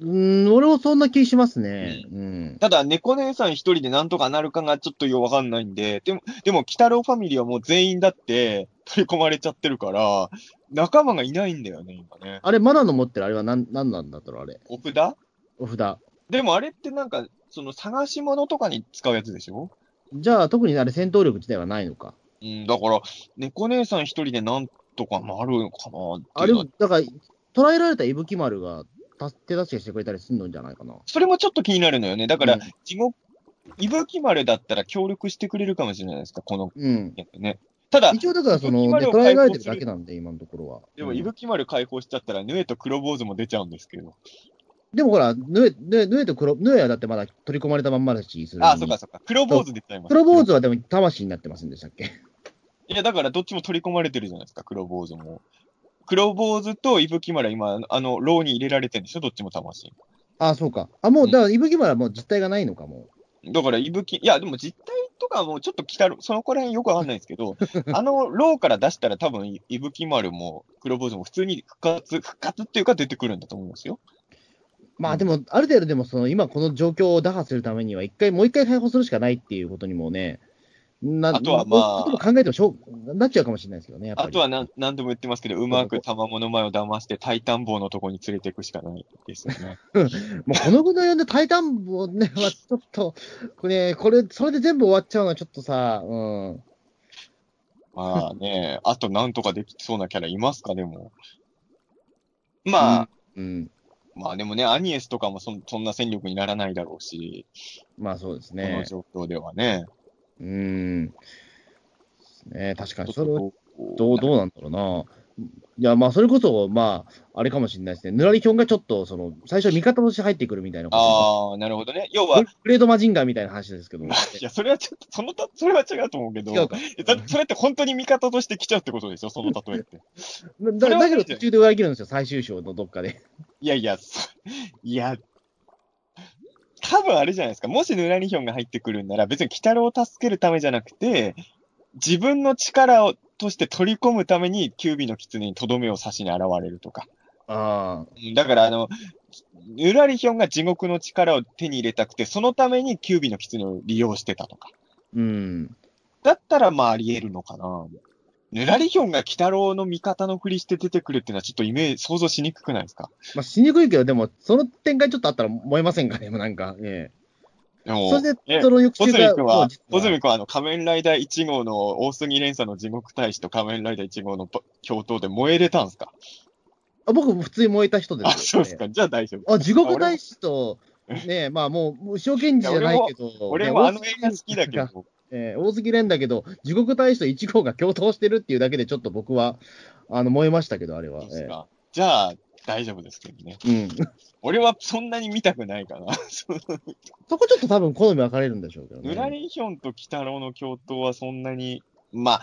うーん、俺もそんな気しますね。うん。ただ、猫姉さん一人でなんとかなるかがちょっとよくわかんないんで、でも、でも、鬼太郎ファミリーはもう全員だって取り込まれちゃってるから、仲間がいないんだよね、今ね。あれ、マナの持ってるあれは何、何なんだったろう、あれ？お札？お札。でもあれってなんか、その探し物とかに使うやつでしょ？じゃあ、特にあれ、戦闘力自体はないのか。うん、だから、猫姉さん一人でなんとかなるのかなあれだから、捕らえられた伊吹丸がた手助けしてくれたりするのじゃないかな。それもちょっと気になるのよね。だから、うん地獄、伊吹丸だったら協力してくれるかもしれないですか、このうん。ね。ただ、一応、だから、その、ね、伊吹丸を捕らえられてるだけなんで、今のところは。でも、うん伊吹丸解放しちゃったら、ヌエと黒坊主も出ちゃうんですけど。でもほら、ヌエ、ヌエヌエと黒、ヌエはだってまだ取り込まれたまんまだし、するあ、そうかそうか。黒坊主出ちゃいます。黒坊主はでも魂になってませんでしたっけ？いや、だからどっちも取り込まれてるじゃないですか、黒坊主も。黒坊主と伊吹丸は今、あの、牢に入れられてるんでしょ、どっちも魂。あそうか。あ、もう、だから、伊吹丸はもう実体がないのかも。だから、伊吹、いや、でも実態とかはもうちょっと来たる、そのこら辺よくわかんないですけど、あの牢から出したら多分、伊吹丸も黒坊主も普通に復活、復活っていうか出てくるんだと思うんですよ。まあでも、ある程度でも、その、今この状況を打破するためには、一回、もう一回解放するしかないっていうことにもね、なあとはまあ考えてもしょう、なっちゃうかもしれないですけどね、やっぱり。あとは何何度も言ってますけど、うまく玉物前を騙して、タイタン棒のとこに連れていくしかないですよね。もうこのぐらいでタイタンボね、は ちょっと、これ、これ、それで全部終わっちゃうのはちょっとさ、うん。まあね、あとなんとかできそうなキャラいますか、でも。まあ、うん。まあでもね、アニエスとかもそんそんな戦力にならないだろうし、まあそうですこのね。状況ではね。うん。ね確かに、それどう、どうなんだろうな。いや、まあ、それこそ、まあ、あれかもしれないですね。ぬらりひょんがちょっと、その、最初味方として入ってくるみたいな。ああ、なるほどね。要は、グレードマジンガーみたいな話ですけど。いや、それはちょっと、そのた、それは違うと思うけど、違うか。それって本当に味方として来ちゃうってことでしょ、その例えって。だだけど途中で裏切るんですよ、最終章のどっかで。いやいや、そ いや、多分あれじゃないですか。もしヌラリヒョンが入ってくるんなら、別に鬼太郎を助けるためじゃなくて、自分の力をとして取り込むために、キュービの狐にとどめを刺しに現れるとか。あだから、あの、ヌラリヒョンが地獄の力を手に入れたくて、そのためにキュービの狐を利用してたとか。うん。だったら、まあ、あり得るのかな。ヌラリヒョンが鬼太郎の味方のふりして出てくるっていうのは、ちょっとイメージ、想像しにくくないですか？まあ、しにくいけど、でも、その展開ちょっとあったら燃えませんかね、もうなんか。えでもえ。それで、えその翌小週が、はもう実、小泉君はあの仮面ライダー1号の大杉連鎖の地獄大使と仮面ライダー1号のば共闘で燃えれたんすか？あ僕、普通に燃えた人ですあ、よそうですか。じゃあ大丈夫。あ、地獄大使と、ねまあもう、牛尾健治じゃないけど、ね俺もあの映画好きだけど、えー大杉蓮だけど、地獄大使と1号が共闘してるっていうだけで、ちょっと僕は、あの、燃えましたけど、あれは。えそうですか？じゃあ、大丈夫ですけどね。うん。俺はそんなに見たくないかな。そこちょっと多分好み分かれるんでしょうけどね。ヌラリヒョンと鬼太郎の共闘はそんなに、まあ、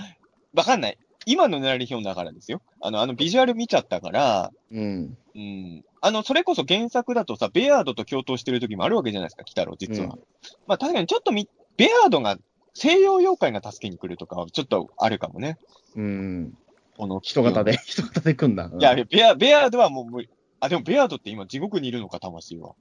わかんない。今のヌラリヒョンだからですよ。あの、あのビジュアル見ちゃったから、うん。うん。あの、それこそ原作だとさ、ベアードと共闘してる時もあるわけじゃないですか、鬼太郎、実は。うんまあ確かにちょっとみ、ベアードが、西洋妖怪が助けに来るとかはちょっとあるかもね。うん。この人型で、人型で組んだ。いや、ベア、ベアードはもう無理。あ、でもベアードって今地獄にいるのか、魂は。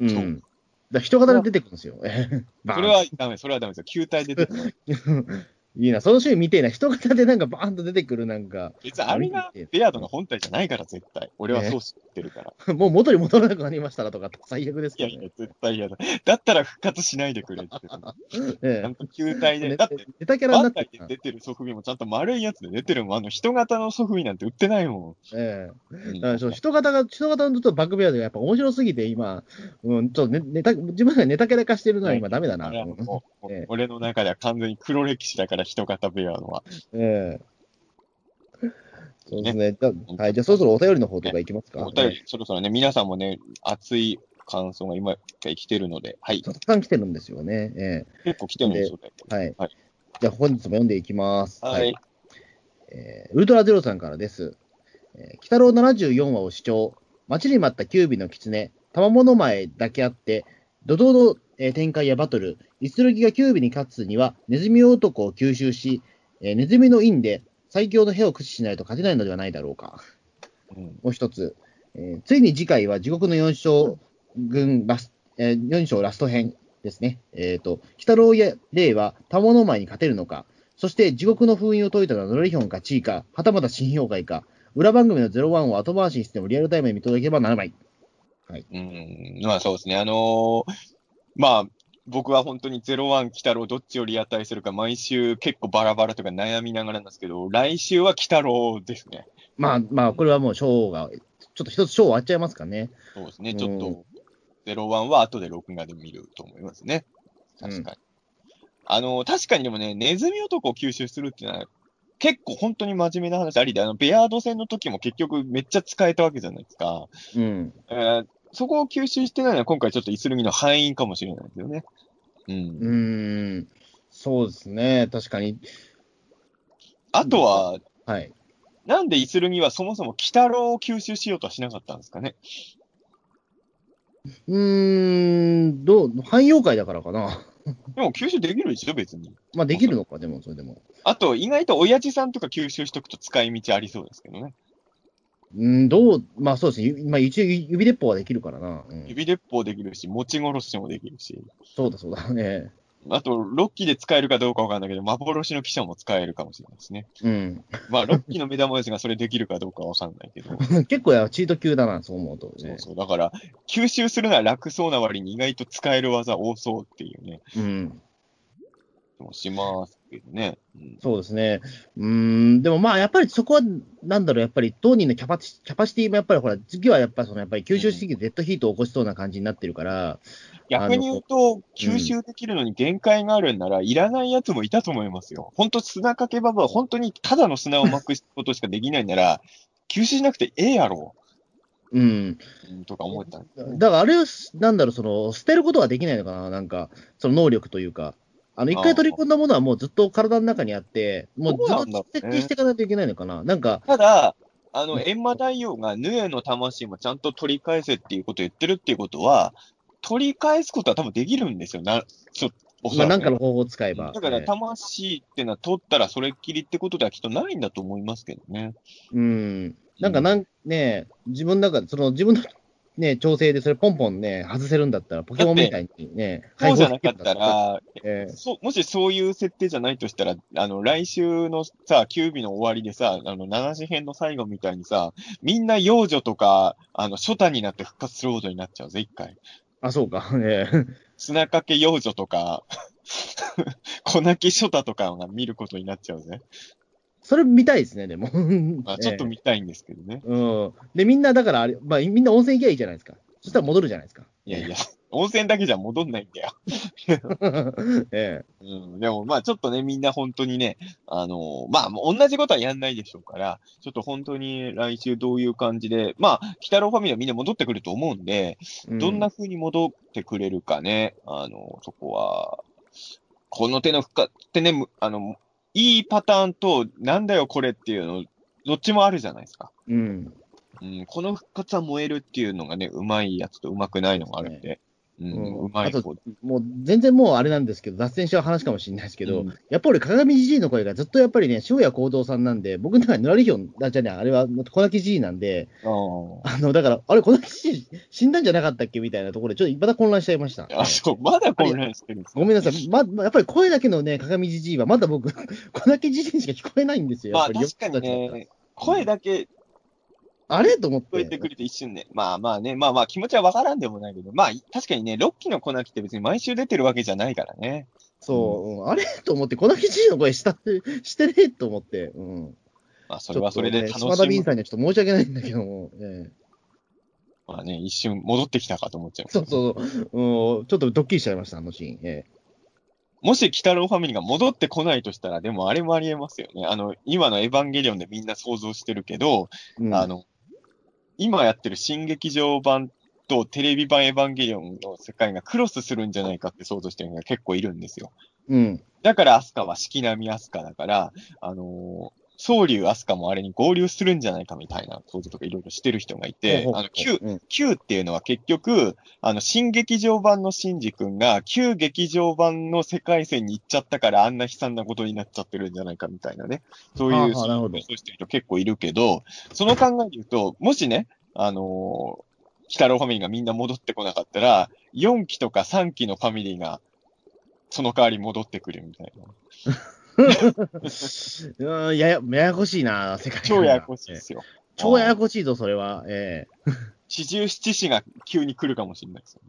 うん。だ人型で出てくるんですよ。それはダメ、それはダメですよ。球体で出てくる。いいな、そのシーン見てえな。人型でなんかバーンと出てくるなんか、別にあれがベアードの本体じゃないから、絶対。俺はそう知ってるから。もう元に戻らなくなりましたらとか最悪ですいやけどね。いや、絶対嫌だ。だったら復活しないでくれって。えちゃんと球体で。えだって、ネタキャラになって出てるソフビもちゃんと丸いやつで出てるもん。あの人型のソフビなんて売ってないもええん。うんだからそう人型が、人型のちょっとバックベアでやっぱ面白すぎて今、うん、ちょっとネネタ、自分がネタキャラ化してるのは今ダメだな。俺の中では完全に黒歴史だから人型ベアのは。ええそうですね。じゃあはい、じゃあそろそろお便りの方とかいきますか。お便り、そろそろね、皆さんもね、熱い感想が今来てるので、はい。たくさん来てるんですよね。え結構来てるんですよね。えはい。はいじゃあ本日も読んでいきます。はい。えーウルトラゼロさんからです。えー、鬼太郎74話を視聴。待ちに待ったキュービの狐。賜物前だけあって、怒涛の、えー展開やバトル。イスルギがキュービに勝つには、ネズミ男を吸収し、えーネズミの印で最強の兵を駆使しないと勝てないのではないだろうか。うんもう一つ。えーついに次回は地獄の4章軍ラス、えー、4章ラスト編ですね。えっ、と、鬼太郎や霊は賜物前に勝てるのか。そして地獄の封印を解いたのはノレリヒョンかチーか、はたまた新妖怪か。裏番組の01を後回しにしてもリアルタイムで見届ければならない。うん、まあそうですね。あのーまあ、僕は本当に01、鬼太郎どっちをリアタイするか毎週結構バラバラとか悩みながらなんですけど、来週は鬼太郎ですね。まあまあ、これはもう章が、ちょっと一つ章終わっちゃいますかね。そうですね。うんちょっと、01は後で録画で見ると思いますね。確かに。あのー確かにでもね、ネズミ男を吸収するっていうのは、結構本当に真面目な話ありで、あの、ベアード戦の時も結局めっちゃ使えたわけじゃないですか。うん。えーそこを吸収してないのは今回ちょっとイスルミの敗因かもしれないですよね。うん。うーん。そうですね。確かに。あとは、はい。なんでイスルミはそもそも鬼太郎を吸収しようとはしなかったんですかね？うーん、どう、汎用界だからかな。でも吸収できるでしょ、別に。まあ、できるのか、でも、それでも。あと、意外と親父さんとか吸収しとくと使い道ありそうですけどね。うん、どう、まあそうですね。ゆまあ一応指鉄砲はできるからな。うん、指鉄砲できるし、持ち殺しもできるし。そうだそうだね。あと、ロッキーで使えるかどうかわかんないけど、幻の記者も使えるかもしれないですね。うん。まあ、ロッキーの目玉ですが、それできるかどうかわかんないけど。結構やチート級だな、そう思うと、ね。そうそう。だから、吸収するのは楽そうな割に意外と使える技多そうっていうね、うん。気もしますけどね。うんそうですね。うーん、でもまあ、やっぱりそこは、なんだろう、やっぱり当人のキャパチキャパシティもやっぱりほら、次はやっぱその、やっぱり吸収しすぎてデッドヒートを起こしそうな感じになってるから、逆に言うと、吸収できるのに限界があるんなら、いらないやつもいたと思いますよ。本当砂かけババは本当にただの砂をまくことしかできないなら、吸収しなくてええやろうん。う、うんとか思っただからあれは、なんだろう、その、捨てることはできないのかな、なんか、その能力というか。あの、一回取り込んだものはもうずっと体の中にあって、もうずっと設定していかないといけないのかな。なんか、ただ、あの、閻魔大王がヌエの魂もちゃんと取り返せっていうことを言ってるっていうことは、取り返すことは多分できるんですよ。な、ちょおそまあ、なんかの方法を使えば。だから、ね魂ってのは取ったらそれっきりってことではきっとないんだと思いますけどね。うん。なんかなん、ね自分だから、その自分のね、調整でそれポンポンね、外せるんだったら、ポケモンみたいにね、そうじゃなかったら、ええそう、もしそういう設定じゃないとしたら、あの、来週のさ、キュービの終わりでさ、あの、七次編の最後みたいにさ、みんな幼女とか、あの、初太になって復活することになっちゃうぜ、一回。あ、そうか。ええ砂かけ幼女とか、粉木初太とかが見ることになっちゃうぜ。それ見たいですね、でも。ま あ、ちょっとえ見たいんですけどね。えうん。で、みんな、だからあれ、まあ、みんな温泉行けばいいじゃないですか。そしたら戻るじゃないですか。いやいや、温泉だけじゃ戻んないんだよ。ええ。うん、でもまあちょっとね、みんな本当にね、あのまあ同じことはやんないでしょうから、ちょっと本当に来週どういう感じで、まあ、北郎ファミリーはみんな戻ってくると思うんで、うどんな風に戻ってくれるかね、あの、そこは、この手の復活ってね、むあの、いいパターンと、なんだよこれっていうの、どっちもあるじゃないですか。うん。うん、この復活は燃えるっていうのがね、うまいやつとうまくないのがあるんで、う、うんんうまいあと方もう全然もうあれなんですけど、脱線しちゃう話かもしれないですけど、うんやっぱり鏡じじいの声がずっとやっぱりね、塩谷幸三さんなんで、僕の中でぬらりひょん、あ、じゃあね、あれは小泣きじじいなんで、あの、だから、あれ、小泣きじじい死んだんじゃなかったっけみたいなところで、ちょっとまた混乱しちゃいました。あ、そう、まだ混乱してるんですか？ごめんなさい。ま、まやっぱり声だけのね、鏡じじいは、まだ僕、小泣きじじいしか聞こえないんですよ。まあやっぱり確かにね、声だけあれと思っ聞こえてて。くると一瞬ね、まあまあね、まあまあ気持ちはわからんでもないけど、まあ確かにね、6期の粉木って別に毎週出てるわけじゃないからね。そう、うんあれと思って、小泣きじじいの声したって、してねえと思って。うん。まあそれはそれで楽し島田ビンむ。さんにはちょっと申し訳ないんだけども、ええまあね、一瞬戻ってきたかと思っちゃう。そうそう、うん、ちょっとドッキリしちゃいました、あのシーン。えもし、北郎ファミリーが戻ってこないとしたら、でもあれもありえますよね。あの、今のエヴァンゲリオンでみんな想像してるけど、えうんあの、今やってる新劇場版とテレビ版エヴァンゲリオンの世界がクロスするんじゃないかって想像してる人が結構いるんですよ。うん。だからアスカは四季並みアスカだから、あのー、総流アスカもあれに合流するんじゃないかみたいな想像とかいろいろしてる人がいて、あの、Q、うん Q っていうのは結局、あの、新劇場版のシンジ君が、旧劇場版の世界線に行っちゃったから、あんな悲惨なことになっちゃってるんじゃないかみたいなね。そういう、そうしてる人結構いるけど、その考えで言うと、もしね、あのー、北郎ファミリーがみんな戻ってこなかったら、4期とか3期のファミリーが、その代わり戻ってくるみたいな。うん やや、ややこしいな、世界超ややこしいですよ。超ややこしいぞ、それは。ええ四十七士が急に来るかもしれないですよ。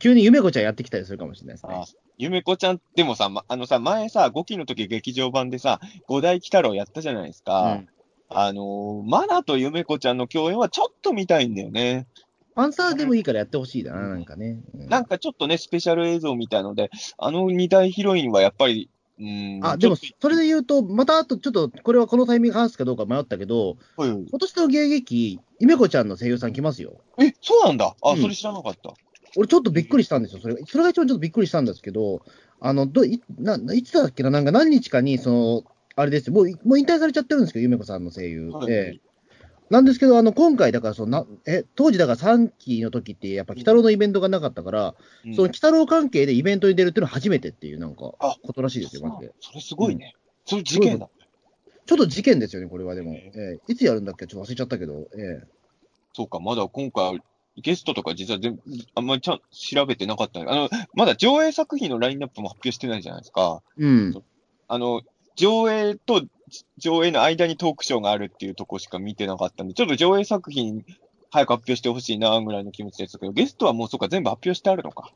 急に夢子ちゃんやってきたりするかもしれないですねあ。ゆめこちゃん、でもさ、ま、あのさ、前さ、5期の時劇場版でさ、五代鬼太郎やったじゃないですか。うんあのー、マナとゆめこちゃんの共演はちょっと見たいんだよね。パンサーでもいいからやってほしいな、なんかね。うんなんかちょっとね、スペシャル映像みたいので、あの二大ヒロインはやっぱり、うーん。あ、でも、それで言うと、またあと、ちょっと、これはこのタイミングで話すかどうか迷ったけど、とはい今年の芸劇、夢子ちゃんの声優さん来ますよ。え、そうなんだ。あ、うんそれ知らなかった。俺ちょっとびっくりしたんですよ。それそれが一番ちょっとびっくりしたんですけど、あの、どいないつだっけな、なんか何日かに、その、あれですよ、もうもう引退されちゃってるんですけど、夢子さんの声優。はいええなんですけど、あの、今回、だからそのな、え、当時だから3期の時って、やっぱ、鬼太郎のイベントがなかったから、うんその鬼太郎関係でイベントに出るっていうのは初めてっていう、なんか、あことらしいですよ、マジで。それすごいね。それ事件だ。ちょっと事件ですよね、これはでも。えええいつやるんだっけ？ちょっと忘れちゃったけど、ええそうか、まだ今回、ゲストとか実は全部、あんまりちゃん調べてなかったねあの、まだ上映作品のラインナップも発表してないじゃないですか。うん。あの、上映と上映の間にトークショーがあるっていうとこしか見てなかったんで、ちょっと上映作品早く発表してほしいなぐらいの気持ちですけど、ゲストはもうそうか全部発表してあるのか？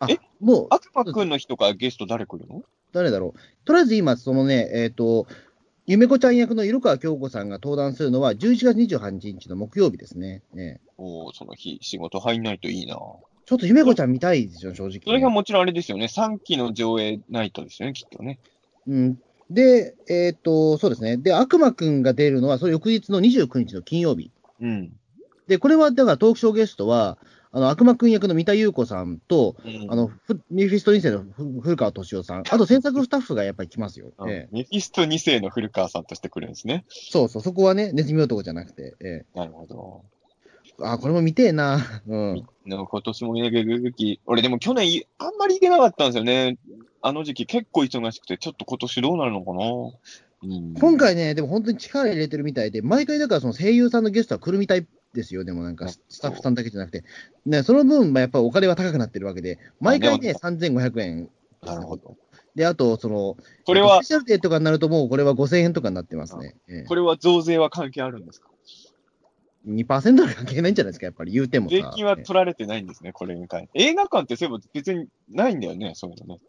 あえ、もう、悪魔くんの日とかゲスト誰来るの？誰だろう？とりあえず今、そのね、えっ、と、ゆめこちゃん役の色川京子さんが登壇するのは11月28日の木曜日ですね。ええおーその日、仕事入んないといいな。ちょっとゆめこちゃん見たいですよ、正直、それがもちろんあれですよね。3期の上映ナイトですよね、きっとね。うん。で、えっ、と、そうですね。で、悪魔くんが出るのは、その翌日の29日の金曜日。うん。で、これは、だからトークショーゲストは、あの、悪魔くん役の三田ゆう子さんと、うんあの、ふメフィスト2世のふ古川登志夫さん、あと制作スタッフがやっぱり来ますよ。うんええメフィスト2世の古川さんとして来るんですね。そうそう、そこはね、ネズミ男じゃなくて、えなるほど。えあ、これも見てえな。うん。今年もね、ゲゲゲキ、俺でも去年いあんまり行けなかったんですよね。あの時期結構忙しくて、ちょっと今年どうなるのかな？うん、今回ね、でも本当に力入れてるみたいで、毎回だからその声優さんのゲストは来るみたいですよ、でもなんかススタッフさんだけじゃなくて、ね、その分、やっぱりお金は高くなってるわけで、毎回ね、3500円。なるほど。で、あと、その、これは？スペ、シャルデーとかになると、もうこれは5000円とかになってますね。ええこれは増税は関係あるんですか？2%は関係ないんじゃないですか、やっぱり言うてもさ。税金は取られてないんですね、これに関して。映画館ってそういえば別にないんだよね、そういうのね。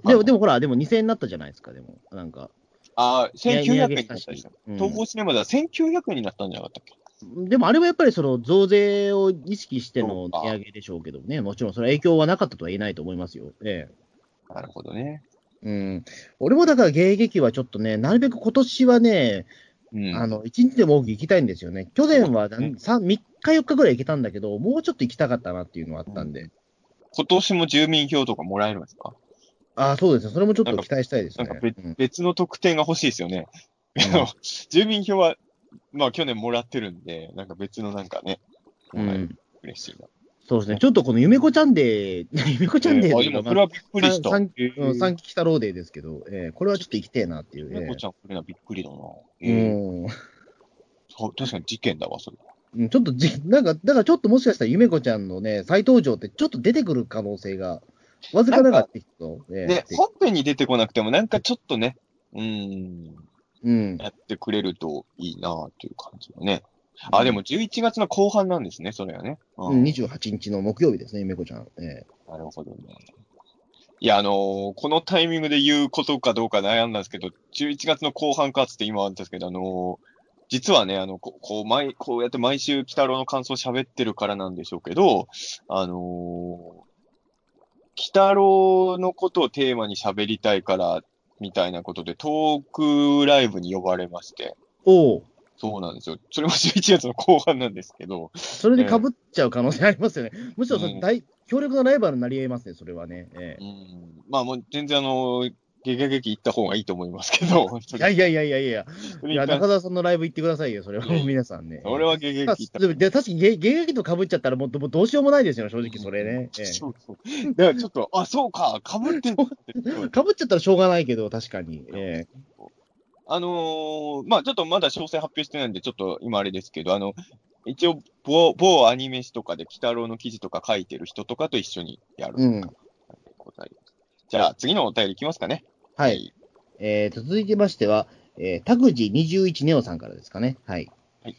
でも、でもほら、でも2000円になったじゃないですか、でも。なんか。ああ、1900円になった値上げしでしたょ。うん東宝シネマでは1900円になったんじゃなかったっけ？でもあれはやっぱりその増税を意識しての値上げでしょうけどね、もちろんそれは影響はなかったとは言えないと思いますよ。ええ。なるほどね。うん。俺もだからゲゲゲ忌はちょっとね、なるべく今年はね、うん。あの、一日でも多く行きたいんですよね。去年はそうですね3、3日4日ぐらい行けたんだけど、もうちょっと行きたかったなっていうのはあったんで。今年も住民票とかもらえるんですか？ああ、そうですね。それもちょっと期待したいですね。なんか別,、うん別の特典が欲しいですよね。住民票は、まあ去年もらってるんで、なんか別のなんかね、もらえるうん。嬉しいな。そうですね。ちょっとこのゆめこちゃんデー、ゆめこちゃんデーえーあ、というかでもそれはびっくりした。三えうん、ー三期鬼太郎デーですけど、えーこれはちょっと行きてえなっていう。えー猫ちゃん、これはびっくりだな。うえーん。そう確かに事件だわ、それ。うんちょっとじ、なんか、だからちょっともしかしたらゆめこちゃんのね、再登場ってちょっと出てくる可能性が、わずかながらってきと、えーで、本編に出てこなくても、なんかちょっとね、うーん、うん。やってくれるといいなという感じだね。あ、でも11月の後半なんですね、それはね。うん、うん28日の木曜日ですね、ゆめこちゃん。えなるほどね。いや、あのーこのタイミングで言うことかどうか悩んだんですけど、11月の後半かっつって今あったんですけど、あのー実はね、あの、ここう、毎、こうやって毎週、鬼太郎の感想を喋ってるからなんでしょうけど、あのー、鬼太郎のことをテーマに喋りたいから、みたいなことで、トークライブに呼ばれまして、おおそうなんですよ。それも11月の後半なんですけど、それで被っちゃう可能性ありますよね。むしろそれうん。大、強力なライバルになり得ますね、それはね。え。うん、まあもう全然あの、ゲゲゲキ行った方がいいと思いますけど、いやいやいやいやいや、いや、中澤さんのライブ行ってくださいよ、それは皆さんね。俺はゲゲゲ行ったで確かにゲゲゲキと被っちゃったらもうもうどうしようもないですよ、正直それね。そうそう。ちょっと、あ、そうか、かぶって。かぶっちゃったらしょうがないけど、確かに。えあのーまあちょっとまだ詳細発表してないんで、ちょっと今あれですけど、あの、一応某、某アニメ誌とかで、鬼太郎の記事とか書いてる人とかと一緒にやる。うんじゃあ、次のお便りいきますかね。えはい。。えーと続いてましては、えー、タグジ21ネオさんからですかね。はい。はい。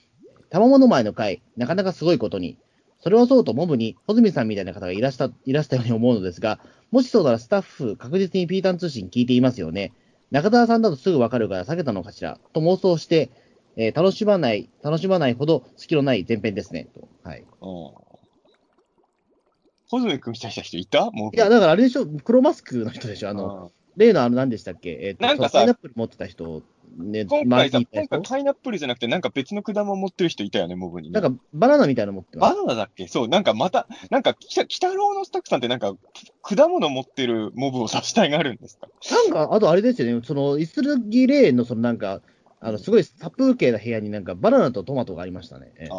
玉物前の回、なかなかすごいことに、それはそうとモブに、穂積さんみたいな方がいらした、いらしたように思うのですが、もしそうならスタッフ、確実にピータン通信聞いていますよね。中澤さんだとすぐわかるから避けたのかしら、と妄想して、えー楽しまない、楽しまないほど隙のない前編ですね。とはい。うん。穂積君みたいな人いた？もう。いや、だからあれでしょ、黒マスクの人でしょ、あの、うん例のあの、何でしたっけ、えーとなんかさパイナップル持ってた人、ね、今回さ、今回パイナップルじゃなくて、なんか別の果物持ってる人いたよね、モブに。ね。なんかバナナみたいなの持ってます。バナナだっけ？そう、なんかまた、なんか、北郎のスタッフさんってなんか、果物持ってるモブを刺したいがあるんですか？なんか、あとあれですよね、その、イスルギレーンのそのなんか、あの、すごい殺風景な部屋になんかバナナとトマトがありましたね。ええ。あ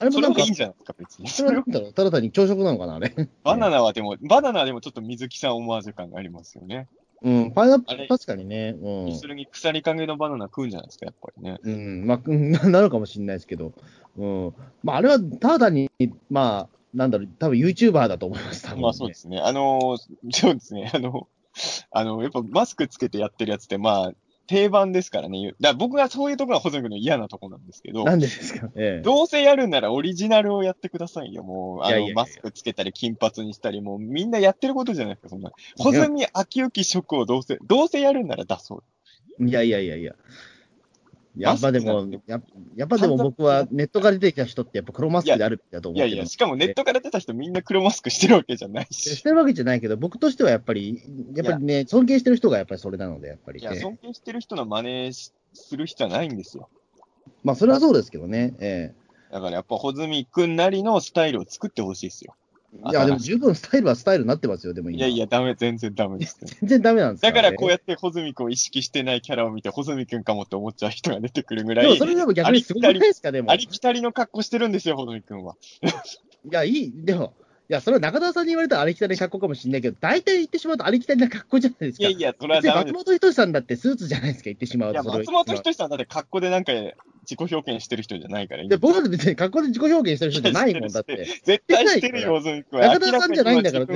あ。あれもなんかそれもいいん、じゃないですか、別に。それはなんだろう、ただ単に朝食なのかな、あれ。バナナはでも、バナナはでもちょっと水木さんオマージュ感がありますよね。うん、パイナップあれル、確かにね。うんイ。スルに腐りかけのバナナ食うんじゃないですか、やっぱりね。うん、まあ、うん ななのかもしれないですけど。うん。まあ、あれは、ただ単に、まあ、なんだろう、多分 YouTuber だと思います、多分、ね。まあそうですね。あのーそうですね。あの、あの、やっぱマスクつけてやってるやつって、まあ、定番ですからね。だから僕がそういうところが保存君の嫌なところなんですけど、なんでですか？ええ。どうせやるんならオリジナルをやってくださいよ。もう、あの、いやいやいやマスクつけたり、金髪にしたり、もうみんなやってることじゃないですか、そんな。保存に秋行食をどうせ、どうせやるんなら出そう。いやいやいやいや。やっぱでもややっぱでも僕はネットから出てきた人ってやっぱ黒マスクであるべきだと思ってるいやいや、しかもネットから出た人みんな黒マスクしてるわけじゃないし。してるわけじゃないけど、僕としてはやっぱり、やっぱりね、尊敬してる人がやっぱりそれなので、やっぱり、いや、ええ尊敬してる人の真似しする人はないんですよ。まあ、それはそうですけどね。えだからやっぱ、穂積くんなりのスタイルを作ってほしいですよ。えいや、でも十分スタイルはスタイルになってますよ、でも今。いやいや、ダメ、全然ダメです。全然ダメなんですだからこうやっって穂積くんを意識してないキャラを見て、穂積くんかもって思っちゃう人が出てくるぐらいでもそ、れでも逆にすごくないですか、でも。いありきたりの格好してるんですよ、穂積くんは。や、いい、でも、いや、それは中田さんに言われたらありきたりな格好かもしれないけど、大体言ってしまうとありきたりな格好じゃないですか。いやいや、それはダメです。松本人志さんだってスーツじゃないですか、言ってしまうと。いや、松本人志さんだって格好でなんか自己表現してる人じゃないからいいんで、僕だって別に格好で自己表現してる人じゃないもんだって。絶対してるよ。中田さんじゃないんだから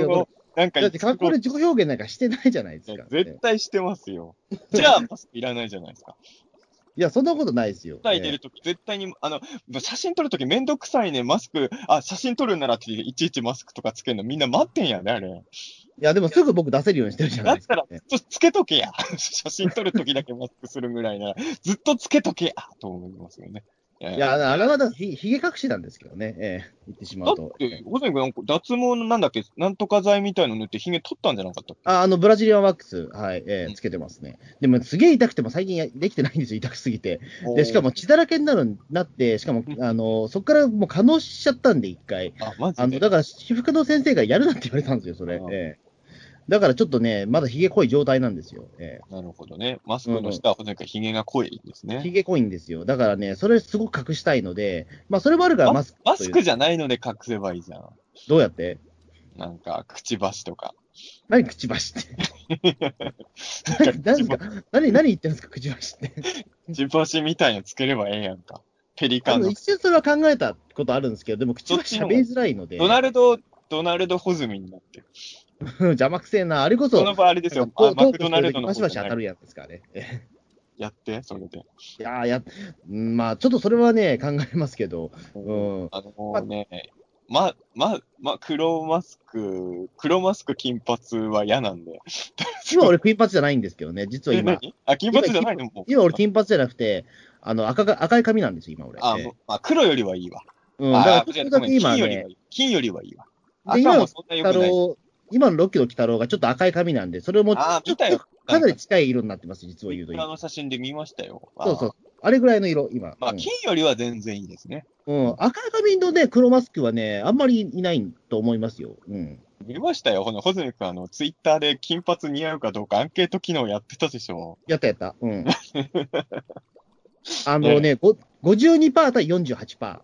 なんかだって格好で自己表現なんかしてないじゃないですか。絶対してますよ。じゃあ、マスクいらないじゃないですか。いや、そんなことないですよ。伝えてるとき、絶対に、あの、写真撮るときめんどくさいね、マスク、あ、写真撮るならって、いちいちマスクとかつけるのみんな待ってんやね、あれ。いや、でもすぐ僕出せるようにしてるじゃないですか。だったら、ずっとつけとけや。写真撮るときだけマスクするぐらいなら、ずっとつけとけや、と思いますよね。いやいや、あれはだひひげ隠しなんですけどね、ええ。言ってしまだっうと。て、小泉君なんか脱毛のなんだっけ、なんとか剤みたいの塗ってヒゲ取ったんじゃなかったっけ？ああの、ブラジリアンワックス、はい、えうん。えつけてますね。でも、すげえ痛くても最近やできてないんですよ、痛くすぎて。で、しかも血だらけになるなって、しかも、あの、そこからもう可能しちゃったんで、一回。あ、マジあの、でだから、私服の先生がやるなって言われたんですよ、それ。うんええだからちょっとね、まだひげ濃い状態なんですよ。えなるほどね。マスクの下は、ほんかヒゲが濃いんですね。えひげ濃いんですよ。だからね、それすごく隠したいので、まあ、それもあるからマスク。マスクじゃないので隠せばいいじゃん。どうやって？なんか、くちばしとか。何くちばしって？何何ですか何、何言ってるんですか、くちばしって。くちばしみたいのつければええやんか。ペリカンの。一瞬それは考えたことあるんですけど、でも口は喋りづらいので、ドナルド、ドナルド・ホズミになってる。邪魔くせえな、あれこそ、この場合あれですよ。マクドナルドのバシバシ当たるやつですからね。え やって、それで。いやーや、うんまあ、ちょっとそれはね、考えますけど、うん、あのね、ま、ま、ま、黒マスク、黒マスク金髪は嫌なんで。今俺金髪じゃないんですけどね、実はえ、今、何？あ、金髪じゃないの？もう。今俺金髪じゃなくて、あの赤が赤い髪なんですよ、今俺。あ、ええもうあ、黒よりはいいわ。うん、だから金よりはい、い。金よりはいいわ。で今の赤もそんな良くない。太郎、今のロッキーの鬼太郎がちょっと赤い髪なんで、それもかなり近い色になってます、実を言うと。あの写真で見ましたよ。そうそうあ。あれぐらいの色、今。まあ、うん金よりは全然いいですね。うん、赤い髪のね、黒マスクはね、あんまりいないと思いますよ。うん。見ましたよ。ほの、ホズミ君、あの、ツイッターで金髪似合うかどうかアンケート機能やってたでしょ。やったやった。うん。あのね、ご52%対48%。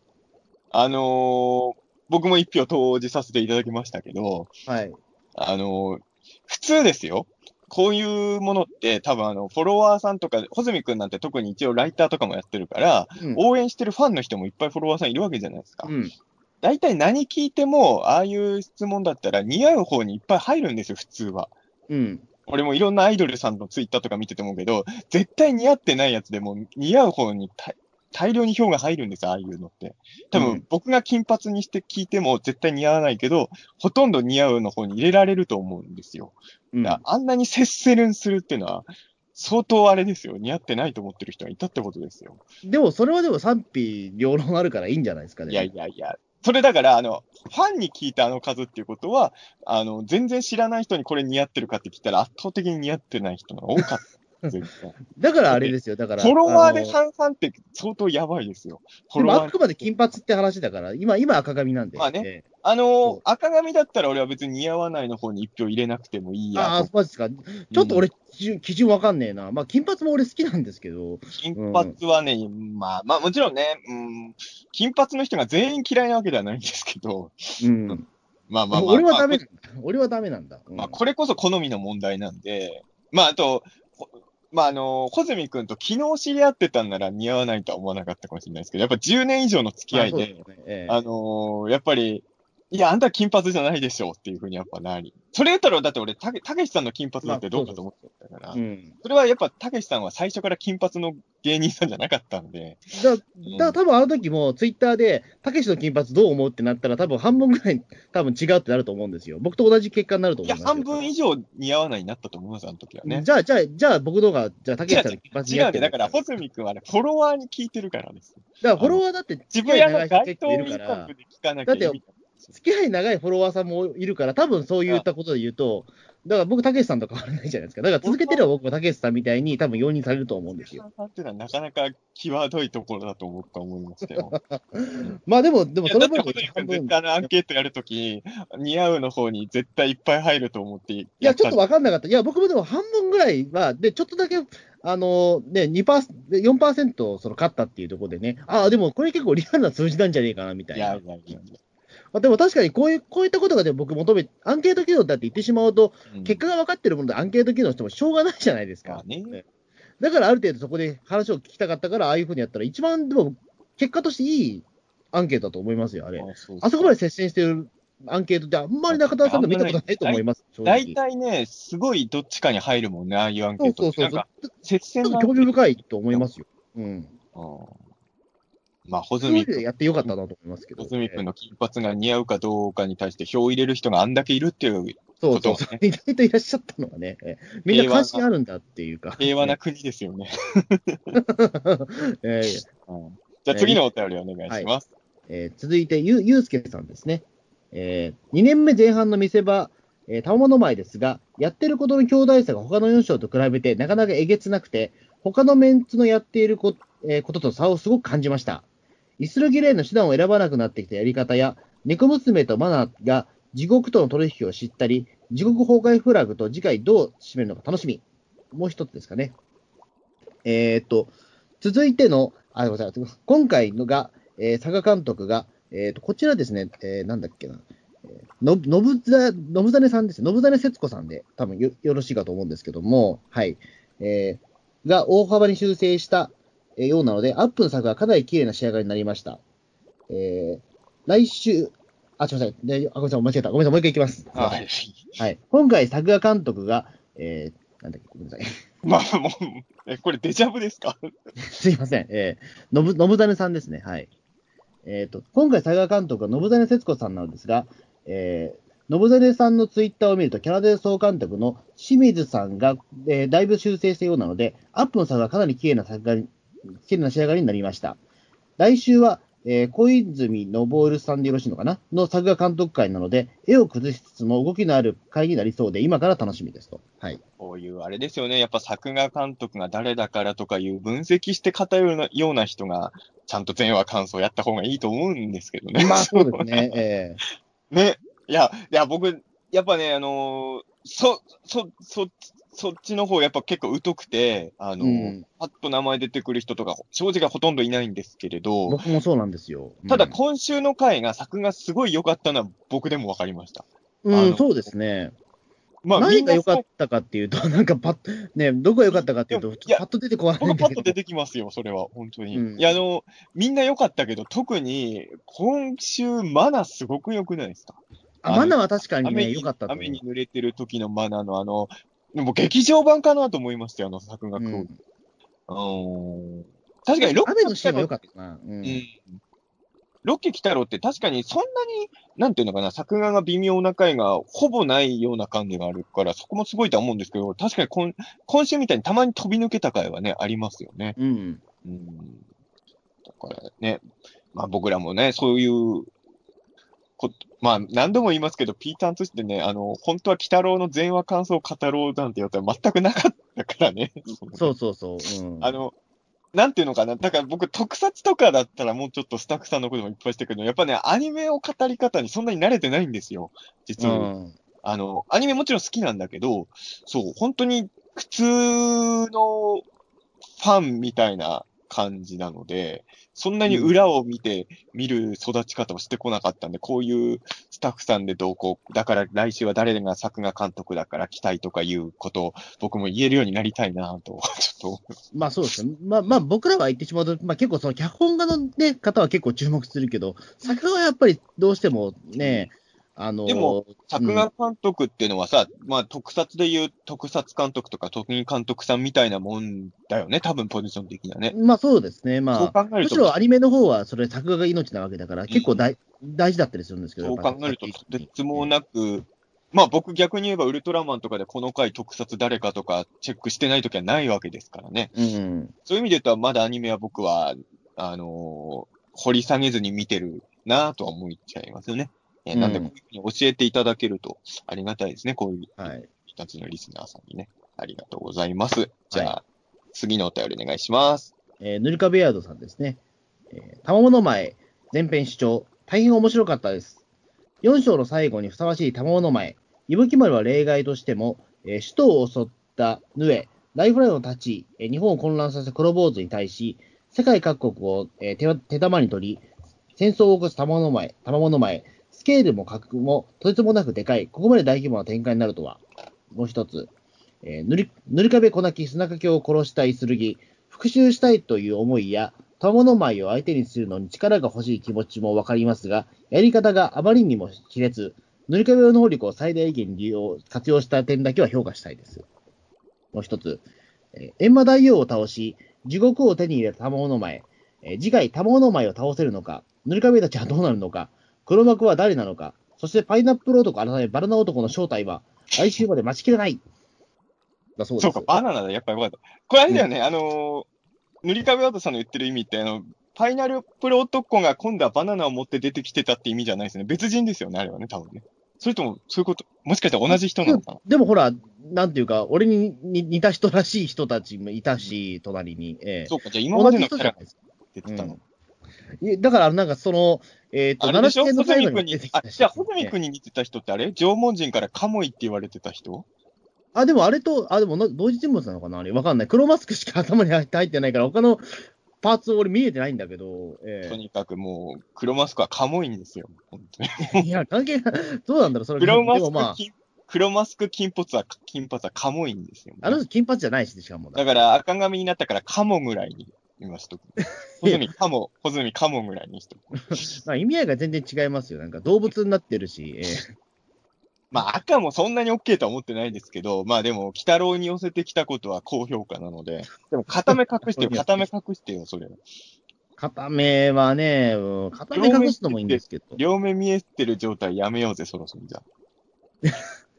あのー僕も一票投じさせていただきましたけど、はい。あのー普通ですよ。こういうものって多分あの、フォロワーさんとか、ホズミ君なんて特に一応ライターとかもやってるから、うん。応援してるファンの人もいっぱいフォロワーさんいるわけじゃないですか。うん。大体何聞いても、ああいう質問だったら似合う方にいっぱい入るんですよ、普通は。うん。俺もいろんなアイドルさんのツイッターとか見てて思うけど、絶対似合ってないやつでも似合う方に大大量に票が入るんですよ、ああいうのって。多分、うん僕が金髪にして聞いても絶対似合わないけど、ほとんど似合うの方に入れられると思うんですよ。うあんなに接せるんするっていうのは、相当あれですよ。似合ってないと思ってる人がいたってことですよ。でも、それはでも賛否両論あるからいいんじゃないですかね。いやいやいや。それだから、あの、ファンに聞いたあの数っていうことは、あの、全然知らない人にこれ似合ってるかって聞いたら圧倒的に似合ってない人が多かっだからあれですよ。だから。フォロワーであの半々って相当やばいですよ。でも。あくまで金髪って話だから、今、今赤髪なんで。まあねええあのー、赤髪だったら俺は別に似合わないの方に一票入れなくてもいいやああ、と。そうですか。ちょっと俺、基準基準わかんねえな。まあ、金髪も俺好きなんですけど。金髪はね、まあまあもちろんね、うん、金髪の人が全員嫌いなわけではないんですけど、うん。まあまあまあ。俺はダメまなんだ。俺はダメなんだ。うんあ、まあこれこそ好みの問題なんで、まああと、ほまああの、小泉君と昨日知り合ってたんなら似合わないとは思わなかったかもしれないですけど、やっぱ10年以上の付き合いで、まあね。ええ。あのーやっぱり、いや、あんた金髪じゃないでしょっていうふうにやっぱなり。それ言ったら、だって俺、たけたけしさんの金髪だってどうかと思ってたから、うん。それはやっぱたけしさんは最初から金髪の芸人さんじゃなかったんで、だだ多分あの時もツイッターで、たけしの金髪どう思うってなったら、多分半分ぐらい多分違うってなると思うんですよ。僕と同じ結果になるといや、思いますよ。半分以上似合わないになったと思います、あの時はね。じゃあ、じゃあ、じゃあ僕の方が、じゃあ、たけ違うしさんの金髪似違うね。合ってるだから、ホズミ君はね、フォロワーに聞いてるからです。だからフォロワーだって渋付き合い谷の街頭イン構いるからタビュー、で聞かなきゃいけない。付き合い長いフォロワーさんもいるから、多分そういったことで言うと、だから僕、たけしさんと変わらないじゃないですか。だから続けてれば僕もたけしさんみたいに多分容認されると思うんですよ。さんっていうのはなかなか際どいところだと思う思いましたよ。まあでも、でもその分だってホズミ半分、い君絶対あのアンケートやるとき、似合うの方に絶対いっぱい入ると思ってやや、ちょっと分かんなかった。いや、僕もでも半分ぐらいは、で、ちょっとだけ、あの、ね、2%、で4%その勝ったっていうところでね、ああ、でもこれ結構リアルな数字なんじゃねえかな、みたいな。いやいやいやいや。まあ、でも確かにこういう、こういったことがでも僕求め、アンケート機能だって言ってしまうと、うん結果が分かってるものでアンケート機能してもしょうがないじゃないですか。まあねだからある程度そこで話を聞きたかったから、ああいうふうにやったら、一番でも結果としていいアンケートだと思いますよ、あれ。あそこまで接戦してるアンケートって、あんまり中田さんでも見たことないと思います、正大直。体ね、すごいどっちかに入るもんね、ああいうアンケート。そうそうそう。接戦な興味深いと思いますよ。うん。うんまあ、ホズミやってよかったなと思いますけど。ホズミ君の金髪が似合うかどうかに対して票を入れる人があんだけいるっていうそうそうそう。意外といらっしゃったのがね、えーみんな関心あるんだっていうか。平和な国ですよね。えーうんじゃあ次のお便りお願いします。えー続いて、ゆ、ゆうすけさんですね。え2年目前半の見せ場、えー、たまもの前ですが、やってることの兄弟差が他の4章と比べてなかなかえげつなくて、他のメンツのやっているこ,、えーことと差をすごく感じました。イスルギレイの手段を選ばなくなってきたやり方や、猫娘とマナーが地獄との取引を知ったり、地獄崩壊フラグと次回どう締めるのか楽しみ。もう一つですかね。えーっと、続いての、あ、ごめんなさい。今回のが、えー佐賀監督が、えーっと、こちらですね、えーなんだっけな。えの、のぶざ、のぶざねさんです。のぶざね節子さんで、多分よよろしいかと思うんですけども、はい。えーが大幅に修正したようなので、アップの作がかなり綺麗な仕上がりになりました。えー来週、あ、すみません。であ、ごめんなさい。間違えた。ごめんなさい。もう一回いきます。はい。はい。今回、作画監督が、えー、なんだっけ、ごめんなさい。まあ、もう、え、これデジャブですか？すいません。えー、のぶ、のぶざねさんですね。はい。えっ、と、今回、作画監督はのぶざね節子さんなんですが、えー、のぶざねさんのツイッターを見ると、キャラデ総監督の清水さんが、えーだいぶ修正したようなので、アップの作がかなり綺麗な作画に、綺麗な仕上がりになりました。来週は、えー小泉昇さんでよろしいのかな？の作画監督会なので、絵を崩しつつも動きのある会になりそうで、今から楽しみですと。はい。こういう、あれですよね。やっぱ作画監督が誰だからとかいう分析して語るような人が、ちゃんと全話感想やった方がいいと思うんですけどね。まあ、そうですね。えね。いや、いや、僕、やっぱね、あのーそ、そ、そ、そっちの方やっぱ結構疎くて、あのーうんパッと名前出てくる人とか、正直ほとんどいないんですけれーど、僕もそうなんですよ。うんただ今週の回が作がすごい良かったのは僕でも分かりました。うん、そうですね。まあ、み何が良かったかっていうと、なんかパッ、ね、どこが良かったかっていうと、いやパッと出てこないんだけど僕パッと出。てきますよ、それは、本当に。うんいや、あの、みんな良かったけど、特に、今週、マナすごく良くないですか？あ、マナは確かにね、良かった雨に濡れてる時のマナのあの、でも劇場版かなと思いましたよ、あの作画クオリティうん確かにロッキー雨のシーンが良かったな。うんうん。ロッキー来たろって確かにそんなに、なんていうのかな、作画が微妙な回がほぼないような感じがあるから、そこもすごいとは思うんですけど、確かに今今週みたいにたまに飛び抜けた回はね、ありますよね。うん。うん。だからね、まあ僕らもね、そういうこ、まあ何度も言いますけど、ピーターンとしてね、あの、本当は鬼太郎の全話感想を語ろうなんてやったら全くなかったからね。そうそうそう。うん、あの、なんていうのかな。だから僕、特撮とかだったらもうちょっとスタッフさんのこともいっぱいしてるけど、やっぱね、アニメを語り方にそんなに慣れてないんですよ。実は。うん、あの、アニメもちろん好きなんだけど、そう、本当に普通のファンみたいな感じなので、そんなに裏を見て見る育ち方をしてこなかったんで、こういうスタッフさんでどうこう、だから来週は誰が作画監督だから期待とかいうことを僕も言えるようになりたいなと、ちょっと。まあそうですね。まあまあ僕らは言ってしまうと、まあ結構その脚本家の、ね、方は結構注目するけど、作画はやっぱりどうしてもね、あのでも、作画監督っていうのはさ、まあ特撮で言う特撮監督とか特技監督さんみたいなもんだよね、多分ポジション的にはね。まあそうですね。そうまあ、考えると、むしろアニメの方はそれ作画が命なわけだから、結構大,、大事だったりするんですけど。そう考えると、とてつもなく、まあ僕逆に言えばウルトラマンとかでこの回特撮誰かとかチェックしてないときはないわけですからね。うん。そういう意味で言うと、まだアニメは僕は、あのー掘り下げずに見てるなぁとは思っちゃいますよね。えうんなんで、こういうふうに教えていただけるとありがたいですね。こういうはい。二つのリスナーさんにね。ありがとうございます。じゃあ、次のお便りお願いします。えーヌルカベアードさんですね。えー、たまもの前、前編主張、大変面白かったです。4章の最後にふさわしいたまもの前、伊吹丸は例外としても、えー首都を襲ったヌエ、ライフラインを立ち、えー日本を混乱させた黒坊主に対し、世界各国を、えー手わ手玉に取り、戦争を起こすたまもの前、たまもの前、スケールも格もとてつもなくでかい、ここまで大規模な展開になるとは。もう一つ、えー塗り塗り壁こなき砂かけを殺したイスルギ、復讐したいという思いや、たもの舞を相手にするのに力が欲しい気持ちもわかりますが、やり方があまりにも卑劣、塗り壁の能力を最大限利用、活用した点だけは評価したいです。もう一つ、え閻魔大王を倒し、地獄を手に入れた玉物前、え次回玉物前を倒せるのか、塗り壁たちはどうなるのか、黒幕は誰なのか、そしてパイナップル男改めバナナ男の正体は、来週まで待ちきれない。だそうです。そうか、バナナだ、やっぱよかった。これあれだよね、あのー、塗り壁ワードさんの言ってる意味って、あの、ファイナルプロ男が今度はバナナを持って出てきてたって意味じゃないですね。別人ですよね、あれはね、多分ね。それとも、そういうこと、もしかしたら同じ人なのかな？でもほら、なんていうか、俺にに似た人らしい人たちもいたし、隣に。ええそうか、じゃあ今までのキャラ同じ人じゃないですか。出てたの。いやだから、なんかその、えっ、と、あれでしょ？七瀬のホズ最後にミ君にあじゃあ、ホズミ君に似てた人ってあれ？縄文人からカモイって言われてた人？あ、でもあれと、あ、でもな同時人物なのかな？あれわかんない。黒マスクしか頭に入ってないから、他のパーツ俺見えてないんだけど、えとにかくもう、黒マスクはカモイんですよ。本当に。えいや、関係ない。どうなんだろう、それ 黒マスクまあ、金、黒マスク金髪は、金髪はカモイんですよ。あの人金髪じゃないし、しかも。だから赤髪になったからカモぐらいに今しとく。ホズミカモ、ホズミカモぐらいにしとく。まあ、意味合いが全然違いますよ。なんか動物になってるし、ええ まあ赤もそんなに OK とは思ってないですけど、まあでも、鬼太郎に寄せてきたことは高評価なので、でも片目隠してよ、片目隠してよ、それ。片目はね、うん片目隠すのもいいんですけど。両目見えてる状態やめようぜ、そろそろじゃあ。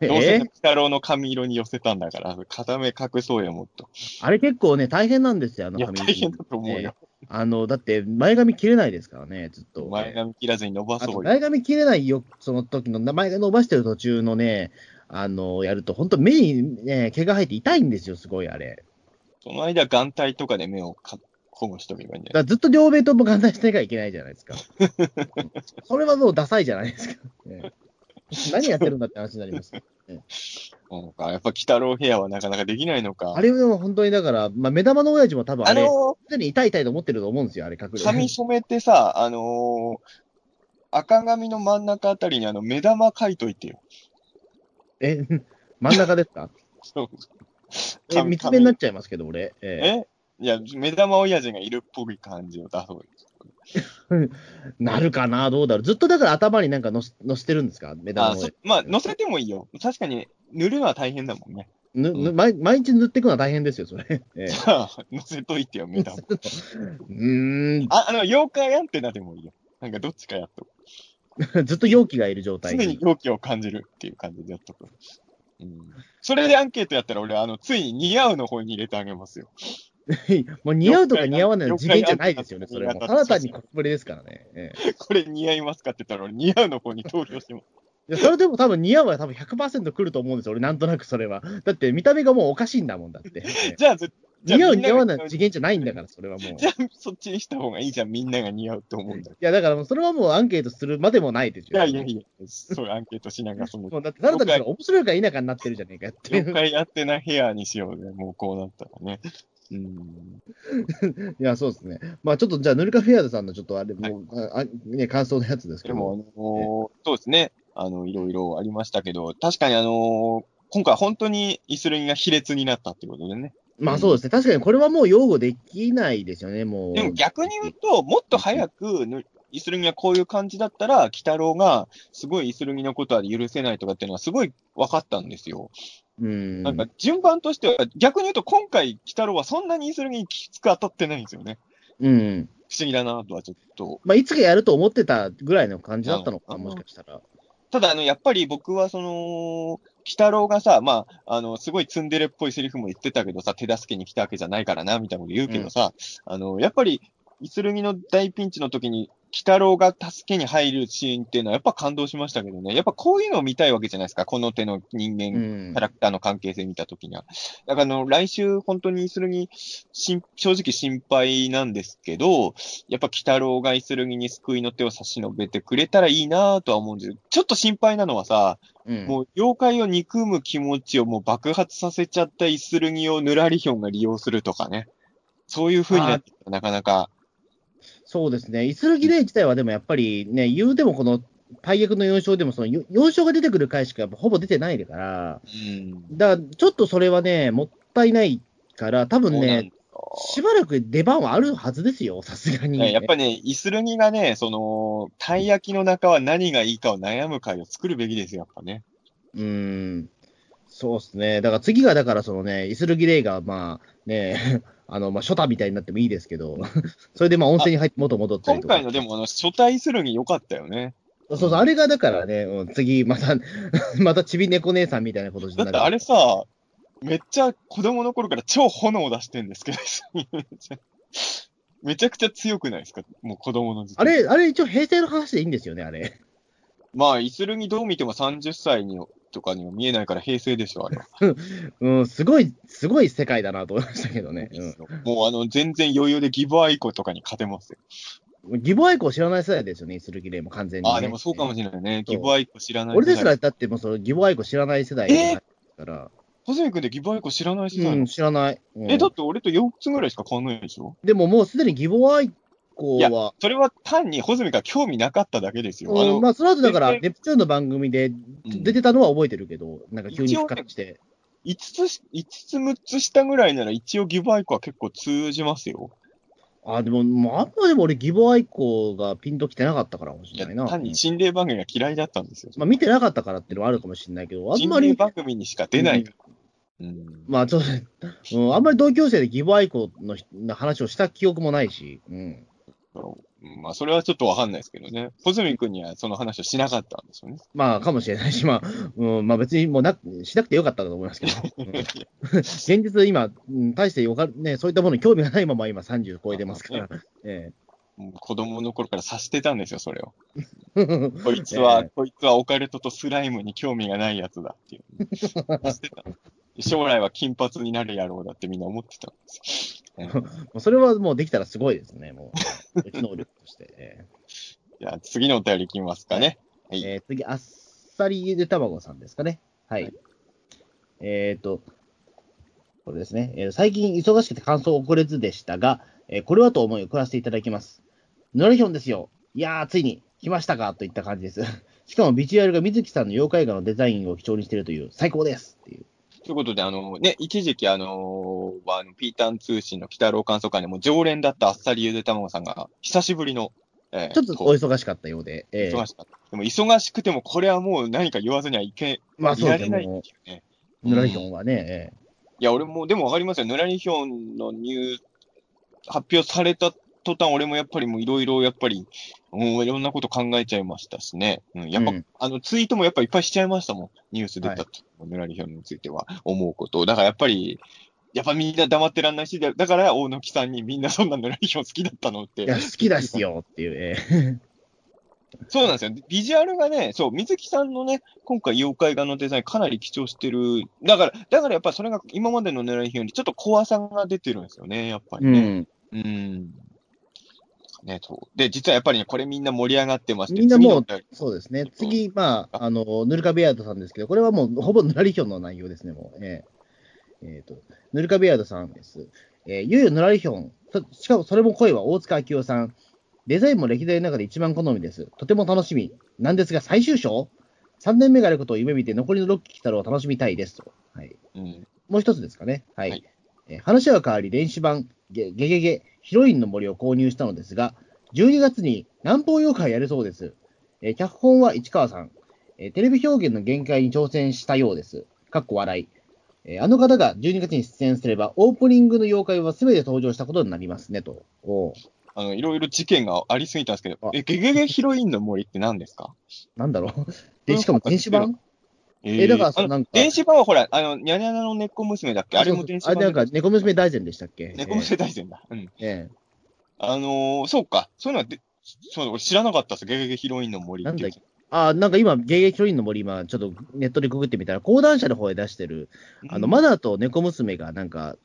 どうえせ鬼太郎の髪色に寄せたんだから、片目隠そうよ、もっと。あれ結構ね、大変なんですよ、あの髪大変だと思うよ。あの、だって前髪切れないですからね、ずっと。前髪切らずに伸ばそうよ。前髪切れないよ、その時の、前髪伸ばしてる途中のね、あの、やると、本当目にね、毛が生えて痛いんですよ、すごいあれ。その間、眼帯とかで目をか保護しとけばいいんじゃない？ずっと両目とも眼帯してなきゃいけないじゃないですか。それはもうダサいじゃないですか。ね 何やってるんだって話になります。なんか、やっぱ鬼太郎ヘアはなかなかできないのか。あれは本当にだから、まあ、目玉の親父も多分あれ、あの常に痛い痛いと思ってると思うんですよ、あれ、隠れー、髪染めてさ、あのー、赤髪の真ん中あたりにあの目玉描いといてよ。え、真ん中ですか？そうえ、髪三つ目になっちゃいますけど、俺。ええいや、目玉親父がいるっぽい感じを出そうよ。なるかな、どうだろう。ずっとだから頭になんかのしのしてるんですか、目玉あのそまあ、乗せてもいいよ。確かに、塗るのは大変だもんね。ぬぬ毎毎日塗っていくのは大変ですよ、それ。ええじゃあ、乗せといてよ、目玉。うーん、あ、あの、妖怪アンテナでもいいよ。なんかどっちかやっとく。ずっと容器がいる状態常に容器を感じるっていう感じでやっとく。うん。それでアンケートやったら俺、あの、ついに似合うの方に入れてあげますよ。もう似合うとか似合わないの次元じゃないですよね、それも。了解ただ単にコスプレですからね。ええこれ似合いますかって言ったら俺、似合うの方に投票してます。いやそれでも多分似合うは多分100%来ると思うんですよ、俺なんとなくそれは。だって見た目がもうおかしいんだもんだって。ええ じゃあ、似合う似合わないの次元じゃないんだから、それはもう。い じゃあ、そっちにした方がいいじゃん。みんなが似合うと思うんだよ。や、だからもうそれはもうアンケートするまでもないですよ。いやいやいや、そういうアンケートしながら、そのも、うだってただ単にそれ面白いか否かになってるじゃねえかっていう。妖怪やってなヘアにしようね。もうこうなったらね。うん。いや、そうですね。まあちょっとじゃあ、ヌルカフェアードさんのちょっとあれ、もう、ああね、感想のやつですけど。でも、あのーそうですね。あの、いろいろありましたけど、確かにあのー今回本当にイスルギが卑劣になったってことでね。まあそうですね。確かにこれはもう擁護できないですよね、もう。でも逆に言うと、もっと早くぬイスルギがこういう感じだったら、鬼太郎がすごいイスルギのことは許せないとかっていうのはすごい分かったんですよ。うん。なんか順番としては、逆に言うと今回鬼太郎はそんなにイスルギにきつく当たってないんですよね。うん。不思議だなとはちょっと。まあいつかやると思ってたぐらいの感じだったのかな、うんもしかしたら。ただ、あの、やっぱり僕はその、鬼太郎がさ、まあ、あの、すごいツンデレっぽいセリフも言ってたけどさ、手助けに来たわけじゃないからな、みたいなこと言うけどさ、あの、やっぱり、イスルギの大ピンチの時に、鬼太郎が助けに入るシーンっていうのはやっぱ感動しましたけどね。やっぱこういうのを見たいわけじゃないですか。この手の人う間、んキャ。ラクターの関係性見たときには。だからあの、来週本当にイスルギ、しん正直心配なんですけど、やっぱ鬼太郎がイスルギに救いの手を差し伸べてくれたらいいなとは思うんですよ。ちょっと心配なのはさ、うんもう妖怪を憎む気持ちをもう爆発させちゃったイスルギをヌラリヒョンが利用するとかね。そういう風になってなかなか。そうですね。イスルギレイ自体はでもやっぱりね、言うてもこの大役の4勝でもその4勝が出てくる回しかやっぱほぼ出てないから、うん。だからちょっとそれはね、もったいないから、多分ね、しばらく出番はあるはずですよ、さすがに。ねやっぱりね、イスルギがね、その、たい焼きの中は何がいいかを悩む会を作るべきですよ、やっぱね。うーん。そうですね。だから次が、だからそのね、イスルギレイが、まあね、あの、まあ、ショタみたいになってもいいですけど、それでまあ温泉に入って元戻ったりとか。今回のでも、あの、初対イスルギ良かったよね。そうそう、あれがだからね、うん次、また、またちび猫姉さんみたいなことになる。だってあれさ、めっちゃ子供の頃から超炎を出してんですけど、めちゃくちゃ強くないですか？もう子供の時あれ、あれ一応平成の話でいいんですよね、あれ。まあ、イスルギどう見ても30歳にとかには見えないから平成でしょ、あれは。うん、すごい、すごい世界だなと思いましたけどね。もうあの、全然余裕でギブアイコとかに勝てますよ。うん、ギボアイコ知らない世代ですよね、スルギレイも完全に、ね。ああ、でもそうかもしれないね。ギブアイコ知らない。俺ですら、だってもうそのギボアイコ知らない世代だから、ホズミ君で宜保愛子知らない世代うん、知らない。うんえ、だって俺と4つぐらいしか変わんないでしょ？でももうすでに宜保愛子いやは、それは単にホズミが興味なかっただけですよ。あの、うんまあ、その後だから、ネプチューンの番組でうん出てたのは覚えてるけど、なんか急に復活して。5つし、5つ6つ下ぐらいなら一応宜保愛子は結構通じますよ。あ、でも、もうあんまでも俺、宜保愛子がピンときてなかったからかもしれないな。単に心霊番組が嫌いだったんですよ。まあ、見てなかったからっていうのはあるかもしれないけど、あん心霊まり、番組にしか出ないから。うん。まあ、ちょっと、うん、あんまり同級生でギボアイコの人の話をした記憶もないし、うん。うんまあ、それはちょっとわかんないですけどね。ホズミ君にはその話をしなかったんですよね。まあ、かもしれないし、まあ、うん、まあ別にもうな、しなくてよかったと思いますけど、う ん現実今、うん、大してよか、ね、そういったものに興味がないまま今30超えてますから、子供の頃から察してたんですよ、それを。え こいつは、えこいつはオカルトとスライムに興味がないやつだっていう。察してた。将来は金髪になる野郎だってみんな思ってたんですよ。もうそれはもうできたらすごいですね、もう。能力として。えじゃあ次のお便りいきますかね。はい。えー次、あっさりゆで卵さんですかね。はい。はいえっ、と、これですね、えー最近忙しくて感想遅れずでしたが、えーこれはと思い送らせていただきます。ヌラリヒョンですよ。いやー、ついに来ましたか？といった感じです。しかもビジュアルが水木さんの妖怪画のデザインを基調にしているという、最高ですっていう。ということで、あのね、一時期あのーあのピーターン通信の北郎観測館でも常連だったあっさりゆで卵さんが、久しぶりの、えーちょっとお忙しかったようで、えー忙しかった。でも忙しくても、これはもう何か言わずにはいけ、まあいられないってもいうね。う、ヌラリヒョンはね、えいや、俺も、でもわかりますよ。ヌラリヒョンのニュー、発表された途端、俺もやっぱりもういろいろ、やっぱり、うん、いろんなこと考えちゃいましたしね。うん、やっぱ、うんあの、ツイートもやっぱいっぱいしちゃいましたもん。ニュース出たと、ヌラリヒョンについては思うことを。だからやっぱり、やっぱみんな黙ってらんないし、だだから大貫さんにみんなそんなヌラリヒョン好きだったのって。えいや、好きだしよっていう、え そうなんですよ。ビジュアルがね、そう、水木さんのね、今回妖怪画のデザインかなり貴重してる。だから、だからやっぱりそれが今までの狙い表にちょっと怖さが出てるんですよね、やっぱりね。ん。うん。ね、そう。で、実はやっぱりね、これみんな盛り上がってまして、みんなもうそうですね。次、まあ、あの、ヌルカベアードさんですけど、これはもう、ほぼヌラリヒョンの内容ですね、もう。えーえーと、ヌルカベアードさんです。えーいよいよヌラリヒョン。そしかも、それも声は大塚明夫さん。デザインも歴代の中で一番好みです。とても楽しみ。なんですが、最終章 ?3 年目があることを夢見て、残りの6期来たらを楽しみたいですと。はい。うん。もう一つですかね。はい。はいえー話は変わり、電子版、ゲゲゲゲ、ヒロインの森を購入したのですが、12月に南方妖怪やるそうです。えー脚本は市川さん、えーテレビ表現の限界に挑戦したようです。かっこ笑い。えーあの方が12月に出演すれば、オープニングの妖怪は全て登場したことになりますね、と。おうあの、いろいろ事件がありすぎたんですけどあ、え、ゲゲゲヒロインの森って何ですか？なんだろう。で、しかも電子版？ええだからなんか電子版はほら、あの、ニャニャニャの猫娘だっけ？あれも電子あれなんか、猫娘大全でしたっけ？猫娘大全だ。うん。えーえあのー、そうか。そういうのはで、そうだ、俺知らなかったです。ゲゲゲヒロインの森っていう。なんだっあ、なんか今、ゲゲゲヒロインの森、今、ちょっとネットでググってみたら、講談社の方で出してる、あの、マダーと猫娘が、なんか、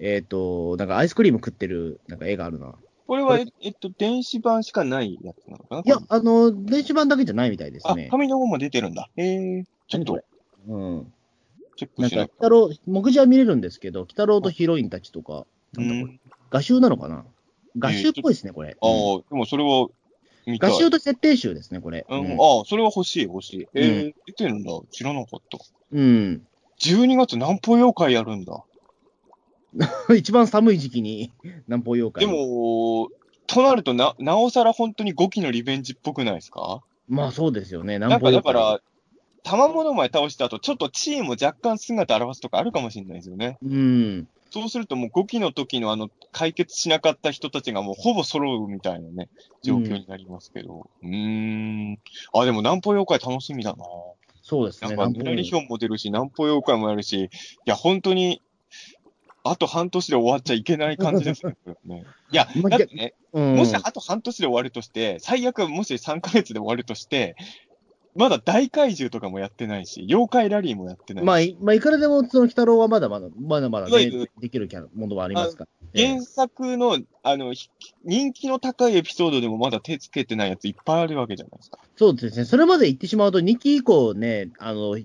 えっ、と、なんかアイスクリーム食ってる、なんか絵があるな。これは、ええっと、電子版しかないやつなのかな？いや、あの、電子版だけじゃないみたいですあね、。紙の方も出てるんだ。えー、ちょっとうん。チェックなんか、しない鬼太郎、目次は見れるんですけど、鬼太郎とヒロインたちとか、うなんだこれ？ん。画集なのかな？画集っぽいですね、これ。ああうん、でもそれは。画集と設定集ですね、これ。うん、うんああ、それは欲しい、欲しい。えー、出てるんだ。知らなかった。うん。12月南方妖怪やるんだ。一番寒い時期に南方妖怪。で、も、となるとな、なおさら本当に5期のリベンジっぽくないですか？まあそうですよね、なんか南方妖怪。だから、玉物前倒した後、ちょっとチーム若干姿表すとかあるかもしれないですよね。うん。そうするともう5期の時のあの、解決しなかった人たちがもうほぼ揃うみたいなね、状況になりますけど。うーん。あ、でも南方妖怪楽しみだな。そうですね。なんか、ぬらりひょんも出るし、南方妖怪もやるし、いや、本当に、あと半年で終わっちゃいけない感じですね。ね いや、まだってね、うん。もしあと半年で終わるとして、最悪もし3ヶ月で終わるとして、まだ大怪獣とかもやってないし、妖怪ラリーもやってないし。まあ、いまあ、いくらでも、その、鬼太郎はまだまだ、まだまだねできるキャラ、ものはありますから。ええ原作の、あの、ひ人気の高いエピソードでもまだ手つけてないやついっぱいあるわけじゃないですか。そうですね。それまで言ってしまうと、2期以降ね、あの、さ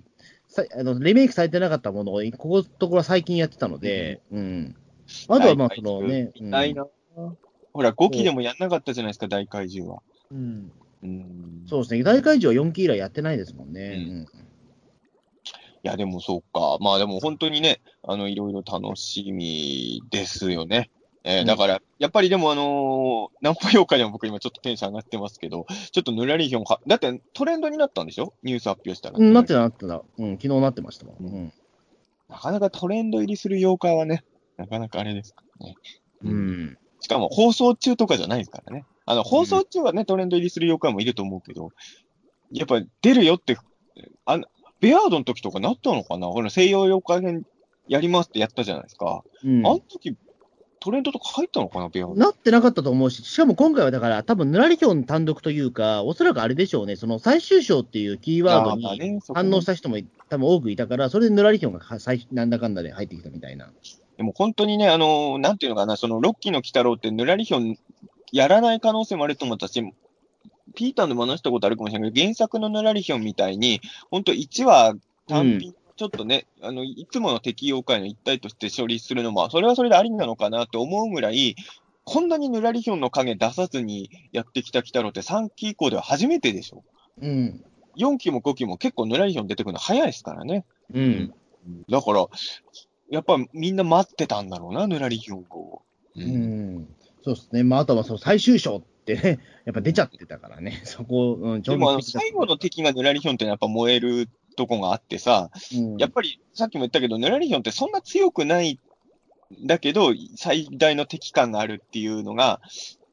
あのリメイクされてなかったものを、ここのところは最近やってたので、うん。あとはまあ、そのね、見たいな。ほら、5期でもやんなかったじゃないですか、大怪獣は。うん。うん。そうですね。大怪獣は4期以来やってないですもんね。うんうんいや、でもそうか。まあでも本当にね、あの、いろいろ楽しみですよね。えーうんだから、やっぱりでもあのー、ナンパ妖怪でも僕今ちょっとテンション上がってますけど、ちょっとぬらりひょんは、だってトレンドになったんでしょ？ニュース発表したら。うん。なってた、なってた。うん、昨日なってましたもん。うん。なかなかトレンド入りする妖怪はね、なかなかあれですからね。うん。しかも放送中とかじゃないですからね。あの、放送中はね、トレンド入りする妖怪もいると思うけど、やっぱ出るよって、あの、ベアードの時とかなったのかな？この西洋妖怪編やりますってやったじゃないですか。うんあの時、トレンドとか入ったのかな、ベア。なってなかったと思うし、しかも今回はだから、多分ぬらりひょん単独というか、おそらくあれでしょうね、その最終章っていうキーワードに反応した人も多分多くいたから、それでぬらりひょんがは最なんだかんだで入ってきたみたいな。でも本当にね、あのーなんていうのかな、そのロッキーの鬼太郎ってぬらりひょんやらない可能性もあると思ったし、ピーターでも話したことあるかもしれないけど、原作のぬらりひょんみたいに、本当1話単品、ちょっとね、あの、いつもの敵妖怪の一体として処理するのも、それはそれでありなのかなって思うぐらい、こんなにぬらりひょんの影出さずにやってきた鬼太郎って3期以降では初めてでしょ。うん。4期も5期も結構ぬらりひょん出てくるの早いですからね。うん。だから、やっぱみんな待ってたんだろうな、ぬらりひょんを。ううん。そうですね。まあ、あとはその最終章ってね、やっぱ出ちゃってたからね、そこ、うん、でもあの、最後の敵がぬらりひょんってのはやっぱ燃えるとこがあってさ、うんやっぱりさっきも言ったけど、ぬらりひょんってそんな強くないんだけど、最大の敵感があるっていうのが、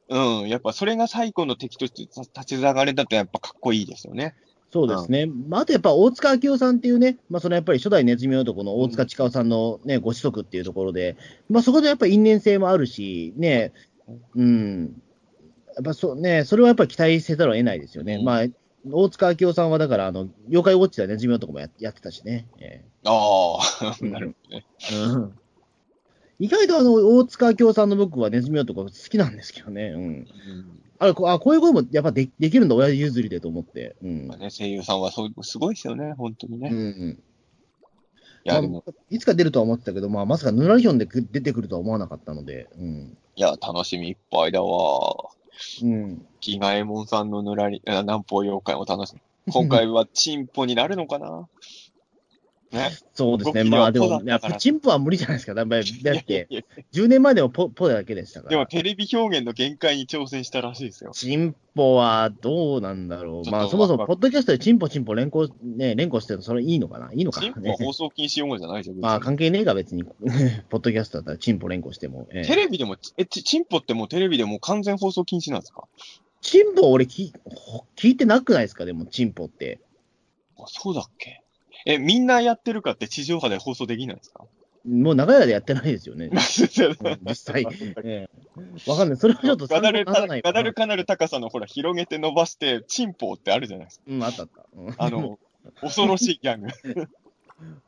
うん、やっぱそれが最後の敵として立ち上がれたってやっぱかっこいいですよね。そうですね。まあ、あとやっぱ大塚明夫さんっていうね、まあ、そのやっぱり初代ネズミ男の大塚千夫さんのね、ご子息っていうところで、まあ、そこでやっぱり因縁性もあるし、ね、うん。やっぱそうね、それはやっぱり期待せざるを得ないですよね。うんまあ、大塚明夫さんはだから、あの、妖怪ウォッチではネズミ男もややってたしね。えああ、うんなるほどね。えうん意外とあの、大塚明夫さんの僕はネズミ男好きなんですけどね。うん。うんあこあこういう声もやっぱでできるんだ、親譲りでと思って。うんまあ。ね、声優さんはそうすごいですよね、本当にね。いうんうん。や、まあいつか出るとは思ってたけど、まあ、まさかヌラリヒョンで出てくるとは思わなかったので、うん。いや、楽しみいっぱいだわ。うん。ギガエモンさんのぬらり、南方妖怪を楽しみ。今回はチンポになるのかな？ね。そうですね。まあでも、やっぱチンポは無理じゃないですか。だだっていやいやいや10年前でもポポだけでしたから。でもテレビ表現の限界に挑戦したらしいですよ。チンポはどうなんだろう。まあそもそも、ポッドキャストでチンポチンポ連行、ね、連行してるとそれいいのかな？いいのかチンポはね。放送禁止用語じゃないじゃん。別にまあ関係ねえが別に、ポッドキャストだったらチンポ連行しても。ええテレビでも、え、チチンポってもうテレビでもう完全放送禁止なんですか？チンポ俺聞ほ聞いてなくないですか？でも、チンポって。あそうだっけ？え、みんなやってるかって地上波で放送できないんですか？もう長い間やってないですよね。うん実実際。ええわかんない。それはちょっとガダガダルカナル高さのほら、広げて伸ばして、チンポってあるじゃないですか。うん、あったあった。うんあの、恐ろしいギャング。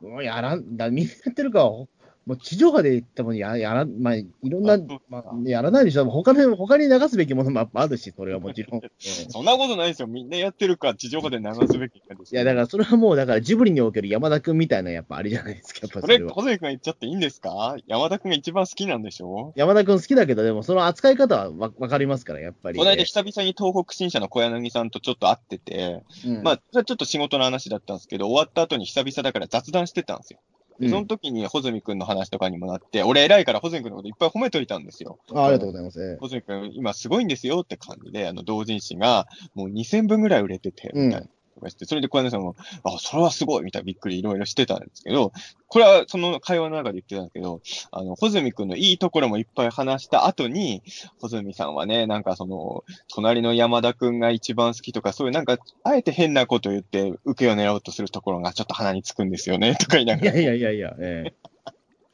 もうやらん、だみんなやってるか、ほもう地上波で言ってもややらん、まあ、いろんなまあ、やらないでしょ。他で、他に流すべきものも あるし、それはもちろん。え えそんなことないですよ。みんなやってるか、地上波で流すべきかですいや、だからそれはもう、だからジブリにおける山田君みたいな、やっぱあれじゃないですか、やっぱそれ、それは。小関君言っちゃっていいんですか？山田君が一番好きなんでしょ？山田君好きだけど、でもその扱い方はわわかりますから、やっぱり。この間久々に東北新社の小柳さんとちょっと会ってて、うんまあ、それはちょっと仕事の話だったんですけど、終わった後に久々だから雑談してたんですよ。その時に穂積君の話とかにもなって、俺偉いから穂積君のこといっぱい褒めといたんですよ。あありがとうございます。ええ穂積君、今すごいんですよって感じで、あの、同人誌がもう2000分ぐらい売れてて、みたいな。とかして、それで小柳さんも、あ、それはすごいみたいなびっくりいろいろしてたんですけど、これはその会話の中で言ってたんですけど、あの、穂積君のいいところもいっぱい話した後に、穂積さんはね、なんかその、隣の山田君が一番好きとか、そういうなんか、あえて変なこと言って、受けを狙おうとするところがちょっと鼻につくんですよね、とか言いながら。いやいやいやいや、ええ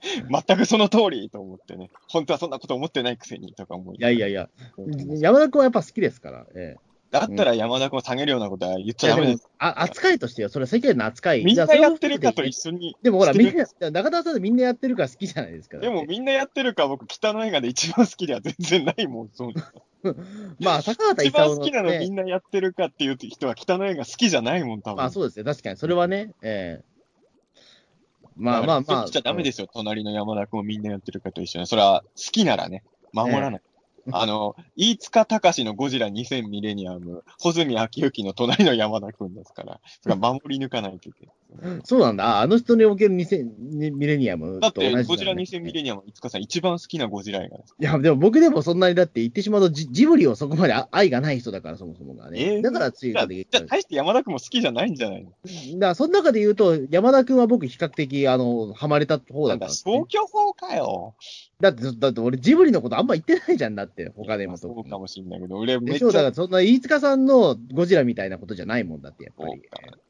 全くその通りと思ってね。本当はそんなこと思ってないくせにとか思い。いやいやいや、山田君はやっぱ好きですから。えだったら山田君を下げるようなことは言っえちゃダメです。あ扱いとしては、それは世間の扱い。みんなやってるかと一緒に。でもほら、みんな、中田さんでみんなやってるから好きじゃないですか。でもみんなやってるか、僕、北の映画で一番好きでは全然ないもん。そう まあ、高畑一番勲好きなのみね、んなやってるかっていう人は北の映画好きじゃないもん、多分。まあそうですね、確かに。それはね、ええまあまあまあ。しちゃダメですよ、隣の山田君をみんなやってるかと一緒に。それは好きならね、守らない。あの、飯塚隆のゴジラ2000ミレニアム、穂積昭之の隣の山田君ですから、それ守り抜かないといけない。そうなんだ。ああの人における2000ミレニアムだって、と同じなんだゴジラ2000ミレニアム、飯塚さん一番好きなゴジラ映画です。いや、でも僕でもそんなにだって言ってしまうとジ、ジブリをそこまであ愛がない人だから、そもそもがね。えーだからついじゃあ、で。じゃあ大して山田君も好きじゃないんじゃないの？だから、その中で言うと、山田君は僕比較的、あの、ハマれた方だ、だった消去法かよ。だって、だって俺ジブリのことあんま言ってないじゃんだって、他でも特にそうかもしんないけど、俺めでしょだかっちゃ、らそんな飯塚さんのゴジラみたいなことじゃないもんだって、やっぱり。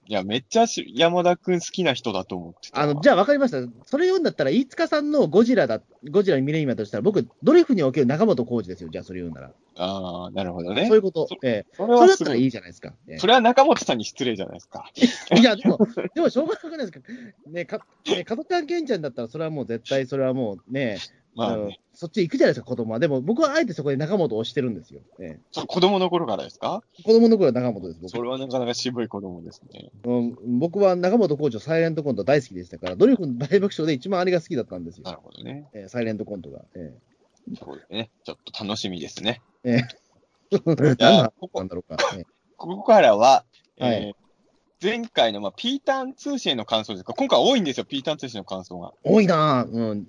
いや、めっちゃし山田君好きな人だと思ってたわ。あの、じゃあ分かりました。それ言うんだったら、飯塚さんのゴジラだ、ゴジラミレニアとしたら、僕、ドリフにおける中本浩二ですよ。じゃあそれ言うんなら。ああ、なるほどね。そういうことそ。ええそれ。だったらいいじゃないですか。ええそれは中本さんに失礼じゃないですか。いや、でも、でもしょうがなくないですか。ね、か、ね、ゃんケンちゃんだったら、それはもう絶対、それはもうね、まあね、そっち行くじゃないですか、子供は。でも、僕はあえてそこで中本を推してるんですよ。えそれ子供の頃からですか？え、子供の頃は中本です、僕それはなかなか渋い子供ですね。うん。僕は中本浩二のサイレントコント大好きでしたから、ドリフの大爆笑で一番あれが好きだったんですなよ。るほどね。ええサイレントコントが。えそうですね。ちょっと楽しみですね。えええ 何のここなんだろうか。ええここからは、はいえー前回の、まあ、ピーターン通信への感想ですか？今回多いんですよ、ピーターン通信の感想が。多いなぁ。うん。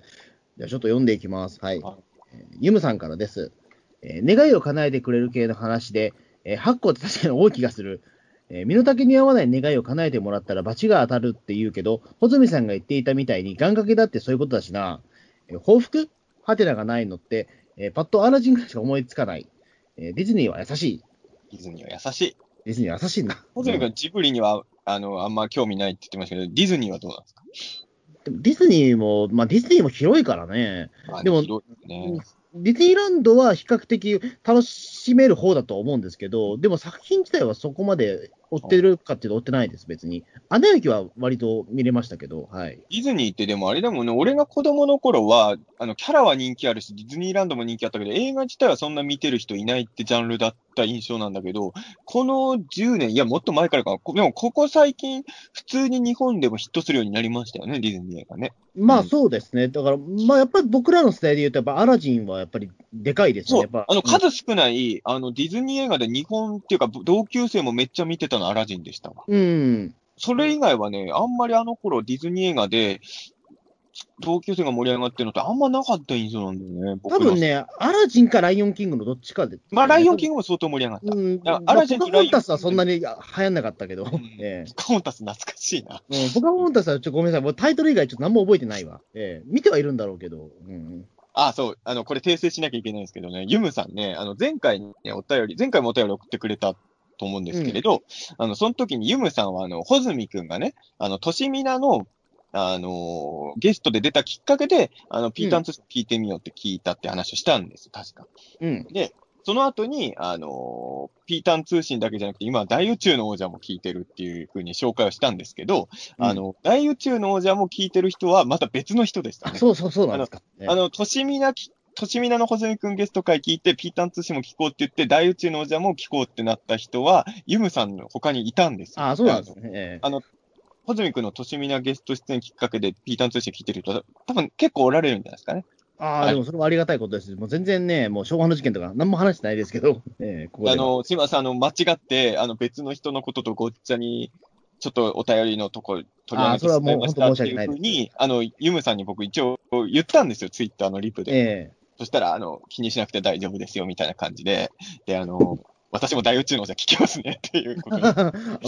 じゃあちょっと読んでいきます。はい。ユムさんからです。えー願いを叶えてくれる系の話で、えー、8個って確かに多い気がする。えー身の丈に合わない願いを叶えてもらったら罰が当たるって言うけど、穂積さんが言っていたみたいに願掛けだってそういうことだしな。えー報復？ハテナがないのって、えーパッとアラジンぐらいしか思いつかない。えーディズニーは優しい。ディズニーは優しい。ディズニーは優しいんだ。ホズミ君、ジブリには、あの、あんま興味ないって言ってましたけど、ディズニーはどうなんですか？でもディズニーも、まあディズニーも広いからね。まあでもね。ディズニーランドは比較的楽しめる方だと思うんですけど、でも作品自体はそこまで追ってるかっていうと追ってないです、別に。アナ雪は割と見れましたけど、はい。ディズニーってでもあれだもんね、俺が子供の頃は、あの、キャラは人気あるし、ディズニーランドも人気あったけど、映画自体はそんな見てる人いないってジャンルだった印象なんだけど、この10年、いや、もっと前からか、こでもここ最近、普通に日本でもヒットするようになりましたよね、ディズニー映画ね。まあうんそうですね。だから、まあやっぱり僕らの世代で言うと、やっぱアラジンはやっぱりでかいですね。やっぱ、あの、数少ない、あの、ディズニー映画で日本っていうか、同級生もめっちゃ見てたのアラジンでしたわ。うん。それ以外はね、あんまりあの頃ディズニー映画で、同級生が盛り上がってるのってあんまなかった印象なんだよね、多分。ね、アラジンかライオンキングのどっちかで。まあ、ライオンキンングも相当盛り上がった。うん。アラジンとポカホンタスはそんなに流行んなかったけど、ん ええカモンタス懐かしいな。うん、ポカホンタスはちょっとごめんなさい。もうタイトル以外ちょっと何も覚えてないわ。ええ見てはいるんだろうけど。うん。あ、そう、あの、これ訂正しなきゃいけないんですけどね、ユムさんね、あの、前回ね、お便り、前回もお便り送ってくれたと思うんですけれど、あの、その時にユムさんは、あの、ホズミくんがね、あの、トシミナの、あのーゲストで出たきっかけで、あの、ピーターン通信聞いてみようって聞いたって話をしたんです、確か。うん。で、その後に、あのーピーターン通信だけじゃなくて、今、大宇宙の王者も聞いてるっていうふうに紹介をしたんですけど、あの、大宇宙の王者も聞いてる人は、また別の人でしたあね。そうそうそうなんですか。ええあの、としみなき、としみなのほずみくんゲスト会聞いて、ピーターン通信も聞こうって言って、大宇宙の王者も聞こうってなった人は、ユムさんの他にいたんですよ。あそうなんですね。ええほずみくんのとしみなゲスト出演きっかけで、ピーターン通信聞いてる人、多分結構おられるんじゃないですかね。ああ、はいでもそれはありがたいことです。もう全然ね、もう昭和の事件とか何も話してないですけど、ええここ。あの、すいません、あの、間違って、あの、別の人のこととごっちゃに、ちょっとお便りのとこ取り上げてしまいましたっていうふうに、あの、ユムさんに僕一応言ったんですよ、ツイッターのリプで。えそしたら、あの、気にしなくて大丈夫ですよ、みたいな感じで、で、あの、私も大宇宙のじゃ聞きますね、っていうこと も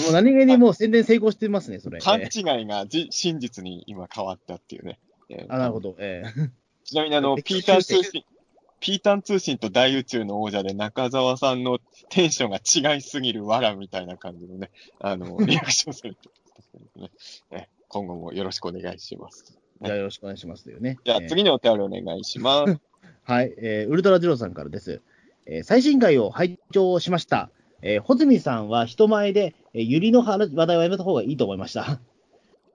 う何気にもう宣伝成功してますね、それ。勘ええ違いがじ真実に今変わったっていうね。えーあ、なるほど。ええちなみにあの、ピーター通信、ピーターン通信と大宇宙の王者で中澤さんのテンションが違いすぎるわらみたいな感じのね、あの、リアクションされてますね、ね今後もよろしくお願いします。じゃあよろしくお願いしますというね。じゃあ次のお便りお願いします。はい、えーウルトラゼロさんからです。えー最新回を拝聴しました。えー、穂積さんは人前で、えー、ゆりの話話題はやめた方がいいと思いました。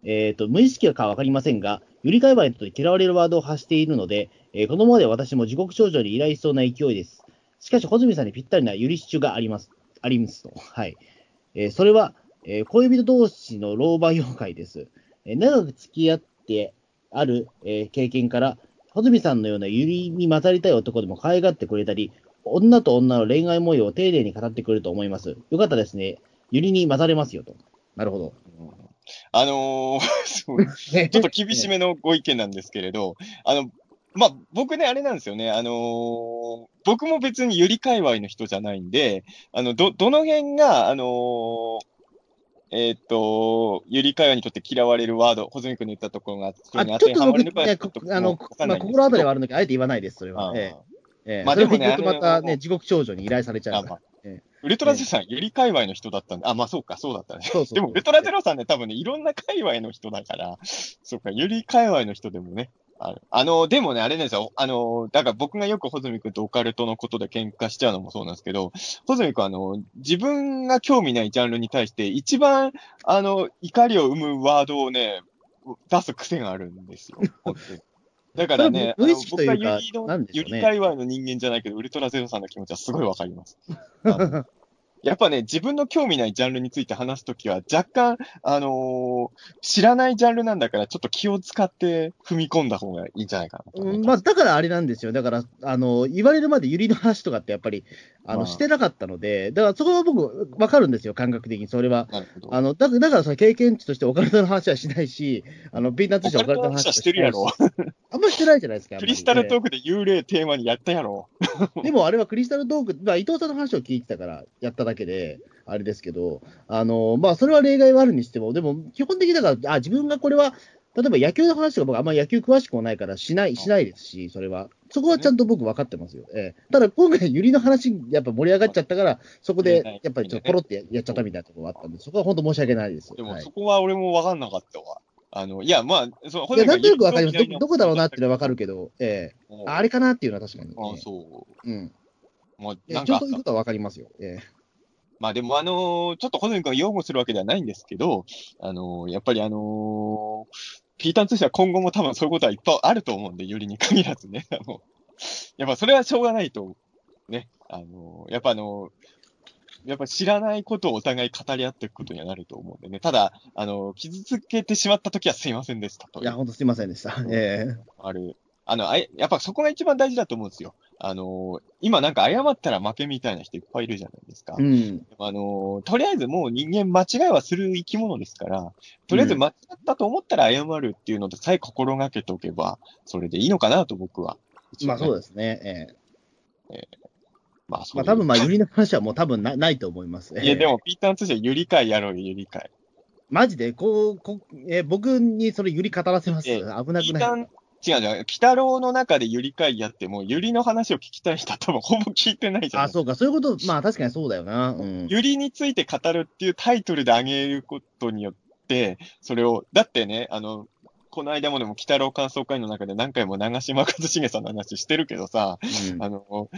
えっと、無意識かわかりませんが、ゆり界隈と嫌われるワードを発しているので、えーこのままで私も地獄少女に依頼しそうな勢いです。しかし、穂積さんにぴったりなゆりシチュがあります。ありますと。はい。えーそれは、えー恋人同士の老婆妖怪です。えー長く付き合ってある、えー経験から、穂積さんのようなゆりに混ざりたい男でも可愛がってくれたり、女と女の恋愛模様を丁寧に語ってくれると思います。よかったですね。ゆりに混ざれますよと。なるほど。あのー そうちょっと厳しめのご意見なんですけれど、あの、まあ、僕ね、あれなんですよね。あのー僕も別にゆり界隈の人じゃないんで、あの、ど、どの辺が、あのーえーっと、ゆり界隈にとって嫌われるワード、小泉君の言ったところが、あに当てちょっと僕、はまるのかね、ちょっとあの、まあ、心当たりはあるんだけど、あえて言わないです、それは。ええまあでもねまたね、地獄少女に依頼されちゃうから。ウルトラゼロさん、ゆり界隈の人だったんで、あ、まあそうか、そうだったね。そうそうでも、ウルトラゼロさんね、多分ね、いろんな界隈の人だから、そうか、ゆり界隈の人でもね、ある。あの、でもね、あれなんですよ。あの、だから僕がよく穂積君とオカルトのことで喧嘩しちゃうのもそうなんですけど、穂積君あの、自分が興味ないジャンルに対して、一番、あの、怒りを生むワードをね、出す癖があるんですよ。だからね、無意識というかあの僕はゆりのなんでしょうねゆり界隈の人間じゃないけど、ウルトラゼロさんの気持ちはすごいわかります。やっぱね、自分の興味ないジャンルについて話すときは、若干、あのー知らないジャンルなんだから、ちょっと気を使って踏み込んだ方がいいんじゃないかなうん、ま。あ、だからあれなんですよ。だから、あの、言われるまでゆりの話とかってやっぱり、あの、まあしてなかったので、だからそこは僕、わかるんですよ、感覚的に。それは。あの、だだからその経験値としてオカルトの話はしないし、あの、ピーナッツオカルトの話はしてるやろ。あんましてないじゃないですか。クリスタルトークで幽霊テーマにやったやろ。でもあれはクリスタルトーク、まあ、伊藤さんの話を聞いてたからやっただけで、あれですけど、あの、まあ、それは例外はあるにしても、でも、基本的にだから、あ、自分がこれは、例えば野球の話とか僕あんまり野球詳しくもないからしない、しないですし、それは。そこはちゃんと僕分かってますよ。ええただ今回、ユリの話、やっぱ盛り上がっちゃったから、そこで、やっぱりちょっとポロってやっちゃったみたいなところがあったんで、そこは本当申し訳ないです。はいでもそこは俺もわかんなかったわ。あの、いや、まあ、その、いや、なんとなく分かります。どどこだろうなっていうのは分かるけど、ええうんああれかなっていうのは確かに。あええそうん。う。まあ、なんかちょうどいうことは分かりますよ。ええまあでもあのーちょっと小泉君を擁護するわけではないんですけど、あのーやっぱりあのーピーターン通信は今後も多分そういうことはいっぱいあると思うんで、よりに限らずね。あの、やっぱそれはしょうがないと、ね。あのーやっぱあのーやっぱ知らないことをお互い語り合っていくことにはなると思うんでね。ただ、あのー傷つけてしまったときはすいませんでしたと。いや、本当すいませんでした。ええある。あの、あいやっぱそこが一番大事だと思うんですよ。あのー今なんか謝ったら負けみたいな人いっぱいいるじゃないですか。うん。あのーとりあえずもう人間間違いはする生き物ですから、とりあえず間違ったと思ったら謝るっていうのでさえ心がけておけば、それでいいのかなと僕は。まあそうでですね。ええす。まあそうまあ多分まあ、ユリの話はもう多分なないと思います。いやでも。もピーターン通信はゆり会やろうよ、ゆり会。マジで、こう、こえー僕にそれユリ語らせます。ええ危なくない。ピーターン、違う違う、鬼太郎の中でゆり会やっても、ゆりの話を聞きたい人は多分ほぼ聞いてないじゃないあ、そうか、そういうこと、まあ確かにそうだよな。うん。ゆりについて語るっていうタイトルであげることによって、それを、だってね、あの、この間もでも、鬼太郎感想会の中で何回も長嶋一茂さんの話してるけどさ、うんあの、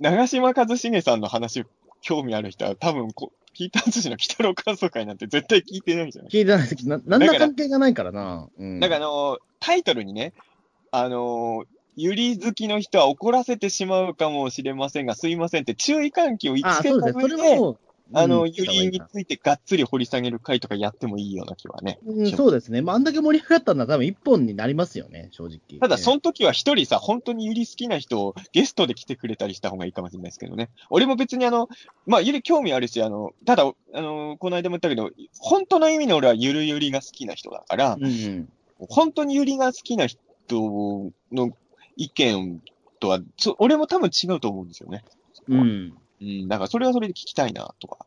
長嶋一茂さんの話興味ある人は多分こ、ピーターン通信の鬼太郎感想会なんて絶対聞いてないじゃない聞いてない時な、なんら関係がないからな。うん。なんかあの、タイトルにね、あの、ゆり好きの人は怒らせてしまうかもしれませんが、すいませんって注意喚起をあ、つけそうですね。そた上で、れはもう、あの、うんゆりについてがっつり掘り下げる回とかやってもいいような気はね。うん、そうですね。まあ、あんだけ盛り上がったのは多分一本になりますよね、正直。ただ、その、の時は一人さ、本当にゆり好きな人をゲストで来てくれたりした方がいいかもしれないですけどね。俺も別にあの、まあ、ゆり興味あるし、あの、ただ、あの、この間も言ったけど、本当の意味の俺はゆるゆりが好きな人だから、うんうん。本当にゆりが好きな人の意見とは、そ俺も多分違うと思うんですよね。うん。うん、だからそれはそれで聞きたいな、とか。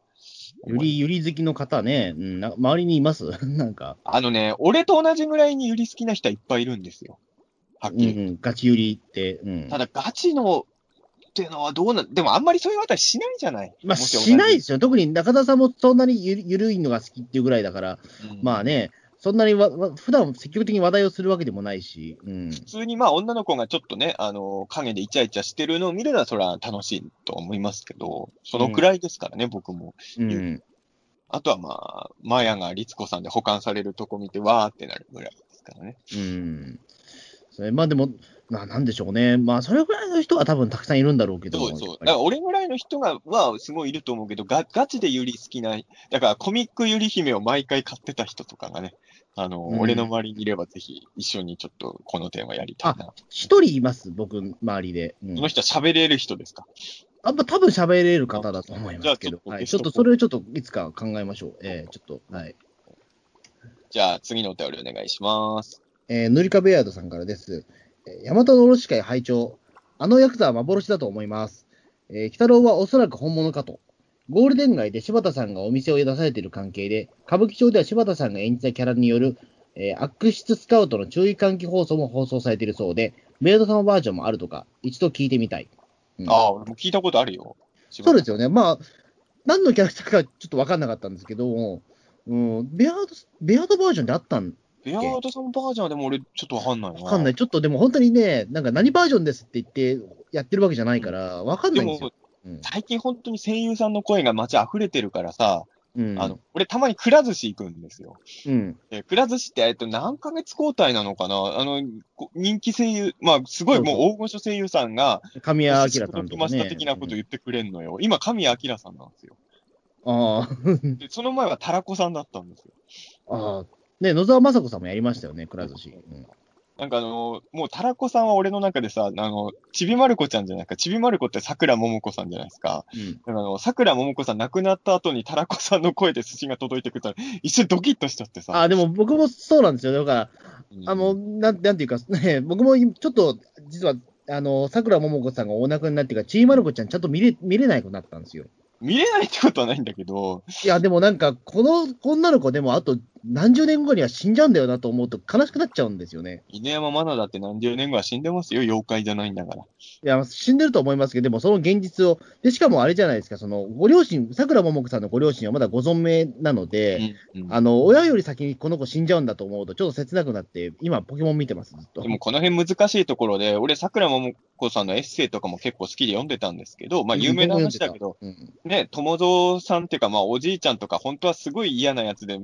ゆり、ゆり好きの方ね、うん、な周りにいます？なんか、あのね、俺と同じぐらいにゆり好きな人はいっぱいいるんですよ。はっうんきりうん、ガチゆりって、うん。ただ、ガチのっていうのはどうなん、でもあんまりそういうことはしないじゃない？まあ、もしないですよ。特に中田さんもそんなにゆるゆるいのが好きっていうぐらいだから、うんまあね、そんなにわわ普段積極的に話題をするわけでもないし、うん。普通にまあ女の子がちょっとね、あの、影でイチャイチャしてるのを見るのはそれは楽しいと思いますけど、そのくらいですからね、僕も。うん。あとはまあ、マヤが律子さんで保管されるとこ見て、わーってなるぐらいですからね。うん。それまあでも、ななんでしょうね。まあ、それぐらいの人は多分たくさんいるんだろうけど。そうそう。だから俺ぐらいの人が、はすごいいると思うけど、ガガチでユリ好きな、だからコミックユリ姫を毎回買ってた人とかがね、あの、うん俺の周りにいればぜひ一緒にちょっとこのテーマやりたいな。一人います、僕、周りで。うんこの人は喋れる人ですか？あんま多分喋れる方だと思いますけど。はい、ちょっとちょっとそれをちょっといつか考えましょう。えー、ちょっと、はい。じゃあ次のお便りお願いします。えー、塗り壁ヤードさんからです。えー、大和のおろし会拝聴あのヤクザは幻だと思います。えー、鬼太郎はおそらく本物かと。ゴールデン街で柴田さんがお店を出されている関係で、歌舞伎町では柴田さんが演じたキャラによる、えー悪質スカウトの注意喚起放送も放送されているそうで、メイド様バージョンもあるとか、一度聞いてみたい。うんああ、俺も聞いたことあるよ。そうですよね。まあ、何のキャラクターかちょっと分かんなかったんですけど、うん、ベアード、ベアードバージョンであったんベアードさんバージョンはでも俺ちょっとわかんないな。わかんない。ちょっとでも本当にね、なんか何バージョンですって言ってやってるわけじゃないから、わかんなでもいんですよ。、うん最近本当に声優さんの声が街溢れてるからさ、うん。あの、俺たまにくら寿司行くんですよ。うん。えくら寿司って、えっと、何ヶ月交代なのかな？あの、こ人気声優、まあ、すごいもう大御所声優さんが、神谷明さんと来かね。的なこと言ってくれんのよ。今、神谷明さんなんですよ。あで、その前はタラコさんだったんですよ。あ、ああ。ね、野沢雅子さんもやりましたよね、くら寿司。うんなんかあのもうタラコさんは俺の中でさ、あの、ちびまる子ちゃんじゃないか。ちびまる子って桜ももこさんじゃないですか。うん。だからあの、桜ももこさん亡くなった後にタラコさんの声で寿司が届いてくれたら、一瞬ドキッとしちゃってさ。ああ、でも僕もそうなんですよ。だから、うんあの、なんなんていうか、ね、僕もちょっと、実は、あの、桜ももこさんがお亡くなりになってから、ちいまる子ちゃんちゃんと見れ、見れなくなったんですよ。見れないってことはないんだけど、いや、でもなんか、この女の子でもあと何十年後には死んじゃうんだよなと思うと悲しくなっちゃうんですよね。犬山マナだって何十年後は死んでますよ。妖怪じゃないんだから。いや、死んでると思いますけど、でもその現実を、で、しかもあれじゃないですか、その、ご両親、桜ももこさんのご両親はまだご存命なので、うんうんあの、親より先にこの子死んじゃうんだと思うと、ちょっと切なくなって、今、ポケモン見てます、ずっと。でもこの辺難しいところで、俺、桜ももこさんのエッセイとかも結構好きで読んでたんですけど、まあ有名な話だけど、うん、ね、友蔵さんっていうか、まあおじいちゃんとか、本当はすごい嫌なやつで、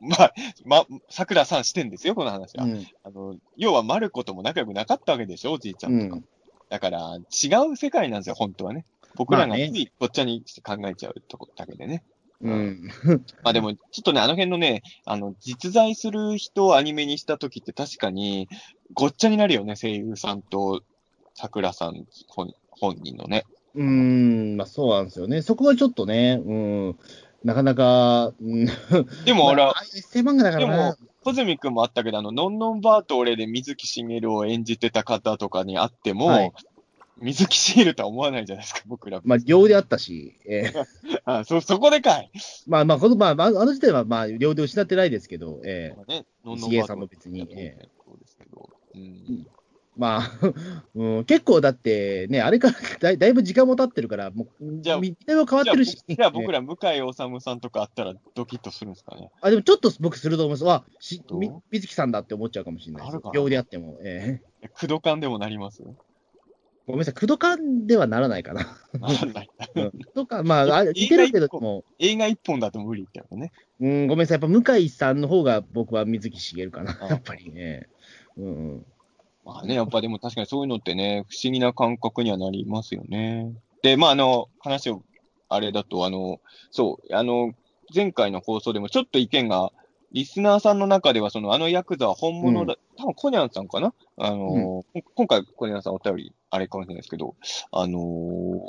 まあ、ま、桜さんしてんですよ、この話は。うん。あの、要はマルコとも仲良くなかったわけでしょ、おじいちゃんとか。うんだから、違う世界なんですよ、本当はね。僕らがついこっちゃにして考えちゃうとこだけでね。うん。まあでも、ちょっとね、あの辺のね、あの、実在する人をアニメにした時って確かに、ごっちゃになるよね、声優さんと桜さん本本人のね。うーん、まあそうなんですよね。そこはちょっとね、うん、なかなか、うん、でも俺は、まあ、エッセイ漫画だからなでも。小泉くんもあったけど、あの、のんのんばーと俺で水木しげるを演じてた方とかに会っても、はい水木しげるとは思わないじゃないですか、僕ら。まあ、両であったし、えー あ、そ、そこでかい。まあまあ、この、まあ、まああの時点は、まあ、両で失ってないですけど、えーね、のんのんばーとんも別に、えーそうですけど。うん。まあ、うん、結構だってね、あれから だいだいぶ時間も経ってるから、もう、じゃあ見た目も変わってるし、じゃあ僕ら、ら、向井治さんとかあったらドキッとするんですかね。あ、でもちょっと僕すると思います。あ、しみ水木さんだって思っちゃうかもしれないですなるか。な両であっても、えー駆動感でもなります？ごめんなさい、駆動感ではならないかな。ならない。うんとか、まあ、あ似てるけれども、映画一本だと無理ってやつね。うん、ごめんなさい、やっぱ向井さんの方が僕は水木しげるかな、あやっぱりね。うんうん。まあね、やっぱでも確かにそういうのってね、不思議な感覚にはなりますよね。で、まああの、話を、あれだと、あの、そう、あの、前回の放送でもちょっと意見が、リスナーさんの中では、その、あのヤクザは本物だ、多分コニャンさんかな？あの、今回コニャンさんお便り、あれかもしれないですけど、あのー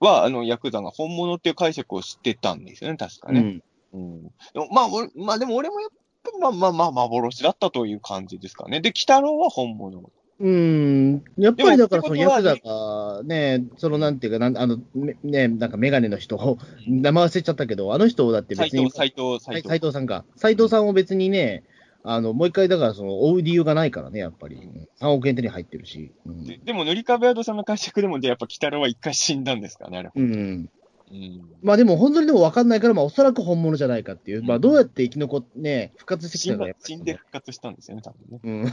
は、あの、ヤクザが本物っていう解釈をしてたんですよね、確かね。うんうん。まあ、俺まあでも俺もやっまあまあまあ幻だったという感じですかね。で、北郎は本物。うん、やっぱりだから、そのヤクザがね、そのなんていうか、なんあの、めね、なんかメガネの人を、名前忘れちゃったけど、あの人だって別に斎藤、、斎藤、藤。斉藤さんか。斉藤さんを別にね、あの、もう一回だから、その、追う理由がないからね、やっぱり。3億円手に入ってるし。うんででも、塗り壁アドさんの解釈でも、じゃあやっぱ北郎は一回死んだんですかね、あれ。うん。うん。まあでも本当にでも分かんないから、まあおそらく本物じゃないかっていう、まあどうやって生き残ってね、復活してきたかやっぱり死んで復活したんですよね、多分ね。うん。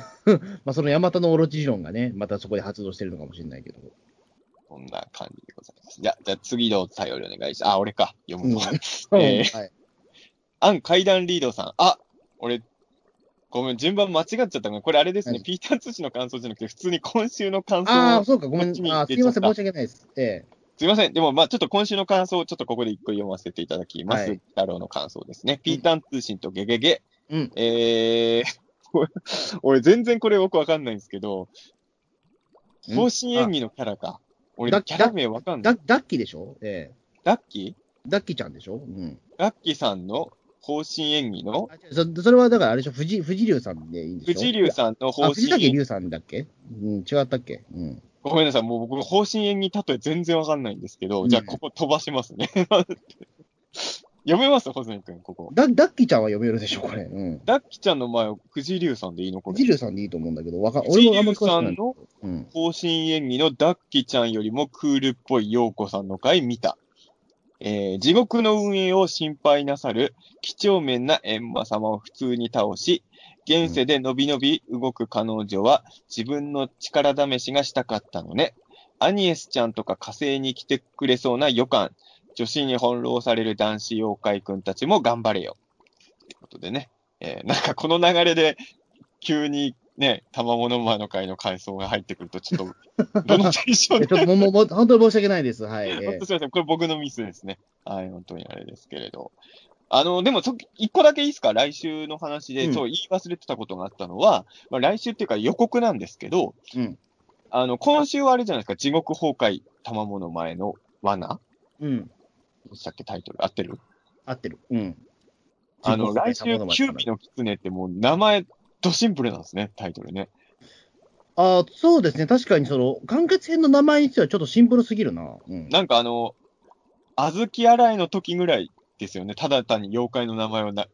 まあそのヤマタノオロチ理論がね、またそこで発動してるのかもしれないけど。こんな感じでございます。じゃあ、じゃあ次のお便りお願いします。あ、俺か。読むのは。うん えーはい。アン階段リードさん。あ、俺、ごめん、順番間違っちゃった。これあれですね。何？ピーター通信の感想じゃなくて、普通に今週の感想ああ、を。そうか、ごめんすいません、申し訳ないです。えすいません。でも、まあちょっと今週の感想をちょっとここで一個読ませていただきます。はい太郎の感想ですね。ピーター通信とゲゲゲ。うんえー、俺全然これよくわかんないんですけど、うん？方針演技のキャラか。俺、だキャラ名わかんえない。ダダッキーでしょ？えダッキー？えダッキーちゃんでしょ？うん。ダッキーさんの方針演技のそそれはだからあれでしょ、藤藤竜さんでいいんでしょ？藤竜さんの方あ、針藤崎竜さんだっけ？うん、違ったっけ？うん。ごめんなさい、もう僕、方針演技例え全然わかんないんですけど、うんじゃあここ飛ばしますね。読めます？細野くん、ここ。ダダッキーちゃんは読めるでしょ、これ。うん。ダッキちゃんの前を藤竜さんでいいの？これ。藤竜さんでいいと思うんだけど、わか藤竜俺もあんま詳しくない。さんのうん。方針演技のダッキちゃんよりもクールっぽい陽子さんの回見た。えー地獄の運営を心配なさる、几帳面な閻魔様を普通に倒し、現世でのびのび動く彼女は自分の力試しがしたかったのね。アニエスちゃんとか火星に来てくれそうな予感。女子に翻弄される男子妖怪くんたちも頑張れよ。ということでね。えーなんかこの流れで、急にね、玉物前の会の感想が入ってくると、ちょっと、どのテンションで？本当に申し訳ないです。はい。え本当すみません。これ僕のミスですね。はい、本当にあれですけれど。あの、でもそ、一個だけいいですか？来週の話で、うんそう、言い忘れてたことがあったのは、まあ、来週っていうか予告なんですけど、うんあの、今週はあれじゃないですか、地獄崩壊、玉物前の罠？うん。でしたっけ、タイトル。合ってる？合ってる。うん。あの、来週、キュのーピの狐ってもう名前、ドシンプルなんですね、タイトルね。あーそうですね。確かにその、完結編の名前にしてはちょっとシンプルすぎるな。うん。なんかあの、小豆洗いの時ぐらいですよね。ただ単に妖怪の名前をな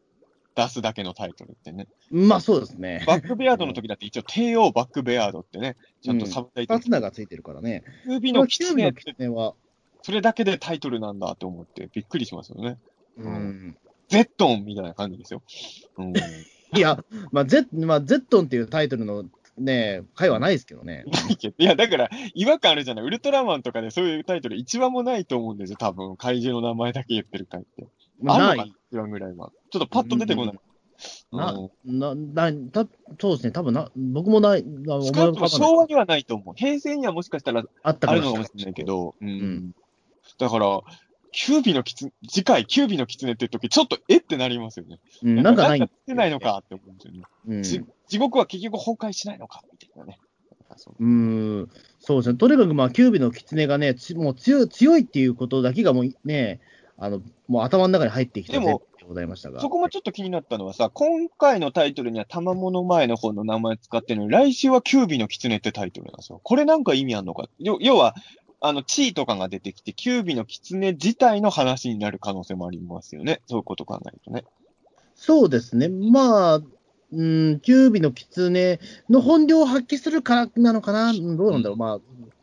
出すだけのタイトルってね。まあそうですね。バックベアードの時だって一応帝王バックベアードってね、ちゃんとサブタイトル。二つ名がついてるからね。キュービのキは、それだけでタイトルなんだと思ってびっくりしますよね。うん。ゼットンみたいな感じですよ。うん。いや、まあ、ゼまあ、ゼットンっていうタイトルのね、回はないですけどね。ないけどいや、だから、違和感あるじゃない。ウルトラマンとかでそういうタイトル一話もないと思うんですよ、多分。怪獣の名前だけ言ってる回って。まあ、ないあるのかな。一話ぐらいは。ちょっとパッと出てこない。なうんな、な、た、そうですね、多分な、僕もない、な少なくとも昭和にはないと思う。平成にはもしかしたらあったかもしれれないけ。ど、うん。んだから、キュービのキツ、次回、キュービのキツネって時、ちょっとえってなりますよね。うん、なんかないんかないの。かって思うんですよね。うん。じ地獄は結局崩壊しないのかみたいなね。ううん、そうですね。とにかく、まあ、キュービの狐がね、つもう強い、強いっていうことだけがもうね、あの、もう頭の中に入ってきたでもでございましたが。そこもちょっと気になったのはさ、今回のタイトルには玉物前の方の名前使ってるのに、来週はキュービの狐ってタイトルなんですよ。これなんか意味あんのか？要要は、あの、地位とかが出てきて、キュービの狐自体の話になる可能性もありますよね。そういうこと考えるとね。そうですね。まあ、うん、キュービの狐の本領を発揮するからなのかな。うんどうなんだろう。まあ、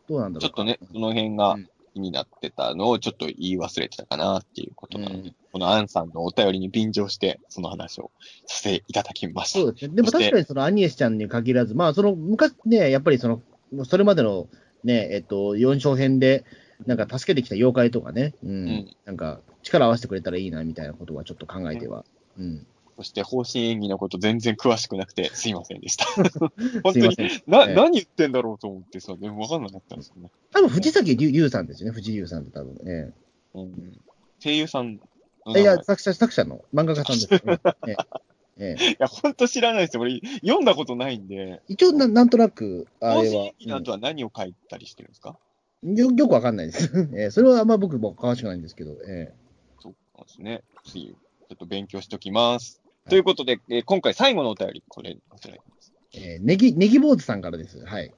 どうなんだろう。ちょっとね、その辺がうん気になってたのをちょっと言い忘れてたかなっていうことなので、うんこのアンさんのお便りに便乗して、その話をさせていただきました。そうですね。でも確かにそのアニエスちゃんに限らず、まあ、その昔ね、やっぱりその、それまでのね、えっと、4章編で、なんか助けてきた妖怪とかね、うん、んなんか力合わせてくれたらいいなみたいなことはちょっと考えては。うん。そして方針演技のこと全然詳しくなくてすいませんでした。本当に。な、ええ何言ってんだろうと思ってさ、でも分かんなかったんですよね。多分藤崎龍龍さんですよね、藤龍さんって多分。えうん、声優さんいや、作者、作者の漫画家さんです、ね。ええええいや、本当知らないですよ。俺、読んだことないんで、一応な、なんとなく、あ方れは針演技の後は何を書いたりしてるんですか、うんよ、よくわかんないです。ええそれはあんま僕も詳しくないんですけど、えそうなんですね。次、ちょっと勉強しときます。はいということで、えー今回最後のお便り、これ、こちらです。えええネギ、ネギ坊主さんからです。はい。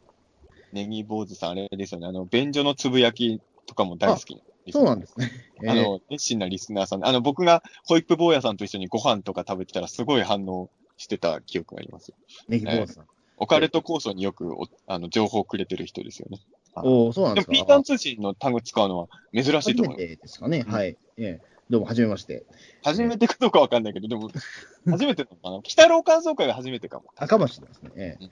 ネギ坊主さん、あれですよね。あの、便所のつぶやきとかも大好き。そうなんですね。え えあの、熱心なリスナーさんで、あの、僕がホイップ坊やさんと一緒にご飯とか食べてたらすごい反応してた記憶があります。ネギ坊主さん。オカルト構想によくおあの情報をくれてる人ですよね。おおそうなんでも、ですか。ピータン通信の単語使うのは珍しい初めと思う。てですかね。うんはい。ええどうも、はじめまして。初めてかどうかわかんないけど、でも、初めてなのかな？北郎感想会が初めてかも。赤松ですね。ええうん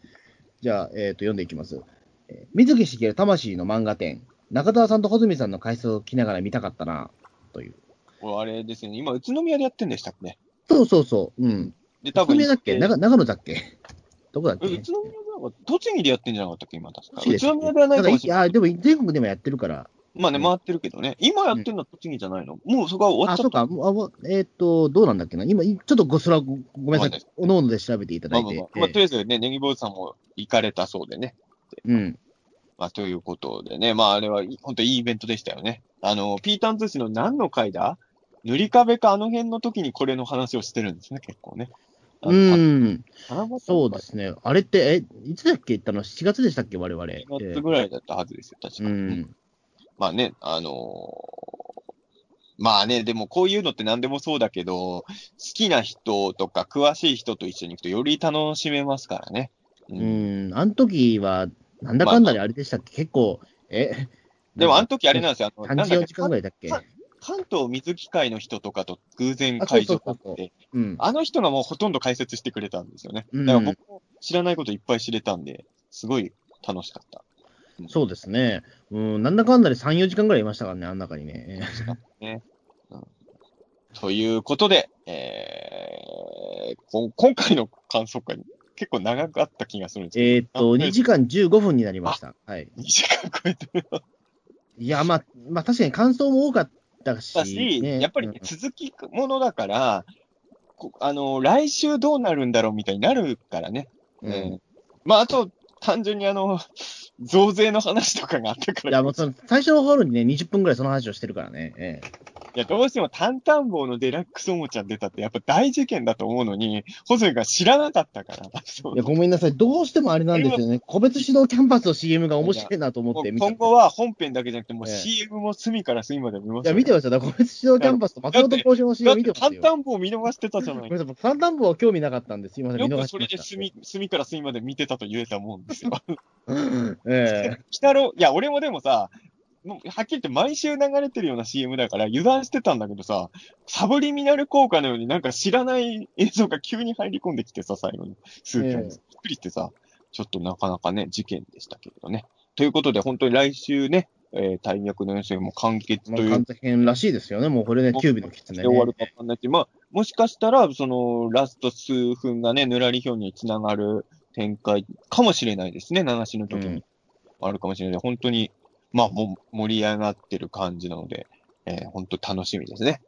じゃあ、えっ、と、読んでいきます。えー水木しげる魂の漫画展。中澤さんと穂積さんの解説を聞きながら見たかったな、という。これあれですよね、今、宇都宮でやってんでしたっけ？ね。そうそうそう。うん。で、宇都宮だっけ？え長長野だっけ？どこだっけ？宇都宮では栃木でやってんじゃなかったっけ、今確か。宇都宮ではないかもしれない。いや、でも全国でもやってるから。まあね、うん回ってるけどね。今やってるのは栃木じゃないの、もうそこは終わあ、っちゃった？そうか。あえっ、と、どうなんだっけな？今、いちょっとごそらごごめんなさい。おのおので調べていただいて。まあまあまあ、まあ、とりあえずね、ネギ坊主さんも行かれたそうでね。うん。まあ、ということでね、まあ、あれは、本当いいイベントでしたよね。あの、ピーターン通信の何の回だ？塗り壁かあの辺の時にこれの話をしてるんですね、結構ね。う。ん。そうですね。あれって、え、いつだっけ？行ったの ?7 月でしたっけ？我々。1月ぐらいだったはずですよ、確か。うん。まあね、あのーまあね、でもこういうのって何でもそうだけど、好きな人とか詳しい人と一緒に行くとより楽しめますからね。ううん。あの時は、なんだかんだであれでしたっけ？結構、え、でもあの時あれなんですよ、あの3時4なんだっけ？時間ぐらいだっけ？か関東水機会の人とかと偶然会場があって、うん。あの人がもうほとんど解説してくれたんですよね。うんだから僕も知らないこといっぱい知れたんで、すごい楽しかった。そうですね。うん、なんだかんだで3、4時間ぐらいいましたからね、あん中にね。ね。うん、ということで、えー、今回の感想会、結構長かった気がするんですけど、えーっと、2時間15分になりました。はい。2時間超えてるいや、まあ、まあ、確かに感想も多かったし、だし、ねやっぱりね、続きものだから、こあの、来週どうなるんだろうみたいになるからね。うんうんまあ、あと、単純にあの、増税の話とかがあったから。いや、もうその、最初の頃にね、20分ぐらいその話をしてるからね。ええいや、どうしてもたんたん坊のデラックスおもちゃ出たって、やっぱ大事件だと思うのに、ホズミが知らなかったから。いや、ごめんなさい。どうしてもあれなんですよね。個別指導キャンパスの CM が面白いなと思って見。今後は本編だけじゃなくて、もうええ CM も隅から隅まで見ますいや、見てますよ。だから個別指導キャンパスと松本幸四郎の CM 見てますよ。タン棒見逃してたじゃないごめんなさい。僕、タンタン棒は興味なかったんです。すいません。見逃よくそれしてました。で隅、隅から隅まで見てたと言えたもんですよ。ええ北郎、いや、俺もでもさ、もうはっきり言って毎週流れてるような CM だから油断してたんだけどさ、サブリミナル効果のようになんか知らない映像が急に入り込んできてさ、最後に。数分。ええびっくりしてさ、ちょっとなかなかね、事件でしたけれどね。ということで、本当に来週ね、えー、大役の予選も完結まあ、という完全らしいですよね。もうこれね、キュービのキツネで終わるね。かわかんないし、まあ、もしかしたら、その、ラスト数分がね、ぬらり表につながる展開かもしれないですね、流しの時に。うんあるかもしれない。本当に、まあ、もう盛り上がってる感じなので、えー、本当楽しみですね。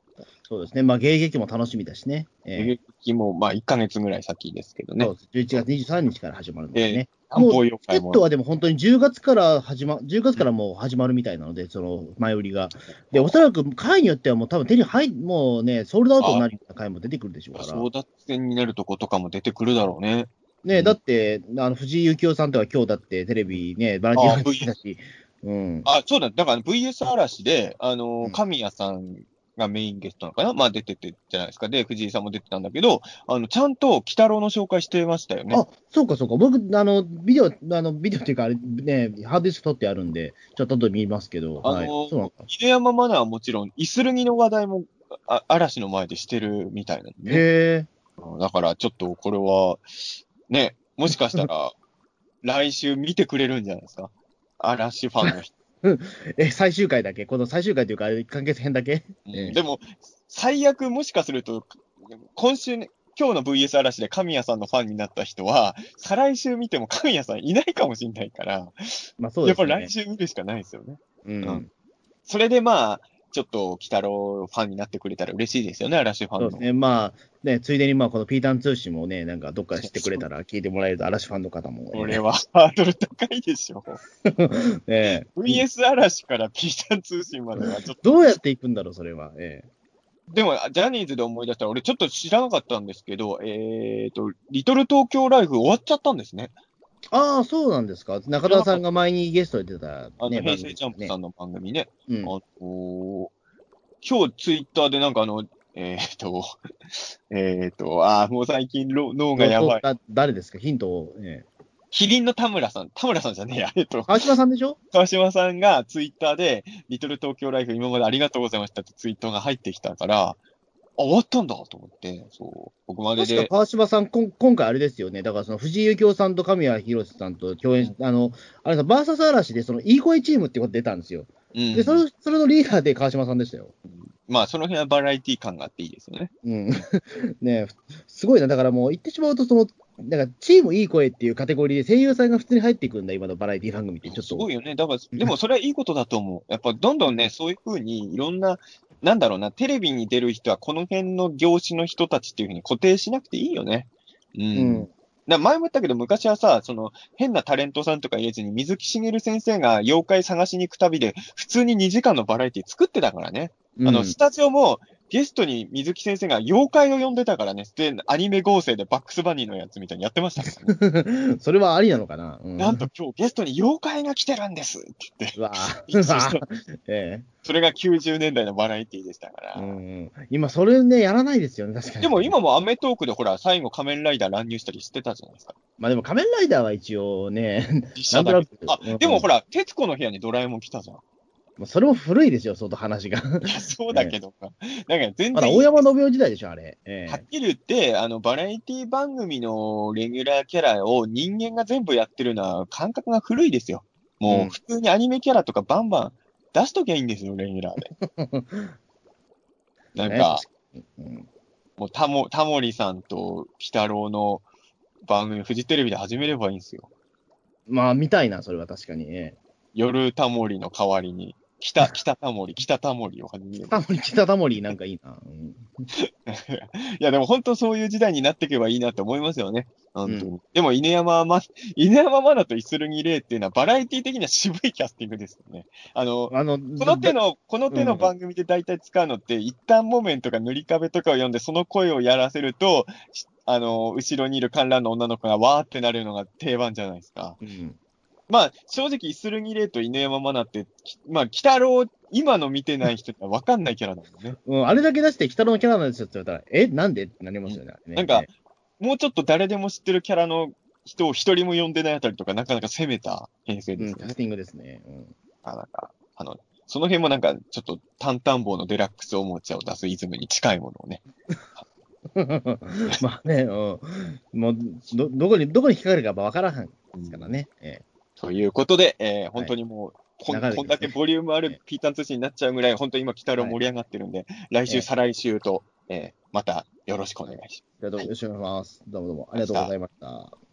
そうですね。まあ、迎撃も楽しみだしね。ええ劇も、まあ、1ヶ月ぐらい先ですけどねそう。です。11月23日から始まるのでね。漢方もう、チケット。はでも本当に10月から始ま、10月からもう始まるみたいなので、その前売りが。で、おそらく回によってはもう多分手に入、もうね、ソールドアウトになるような回も出てくるでしょうから。争奪戦になるとことかも出てくるだろうね。ね、だって、あの、藤井幸雄さんとか今日だってテレビね、バラエティーやってたし、うん。あ、そうだ。だから VS 嵐で、あの神谷さんがメインゲストなのかな？まあ出ててじゃないですか。で、藤井さんも出てたんだけど、あの、ちゃんと鬼太郎の紹介してましたよね。あ、そうかそうか。僕、あの、ビデオ、あの、ビデオっていうか、あれね、ハードディスク撮ってあるんで、ちょっと後で見ますけど、あのはい。そうなんだ。犬山マナーはもちろん、イスルギの話題も、あ嵐の前でしてるみたいなんで、ね。へうんだから、ちょっとこれは、ね、もしかしたら、来週見てくれるんじゃないですか？嵐ファンの人。え。え、最終回だけ？この最終回というか、完結編だけ？うんええでも、最悪もしかすると、今週ね、今日の VS 嵐で神谷さんのファンになった人は、再来週見ても神谷さんいないかもしれないから、まあそうやっですね。ぱ来週見るしかないですよね。うん。うんそれでまあ、ちょっと、鬼太郎ファンになってくれたら嬉しいですよね、嵐ファンの。そうですね。まあ、ね、ついでにまあ、このピーターン通信もね、なんかどっかで知ってくれたら聞いてもらえると、嵐ファンの方も、これはハードル高いでしょ。ええ VS 嵐からピーターン通信まではちょっと。どうやっていくんだろう、それは。えでも、ジャニーズで思い出したら、俺ちょっと知らなかったんですけど、えっ、と、リトル東京ライフ終わっちゃったんですね。えああ、そうなんですか。中田さんが前にゲストで出た、あの、ね、平成ジャンプさん。んの番組ね。うんあの今日ツイッターでなんかあの、えっ、と、えっ、と、あーもう最近ろ脳がやばい。だ誰ですか？ヒントを。えキリンの田村さん、田村さんじゃねえや、えっと、川島さんでしょ？川島さんがツイッターで、リトル東京ライフ今までありがとうございましたってツイートが入ってきたから、あ、終わったんだと思って、そう、僕までで、確か川島さん、こん今回あれですよね。だからその藤井幸雄さんと神谷博さんと共演し、あの、あれさ、バーサス嵐でそのいい声チームってこと出たんですよ。うんで、それ、それのリーダーで川島さんでしたよ。まあ、その辺はバラエティ感があっていいですよね。うん。ねえすごいな。だからもう言ってしまうと、その、だからチームいい声っていうカテゴリーで声優さんが普通に入っていくんだ、今のバラエティ番組って。ちょっと。すごいよね。だから、でもそれはいいことだと思う。やっぱどんどんね、そういうふうにいろんな、なんだろうな、テレビに出る人はこの辺の業種の人たちっていうふうに固定しなくていいよね。うん。うん。だ前も言ったけど、昔はさ、その、変なタレントさんとか入れずに、水木しげる先生が妖怪探しに行く旅で、普通に2時間のバラエティ作ってたからね。あの、うんスタジオも、ゲストに水木先生が妖怪を呼んでたからね。で、アニメ合成でバックスバニーのやつみたいにやってましたからね。それはありなのかな？うん、なんと今日ゲストに妖怪が来てるんですって言って。うわぁ。うわぁ えそれが90年代のバラエティでしたから。えうん。今、それね、やらないですよね、確かに。でも今もアメトークでほら、最後仮面ライダー乱入したりしてたじゃないですか。まあでも仮面ライダーは一応ね、実写だけど。あでもほら、徹子の部屋にドラえもん来たじゃん。もうそれも古いですよ、相当話が。そうだけどさ。なんか全まだ然いい大山信夫時代でしょ、あれ。えはっきり言って、あの、バラエティ番組のレギュラーキャラを人間が全部やってるのは感覚が古いですよ。もううん普通にアニメキャラとかバンバン出しときゃいいんですよ、レギュラーで。なんか、ねうんもうタモ、タモリさんと鬼太郎の番組、フジテレビで始めればいいんですよ。まあ、見たいな、それは確かに。え夜タモリの代わりに、北、北タモリ、北タモリを始めれえ。ば。タモリ、北タモリなんかいいな。うん いや、でも本当そういう時代になっていけばいいなって思いますよね。本当に。うでも、犬山ま、犬山マナとイスルギレイっていうのはバラエティ的には渋いキャスティングですよね。あの、あの、この手の、この手の番組で大体使うのって、一旦モメンとか塗り壁とかを読んで、その声をやらせると、しあの、後ろにいる観覧の女の子がわーってなるのが定番じゃないですか。うん。まあ、正直、イスルギレイと犬山マナって、きまあ、鬼太郎、今の見てない人ってわかんないキャラだもんね。うん、あれだけ出して、北野のキャラなんですよって言われたら、え、なんでってなりますよね。あれねなんか、もうちょっと誰でも知ってるキャラの人を一人も呼んでないあたりとか、なかなか攻めた編成うん、ですよね。キャスティングですね。うんあなんか、あの、その辺もなんか、ちょっと、タンタン棒のデラックスおもちゃを出すイズムに近いものをね。まあね、うん、もうど、どこに、どこに引っかかるかわからんですからね。えということで、えー本当にもう、こん流れてきますねこんだけボリュームあるピータン通信になっちゃうぐらい、本当に今、北郎盛り上がってるんで、来週、ええ再来週と、えーまたよろしくお願いします。え。ありがとうよろしくお願いします。どうもどうもありがとうございました。